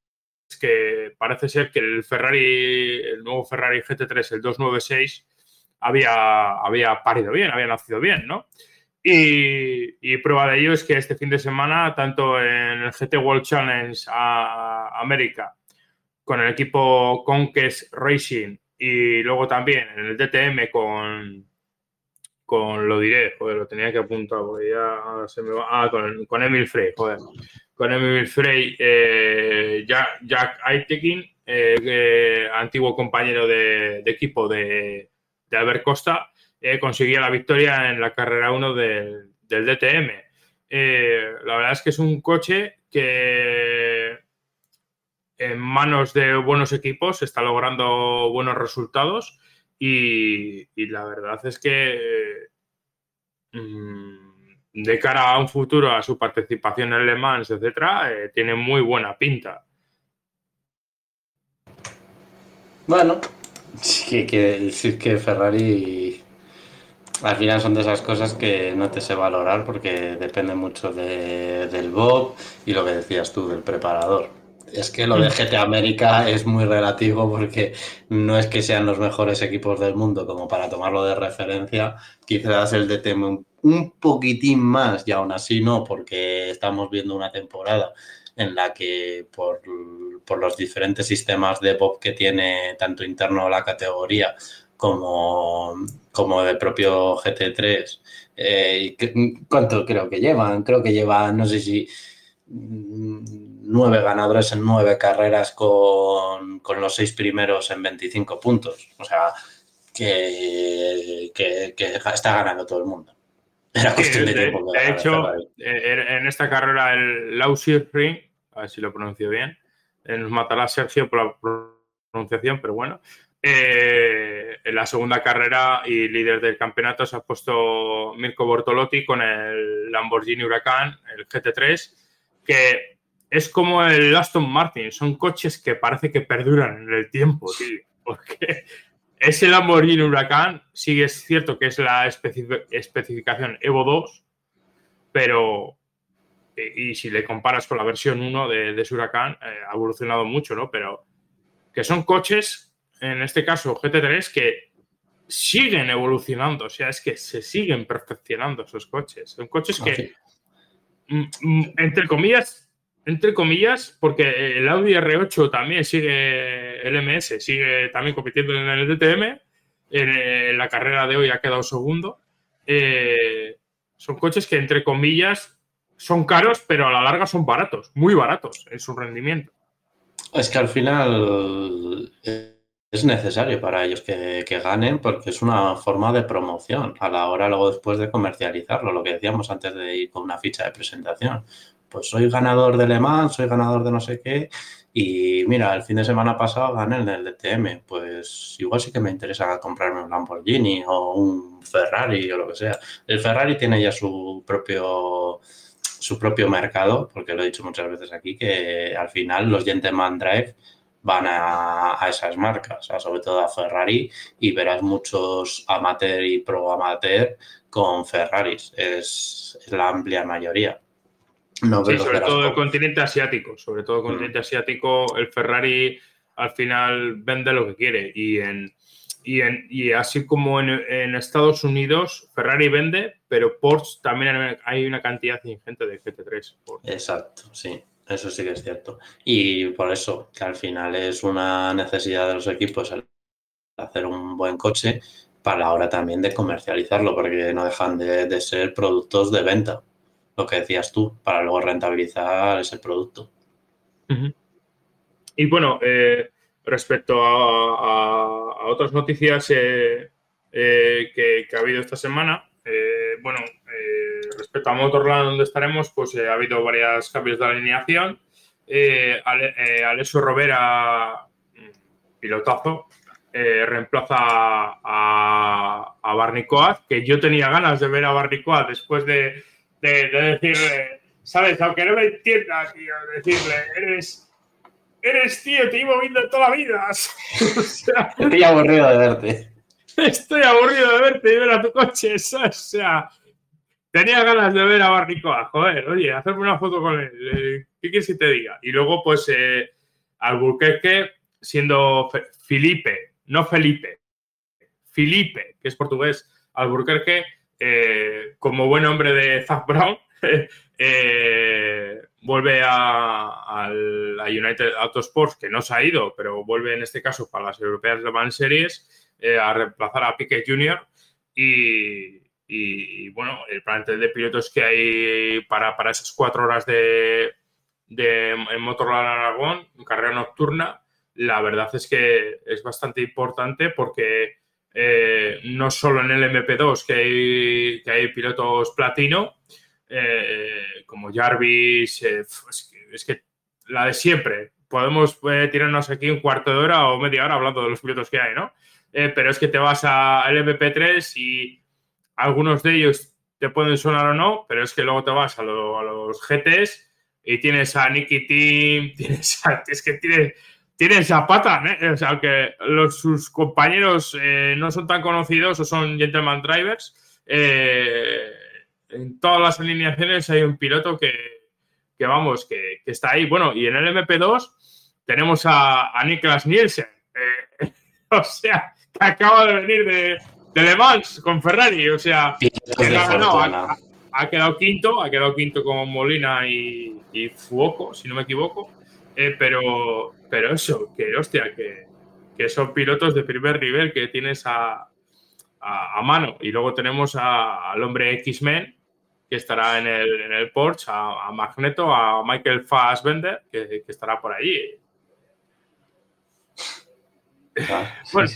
Speaker 1: que parece ser que el Ferrari, el nuevo Ferrari GT3, el 296, había, había parido bien, había nacido bien, ¿no? Y, prueba de ello es que este fin de semana, tanto en el GT World Challenge a América, con el equipo Conquest Racing y luego también en el DTM con, con lo diré, joder, lo tenía que apuntar. Ah, con, Emil Frey, joder. Con Emil Frey, eh, Jack, Jack Aitekin, eh, antiguo compañero de equipo de, de Albert Costa, eh, conseguía la victoria en la carrera 1 del, DTM. Eh, la verdad es que es un coche que en manos de buenos equipos está logrando buenos resultados y, la verdad es que mm, de cara a un futuro, a su participación en Le Mans, etcétera, eh, tiene muy buena pinta.
Speaker 2: Bueno, sí que, sí que Ferrari al final son de esas cosas que no te sé valorar porque depende mucho del Bob y lo que decías tú del preparador. Es que lo de GT América es muy relativo porque no es que sean los mejores equipos del mundo como para tomarlo de referencia. Quizás el DTM un poquitín más y aún así no, porque estamos viendo una temporada en la que por, los diferentes sistemas de Bob que tiene tanto interno la categoría como, como propio GT3. Eh, ¿Cuánto creo que llevan? Creo que llevan, no sé si mm, nueve ganadores en nueve carreras con, los seis primeros en 25 puntos. O sea, que, que, está ganando todo el mundo.
Speaker 1: Era cuestión de, tiempo. De, hecho, eh, en esta carrera el Lausir Ring, a ver si lo pronuncio bien, eh, nos matará Sergio por la pronunciación, pero bueno, eh, en la segunda carrera y líder del campeonato se ha puesto Mirko Bortolotti con el Lamborghini Huracán, el GT3, que es como el Aston Martin, son coches que parece que perduran en el tiempo, tío, porque ese Lamborghini Huracán sí es cierto que es la especificación Evo 2, pero y si le comparas con la versión 1 de, ese Huracán, eh, ha evolucionado mucho, ¿no? Pero que son coches en este caso GT3, que siguen evolucionando, o sea, es que se siguen perfeccionando esos coches. Son coches que, mm, mm, entre comillas, entre comillas, porque el Audi R8 también sigue, el MS sigue también compitiendo en el DTM, en, la carrera de hoy ha quedado segundo. Eh, son coches que, entre comillas, son caros, pero a la larga son baratos, muy baratos en su rendimiento.
Speaker 2: Es que al final es necesario para ellos que, ganen porque es una forma de promoción a la hora luego después de comercializarlo, lo que decíamos antes de ir con una ficha de presentación. Pues soy ganador de Le Mans, soy ganador de no sé qué y mira, el fin de semana pasado gané en el DTM, pues igual sí que me interesa comprarme un Lamborghini o un Ferrari o lo que sea. El Ferrari tiene ya su propio su propio mercado, porque lo he dicho muchas veces aquí, que al final los Gentleman Drive van a, esas marcas, sobre todo a Ferrari, y verás muchos amateur y pro amateur con Ferraris. Es, la amplia mayoría.
Speaker 1: No sí, sobre todo el continente asiático. Sobre todo el mm. continente asiático, el Ferrari al final vende lo que quiere. Y, en, y, en, y así como en, Estados Unidos, Ferrari vende, pero Porsche también hay una cantidad ingente de GT3.
Speaker 2: Exacto, sí. Eso sí que es cierto. Y por eso, que al final es una necesidad de los equipos el hacer un buen coche para la hora también de comercializarlo, porque no dejan de, ser productos de venta, lo que decías tú, para luego rentabilizar ese producto.
Speaker 1: Y bueno, eh, respecto a, otras noticias eh, eh, que, ha habido esta semana, bueno, respecto a Motorland, donde estaremos, pues ha habido varios cambios de alineación. Eh Alessio Rovera, mm, pilotazo, reemplaza a, a Barney que yo tenía ganas de ver a Barney después de, decirle, ¿sabes? Aunque no me entiendas, tío, decirle, eres, eres tío, te iba viendo toda la vida.
Speaker 2: Estoy aburrido de verte.
Speaker 1: Estoy aburrido de verte y ver a tu coche, o sea, Tenía ganas de ver a Barricoa, joder, oye, hacerme una foto con él. Eh, ¿Qué quieres que te diga? Y luego, pues, eh, Alburquerque siendo Felipe, no Felipe, Felipe, que es portugués, Alburquerque, eh, como buen hombre de Zach Brown, vuelve a, la United Autosports, que no se ha ido, pero vuelve en este caso para las europeas Le Mans Series, a reemplazar a Piquet Jr. y, y, bueno, el plantel de pilotos que hay para, para esas cuatro horas de, de en Motorland Aragón, en carrera nocturna, la verdad es que es bastante importante porque eh, no solo en el MP2 que hay, que hay pilotos platino, eh, como Jarvis, eh, es, que, la de siempre. Podemos tirarnos aquí un cuarto de hora o media hora hablando de los pilotos que hay, ¿no? pero es que te vas al MP3 y algunos de ellos te pueden sonar o no, pero es que luego te vas a, los GTs y tienes a Nicky Team, tienes a, es que tienes, tienes a Pata, ¿eh? o sea, que los, sus compañeros eh, no son tan conocidos o son gentleman drivers. Eh, en todas las alineaciones hay un piloto que, que vamos, que, está ahí. Bueno, y en el MP2 tenemos a, a Niklas Nielsen, o sea, que acaba de venir de, de Le Mans con Ferrari, o sea, ha, quedado quinto, ha quedado quinto con Molina y, y Fuoco, si no me equivoco, eh, pero, pero eso, que hostia, que, que, son pilotos de primer nivel que tienes a, a, mano. Y luego tenemos al hombre X-Men, que estará en el, en el Porsche, a, Magneto, a Michael Fassbender, que, que estará por allí.
Speaker 2: Ah, bueno.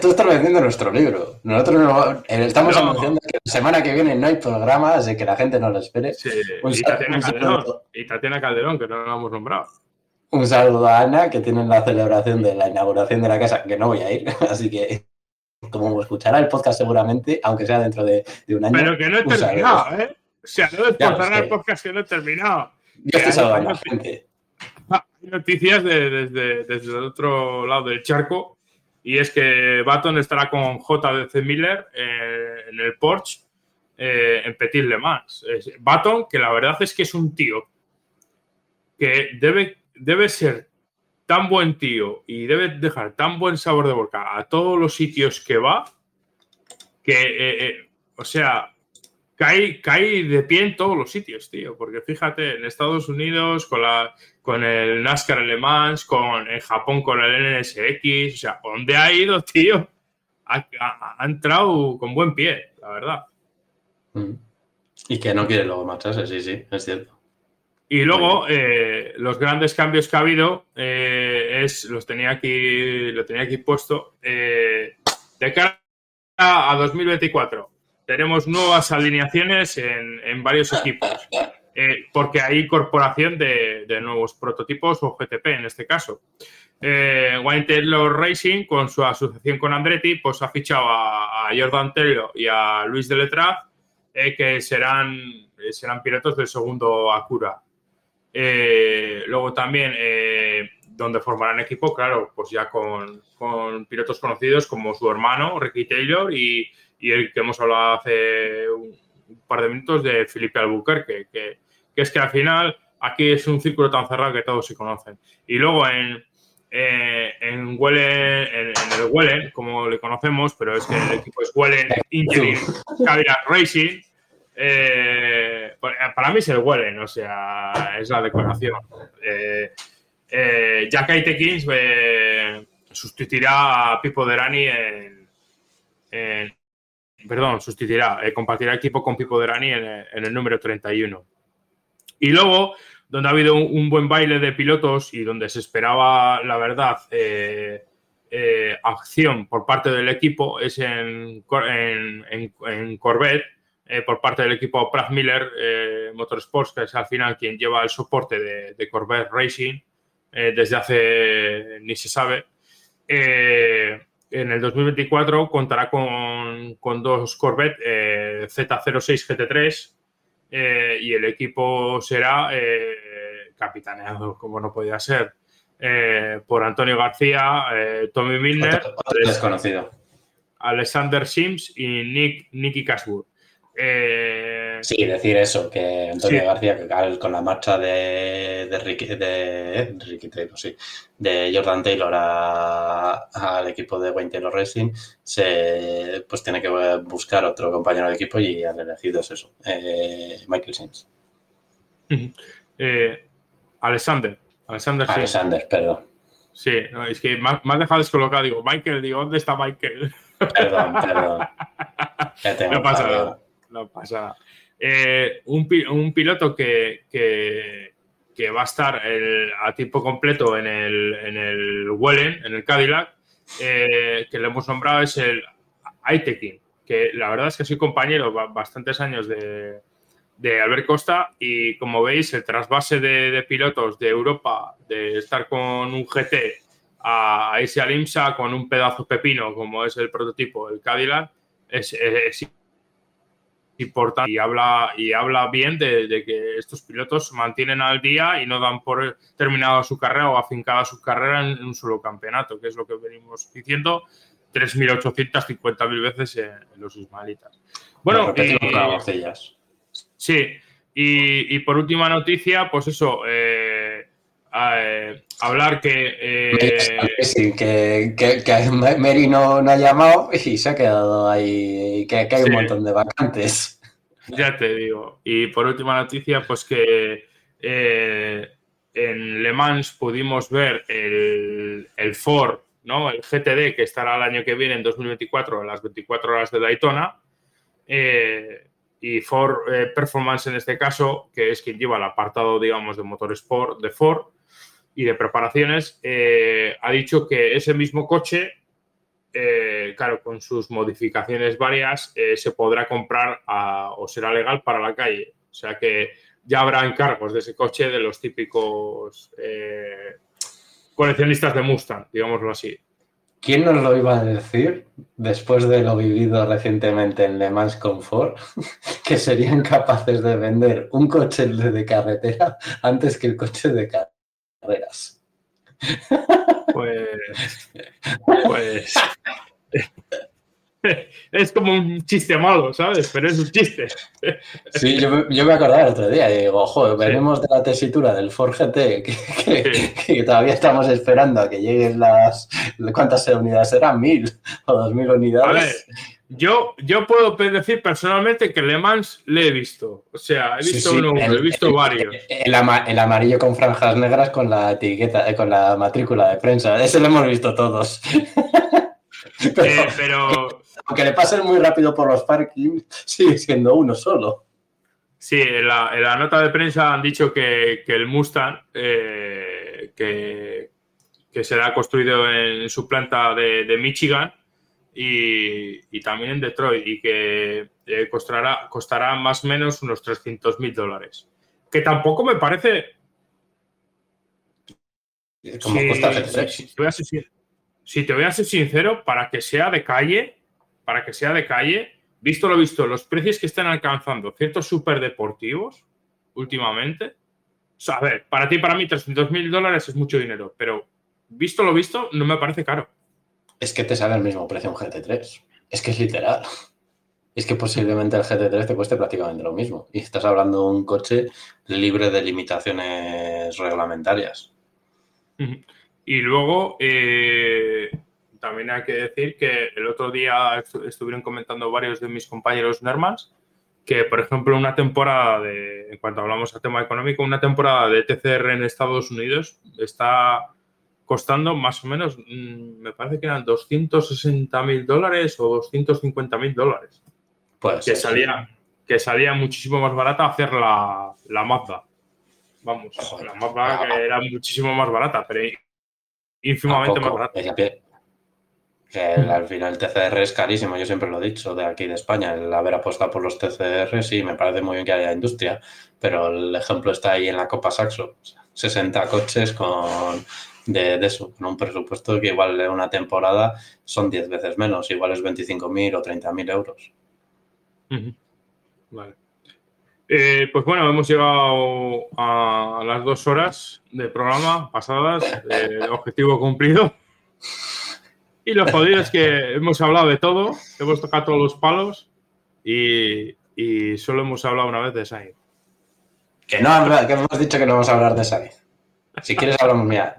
Speaker 2: Tú, estás vendiendo nuestro libro. Nosotros no, eh, estamos anunciando que la semana que viene no hay programas, de que la gente no lo espere.
Speaker 1: y, Tatiana Calderón, y, Tatiana Calderón, que no la hemos nombrado.
Speaker 2: Un saludo a Ana, que tiene la celebración de la inauguración de la casa, que no voy a ir, así que como escuchará el podcast seguramente, aunque sea dentro de, un año.
Speaker 1: Pero que no he terminado, ¿eh? O sea, no es el podcast que no he terminado.
Speaker 2: Yo estoy saludando a la gente
Speaker 1: noticias desde, el otro lado del charco y es que Baton estará con JDC Miller eh, en el Porsche eh, en Petit Le Mans. Baton, que la verdad es que es un tío que debe, debe ser tan buen tío y debe dejar tan buen sabor de boca a todos los sitios que va que, eh, o sea, cae, cae de pie en todos los sitios, tío. Porque fíjate, en Estados Unidos, con, la, con el NASCAR alemán, con, en Japón con el NSX, o sea, ¿dónde ha ido, tío? Ha, entrado con buen pie, la verdad.
Speaker 2: Mm. Y que no quiere luego marcharse, sí, sí, es cierto.
Speaker 1: Y luego, eh, los grandes cambios que ha habido, eh, es, los tenía aquí, lo tenía aquí puesto, eh, de cara a 2024 tenemos nuevas alineaciones en, varios equipos, eh, porque hay incorporación de, nuevos prototipos o GTP en este caso. Eh, Wayne Taylor Racing, con su asociación con Andretti, pues ha fichado a, Jordan Taylor y a Luis de Letraz, eh, que serán, serán pilotos del segundo Acura. luego también, donde formarán equipo, claro, pues ya con, con pilotos conocidos como su hermano, Ricky Taylor, y, y el que hemos hablado hace un, par de minutos de Felipe Albuquerque, que, es que al final aquí es un círculo tan cerrado que todos se conocen. Y luego en, eh, en, en, el Wellen, como le conocemos, pero es que el equipo es Wellen Engineering Cadillac Racing. Eh, para mí es el Wellen, o sea, es la decoración. Eh, eh Jack Aitekins sustituirá a Pipo Derani en, en, perdón, sustituirá, eh, compartirá equipo con Pipo Derani en, en, el número 31. Y luego, donde ha habido un, buen baile de pilotos y donde se esperaba, la verdad, eh, eh, acción por parte del equipo, es en, Corvette, por parte del equipo Pratt Miller Motorsports, que es al final quien lleva el soporte de, Corvette Racing desde hace ni se sabe. Eh, en el 2024 contará con, dos Corvette eh, Z06 GT3 eh, y el equipo será eh, capitaneado, como no podía ser, por Antonio García, Tommy Milner,
Speaker 2: desconocido.
Speaker 1: Alexander Sims y Nick, Nicky Cashwood.
Speaker 2: Eh, sí, decir eso, que Antonio García, con la marcha de, de Ricky, de, Ricky Taylor, sí, de Jordan Taylor al equipo de Wayne Taylor Racing, se, pues tiene que buscar otro compañero de equipo y han elegido es eso, eh, Michael Sims.
Speaker 1: Eh, Alexander, Alexander,
Speaker 2: Alexander, perdón.
Speaker 1: Sí, es que me has dejado descolocado, digo, Michael, digo, ¿dónde está Michael?
Speaker 2: Perdón, perdón.
Speaker 1: no pasa nada no pasa eh, un, piloto que, que, va a estar a tiempo completo en el, en el Wellen, en el Cadillac, eh, que le hemos nombrado es el Aitekin, que la verdad es que soy compañero bastantes años de, de Albert Costa y como veis el trasvase de, pilotos de Europa, de estar con un GT a, ese Alimsa con un pedazo pepino como es el prototipo, el Cadillac, es importante y habla, y habla bien de, que estos pilotos se mantienen al día y no dan por terminado su carrera o afincada su carrera en, un solo campeonato, que es lo que venimos diciendo 3.850.000 veces en, los ismaelitas. Bueno, sí, y, por última noticia, pues eso, eh, eh, hablar que,
Speaker 2: eh, que, que, Mary no, ha llamado y se ha quedado ahí, que, hay un montón de vacantes.
Speaker 1: Ya te digo. Y por última noticia, pues que en Le Mans pudimos ver el, el Ford, ¿no? el GTD, que estará el año que viene, en 2024, a las 24 horas de Daytona. Eh, y Ford eh, Performance en este caso, que es quien lleva el apartado, digamos, de motor sport de Ford y de preparaciones, eh, ha dicho que ese mismo coche, claro, con sus modificaciones varias, se podrá comprar o será legal para la calle. O sea que ya habrá encargos de ese coche de los típicos coleccionistas de Mustang, digámoslo así.
Speaker 2: ¿Quién nos lo iba a decir después de lo vivido recientemente en Le Mans Comfort? Que serían capaces de vender un coche de carretera antes que el coche de carreras.
Speaker 1: Pues. Pues. es como un chiste malo, ¿sabes? Pero es un chiste.
Speaker 2: Sí, yo, yo me acordaba el otro día y digo, joder, venimos de la tesitura del Ford GT que, todavía estamos esperando a que lleguen las... ¿Cuántas unidades serán? ¿Mil o dos mil unidades? A ver,
Speaker 1: yo, yo puedo decir personalmente que Le Mans le he visto. O sea, he visto uno, he visto varios.
Speaker 2: El, amarillo con franjas negras con la etiqueta, eh, con la matrícula de prensa. Ese lo hemos visto todos.
Speaker 1: Eh, pero,
Speaker 2: aunque le pasen muy rápido por los parkings, sigue siendo uno solo.
Speaker 1: Sí, en la, nota de prensa han dicho que, el Mustang, eh, que, será construido en su planta de, Michigan y, también en Detroit y que eh, costará, costará más o menos unos 300 mil dólares. Que tampoco me parece...
Speaker 2: ¿Cómo cuesta
Speaker 1: si, si te voy a ser sincero, para que sea de calle, para que sea de calle, visto lo visto, los precios que están alcanzando ciertos superdeportivos últimamente, a ver, para ti y para mí 300 mil dólares es mucho dinero, pero visto lo visto, no me parece caro.
Speaker 2: Es que te sale el mismo precio un GT3. Es que es literal. Es que posiblemente el GT3 te cueste prácticamente lo mismo. Y estás hablando de un coche libre de limitaciones reglamentarias.
Speaker 1: Y luego, eh, también hay que decir que el otro día estuvieron comentando varios de mis compañeros Nermans que, por ejemplo, una temporada de, en cuanto hablamos a tema económico, una temporada de TCR en Estados Unidos está costando más o menos, mm, me parece que eran 260 mil dólares o 250 mil dólares. Pues que salía, que salía muchísimo más barata hacer la, la Mazda. Vamos, la Mazda que era muchísimo más barata, pero ínfimamente más barata.
Speaker 2: Que al final el TCR es carísimo, yo siempre lo he dicho, de aquí de España. El haber apostado por los TCR, sí, me parece muy bien que haya industria, pero el ejemplo está ahí en la Copa Saxo. 60 coches con de, eso, con un presupuesto que igual de una temporada son 10 veces menos, igual es 25.000 o 30.000 euros.
Speaker 1: Vale. Eh, pues bueno, hemos llegado a las dos horas de programa pasadas, objetivo cumplido. Y lo jodido es que hemos hablado de todo, hemos tocado todos los palos y, solo hemos hablado una vez de Sainz.
Speaker 2: Que no, que hemos dicho que no vamos a hablar de Sainz. Si quieres hablamos, mira,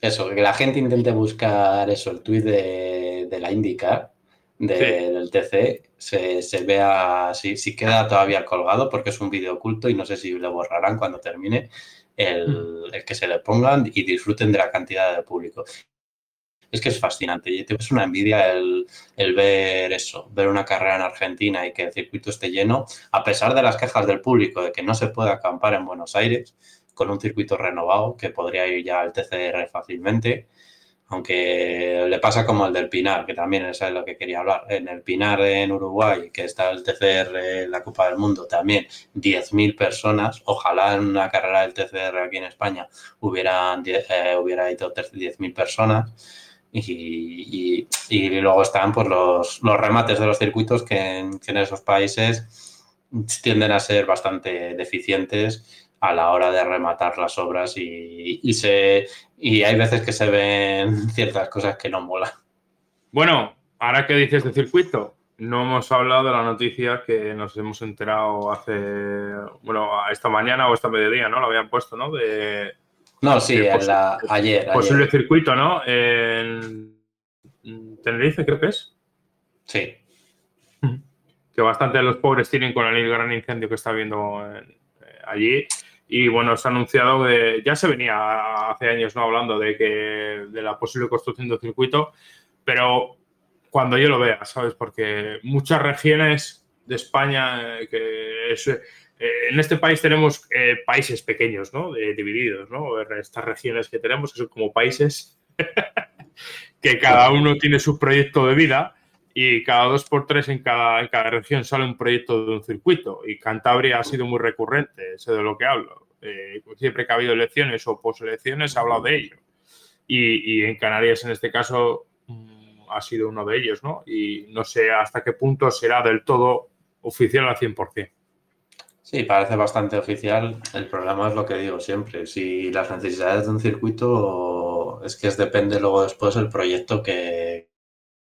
Speaker 2: eso, que la gente intente buscar eso, el tuit de, la IndyCar, del TC, se, vea si, si queda todavía colgado porque es un vídeo oculto y no sé si lo borrarán cuando termine el, mm. el, que se le pongan y disfruten de la cantidad de público es que es fascinante. Y es una envidia el, ver eso, ver una carrera en Argentina y que el circuito esté lleno, a pesar de las quejas del público de que no se puede acampar en Buenos Aires con un circuito renovado que podría ir ya al TCR fácilmente. Aunque le pasa como el del Pinar, que también es lo que quería hablar. En el Pinar en Uruguay, que está el TCR en la Copa del Mundo, también 10.000 personas. Ojalá en una carrera del TCR aquí en España hubieran, eh, hubiera ido 10.000 personas y, luego están pues, los, remates de los circuitos que en, esos países tienden a ser bastante deficientes a la hora de rematar las obras y, se, y hay veces que se ven ciertas cosas que no molan.
Speaker 1: Bueno, ahora que dices de circuito, no hemos hablado de la noticia que nos hemos enterado hace, bueno, esta mañana o esta mediodía, ¿no? Lo habían puesto, ¿no? De,
Speaker 2: no, sí, ayer.
Speaker 1: Posible circuito, ¿no? En Tenerife, creo que es.
Speaker 2: Sí.
Speaker 1: Que bastante de los pobres tienen con el gran incendio que está habiendo eh, allí. Y bueno, se ha anunciado que ya se venía hace años no hablando de que de la posible construcción de circuito, pero cuando yo lo vea, ¿sabes? Porque muchas regiones de España, eh, que es, eh, en este país tenemos eh, países pequeños, ¿no? divididos, ¿no? Estas regiones que tenemos, que son como países que cada uno tiene su proyecto de vida y cada dos por tres en cada, en cada región sale un proyecto de un circuito. Y Cantabria ha sido muy recurrente, sé de lo que hablo. siempre que ha habido elecciones o poselecciones, ha hablado de ello. Y, y en Canarias, en este caso, ha sido uno de ellos, ¿no? Y no sé hasta qué punto será del todo oficial al 100%.
Speaker 2: Sí, parece bastante oficial. El problema es lo que digo siempre. Si las necesidades de un circuito es que es, depende luego después el proyecto que,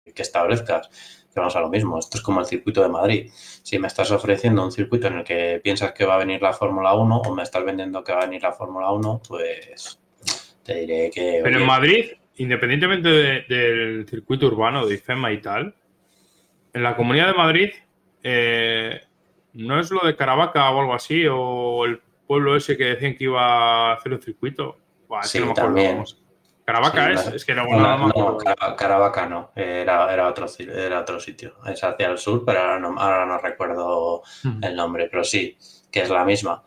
Speaker 2: que establezcas. Que vamos a lo mismo. Esto es como el circuito de Madrid. Si me estás ofreciendo un circuito en el que piensas que va a venir la Fórmula 1 o me estás vendiendo que va a venir la Fórmula 1, pues te diré que...
Speaker 1: Pero en Madrid independientemente del circuito urbano de IFEMA y tal, en la Comunidad de Madrid, eh, ¿no es lo de Caravaca o algo así? ¿O el pueblo ese que decían que iba a hacer un circuito?
Speaker 2: sí, también.
Speaker 1: Caravaca es, es que no,
Speaker 2: no, Caravaca no, era, era, otro, era otro sitio. Es hacia el sur, pero ahora no, ahora no recuerdo el nombre, pero sí, que es la misma.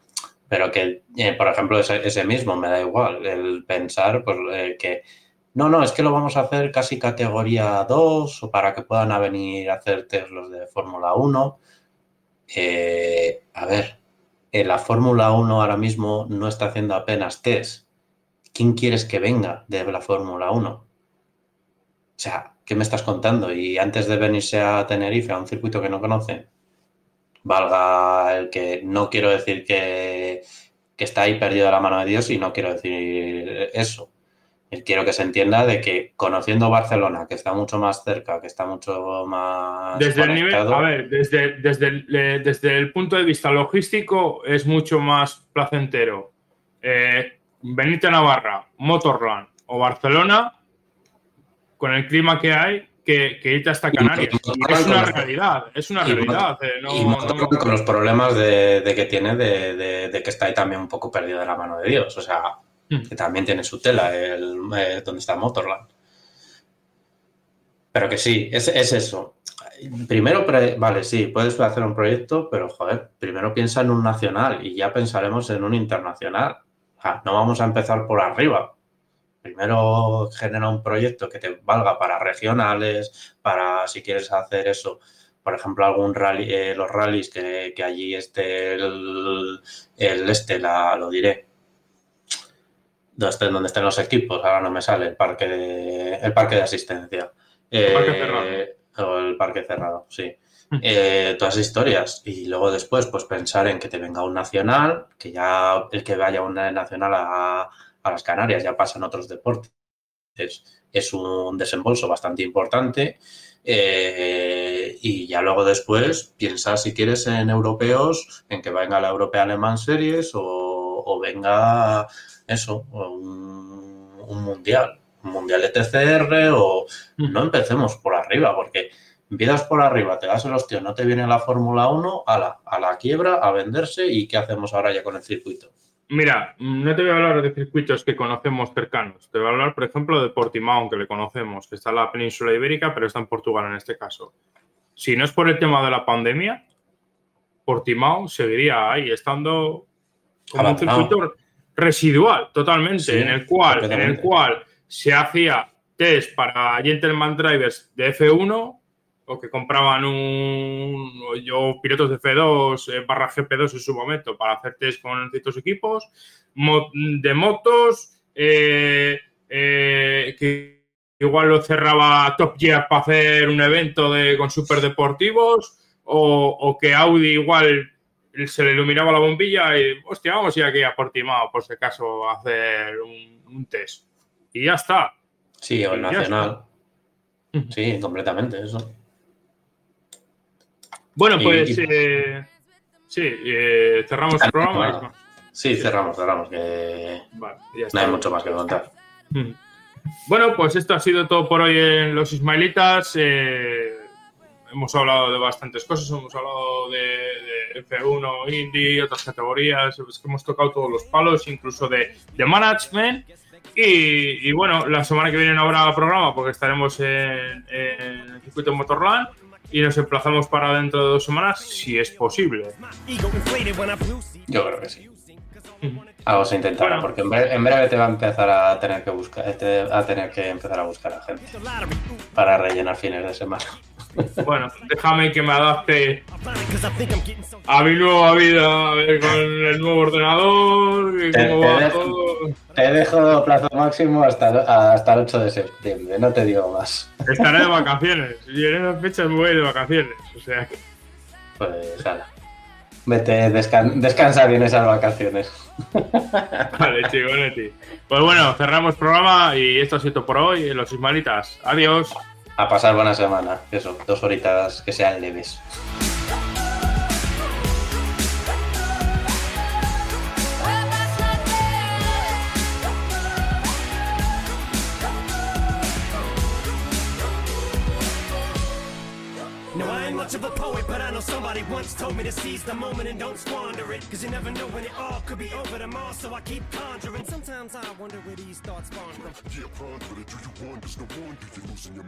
Speaker 2: Pero que, eh, por ejemplo, ese, ese, mismo me da igual, el pensar pues, eh, que no, no, es que lo vamos a hacer casi categoría 2 o para que puedan venir a hacer test los de Fórmula 1. Eh, a ver, en la Fórmula 1 ahora mismo no está haciendo apenas test. ¿Quién quieres que venga de la Fórmula 1? O sea, ¿qué me estás contando? Y antes de venirse a Tenerife, a un circuito que no conocen, valga el que no quiero decir que, que está ahí perdido la mano de Dios y no quiero decir eso quiero que se entienda de que conociendo Barcelona, que está mucho más cerca, que está mucho más.
Speaker 1: Desde el nivel, a ver, desde, desde, el, desde el punto de vista logístico es mucho más placentero. Eh, Benito Navarra, Motorland o Barcelona, con el clima que hay, que, que irte hasta Canarias. es una realidad, es una realidad.
Speaker 2: Eh, y con los problemas de, que tiene de, de, que está ahí también un poco perdido de la mano de Dios. O sea, Mm. que también tiene su tela, el, eh, donde está Motorland. Pero que sí, es, eso. Primero, vale, sí, puedes hacer un proyecto, pero joder, primero piensa en un nacional y ya pensaremos en un internacional. no vamos a empezar por arriba. Primero genera un proyecto que te valga para regionales, para si quieres hacer eso, por ejemplo, algún rally, eh, los rallies que, allí esté el, este, la, lo diré, donde estén los equipos, ahora no me sale el parque de, el parque de asistencia.
Speaker 1: El parque eh, cerrado.
Speaker 2: O el parque cerrado, sí. Mm. Eh, todas historias. Y luego después, pues pensar en que te venga un nacional, que ya el que vaya un nacional a, las Canarias ya pasa en otros deportes. Es, un desembolso bastante importante. Eh, y ya luego después piensa si quieres en europeos, en que venga la Europea Alemán Series o, o venga eso, un, mundial, un mundial de TCR o no empecemos por arriba, porque empiezas por arriba, te das el hostia, no te viene la Fórmula 1, a la, a la quiebra, a venderse y ¿qué hacemos ahora ya con el circuito?
Speaker 1: Mira, no te voy a hablar de circuitos que conocemos cercanos. Te voy a hablar, por ejemplo, de Portimao, que le conocemos, que está en la península ibérica, pero está en Portugal en este caso. Si no es por el tema de la pandemia, Portimao seguiría ahí estando como un circuito residual totalmente, en, el cual, en el cual se hacía test para gentleman drivers de F1 o que compraban un yo pilotos de F2 eh, barra GP2 en su momento para hacer test con ciertos equipos de motos eh, eh, que igual lo cerraba Top Gear para hacer un evento de, con super deportivos o, o que Audi igual se le iluminaba la bombilla y, hostia, vamos a ir aquí a Portimao, por si acaso, a hacer un, un test. Y ya está.
Speaker 2: Sí, o el Nacional. Sí, completamente, eso.
Speaker 1: Bueno, pues
Speaker 2: y-
Speaker 1: eh, sí, eh, cerramos el programa.
Speaker 2: Vale. Sí, cerramos, cerramos, que
Speaker 1: Vale, ya
Speaker 2: no
Speaker 1: está.
Speaker 2: hay mucho más que contar.
Speaker 1: Bueno, pues esto ha sido todo por hoy en Los Ismailitas. Eh, hemos hablado de bastantes cosas, hemos hablado de, de F1, Indy, otras categorías, es que hemos tocado todos los palos, incluso de, de management. Y, y bueno, la semana que viene no habrá programa porque estaremos en, en el circuito Motorland y nos emplazamos para dentro de dos semanas, si es posible.
Speaker 2: Yo creo que sí.
Speaker 1: Ujú.
Speaker 2: Algo se intentará,
Speaker 1: Bueno.
Speaker 2: porque en breve, en breve te va a empezar a tener que buscar, a tener que empezar a buscar a gente para rellenar fines de semana.
Speaker 1: Bueno, déjame que me adapte a mi nueva vida, a ver, con el nuevo ordenador, y
Speaker 2: Te-
Speaker 1: cómo
Speaker 2: te
Speaker 1: va
Speaker 2: dejo.
Speaker 1: todo.
Speaker 2: Te dejo plazo máximo hasta, el- hasta el 8 de septiembre, no te digo más.
Speaker 1: Estaré de vacaciones, y en esas fechas me voy de vacaciones, o sea que-
Speaker 2: Pues, ala. Vete, descan- descansa bien esas vacaciones.
Speaker 1: Vale, chigonetti. Pues bueno, cerramos programa y esto ha sido por hoy, Los Ismalitas. Adiós.
Speaker 2: A pasar buena semana. Eso, dos horitas que sean leves.
Speaker 4: No, I ain't much of a poet, but I know somebody once told me to seize the moment and don't squander it. Cause you never know when it all could be over tomorrow, so I keep conjuring. Sometimes I wonder where these thoughts spawn from.
Speaker 5: Yeah, ponder it. Do you wonder? No wonder you're losing your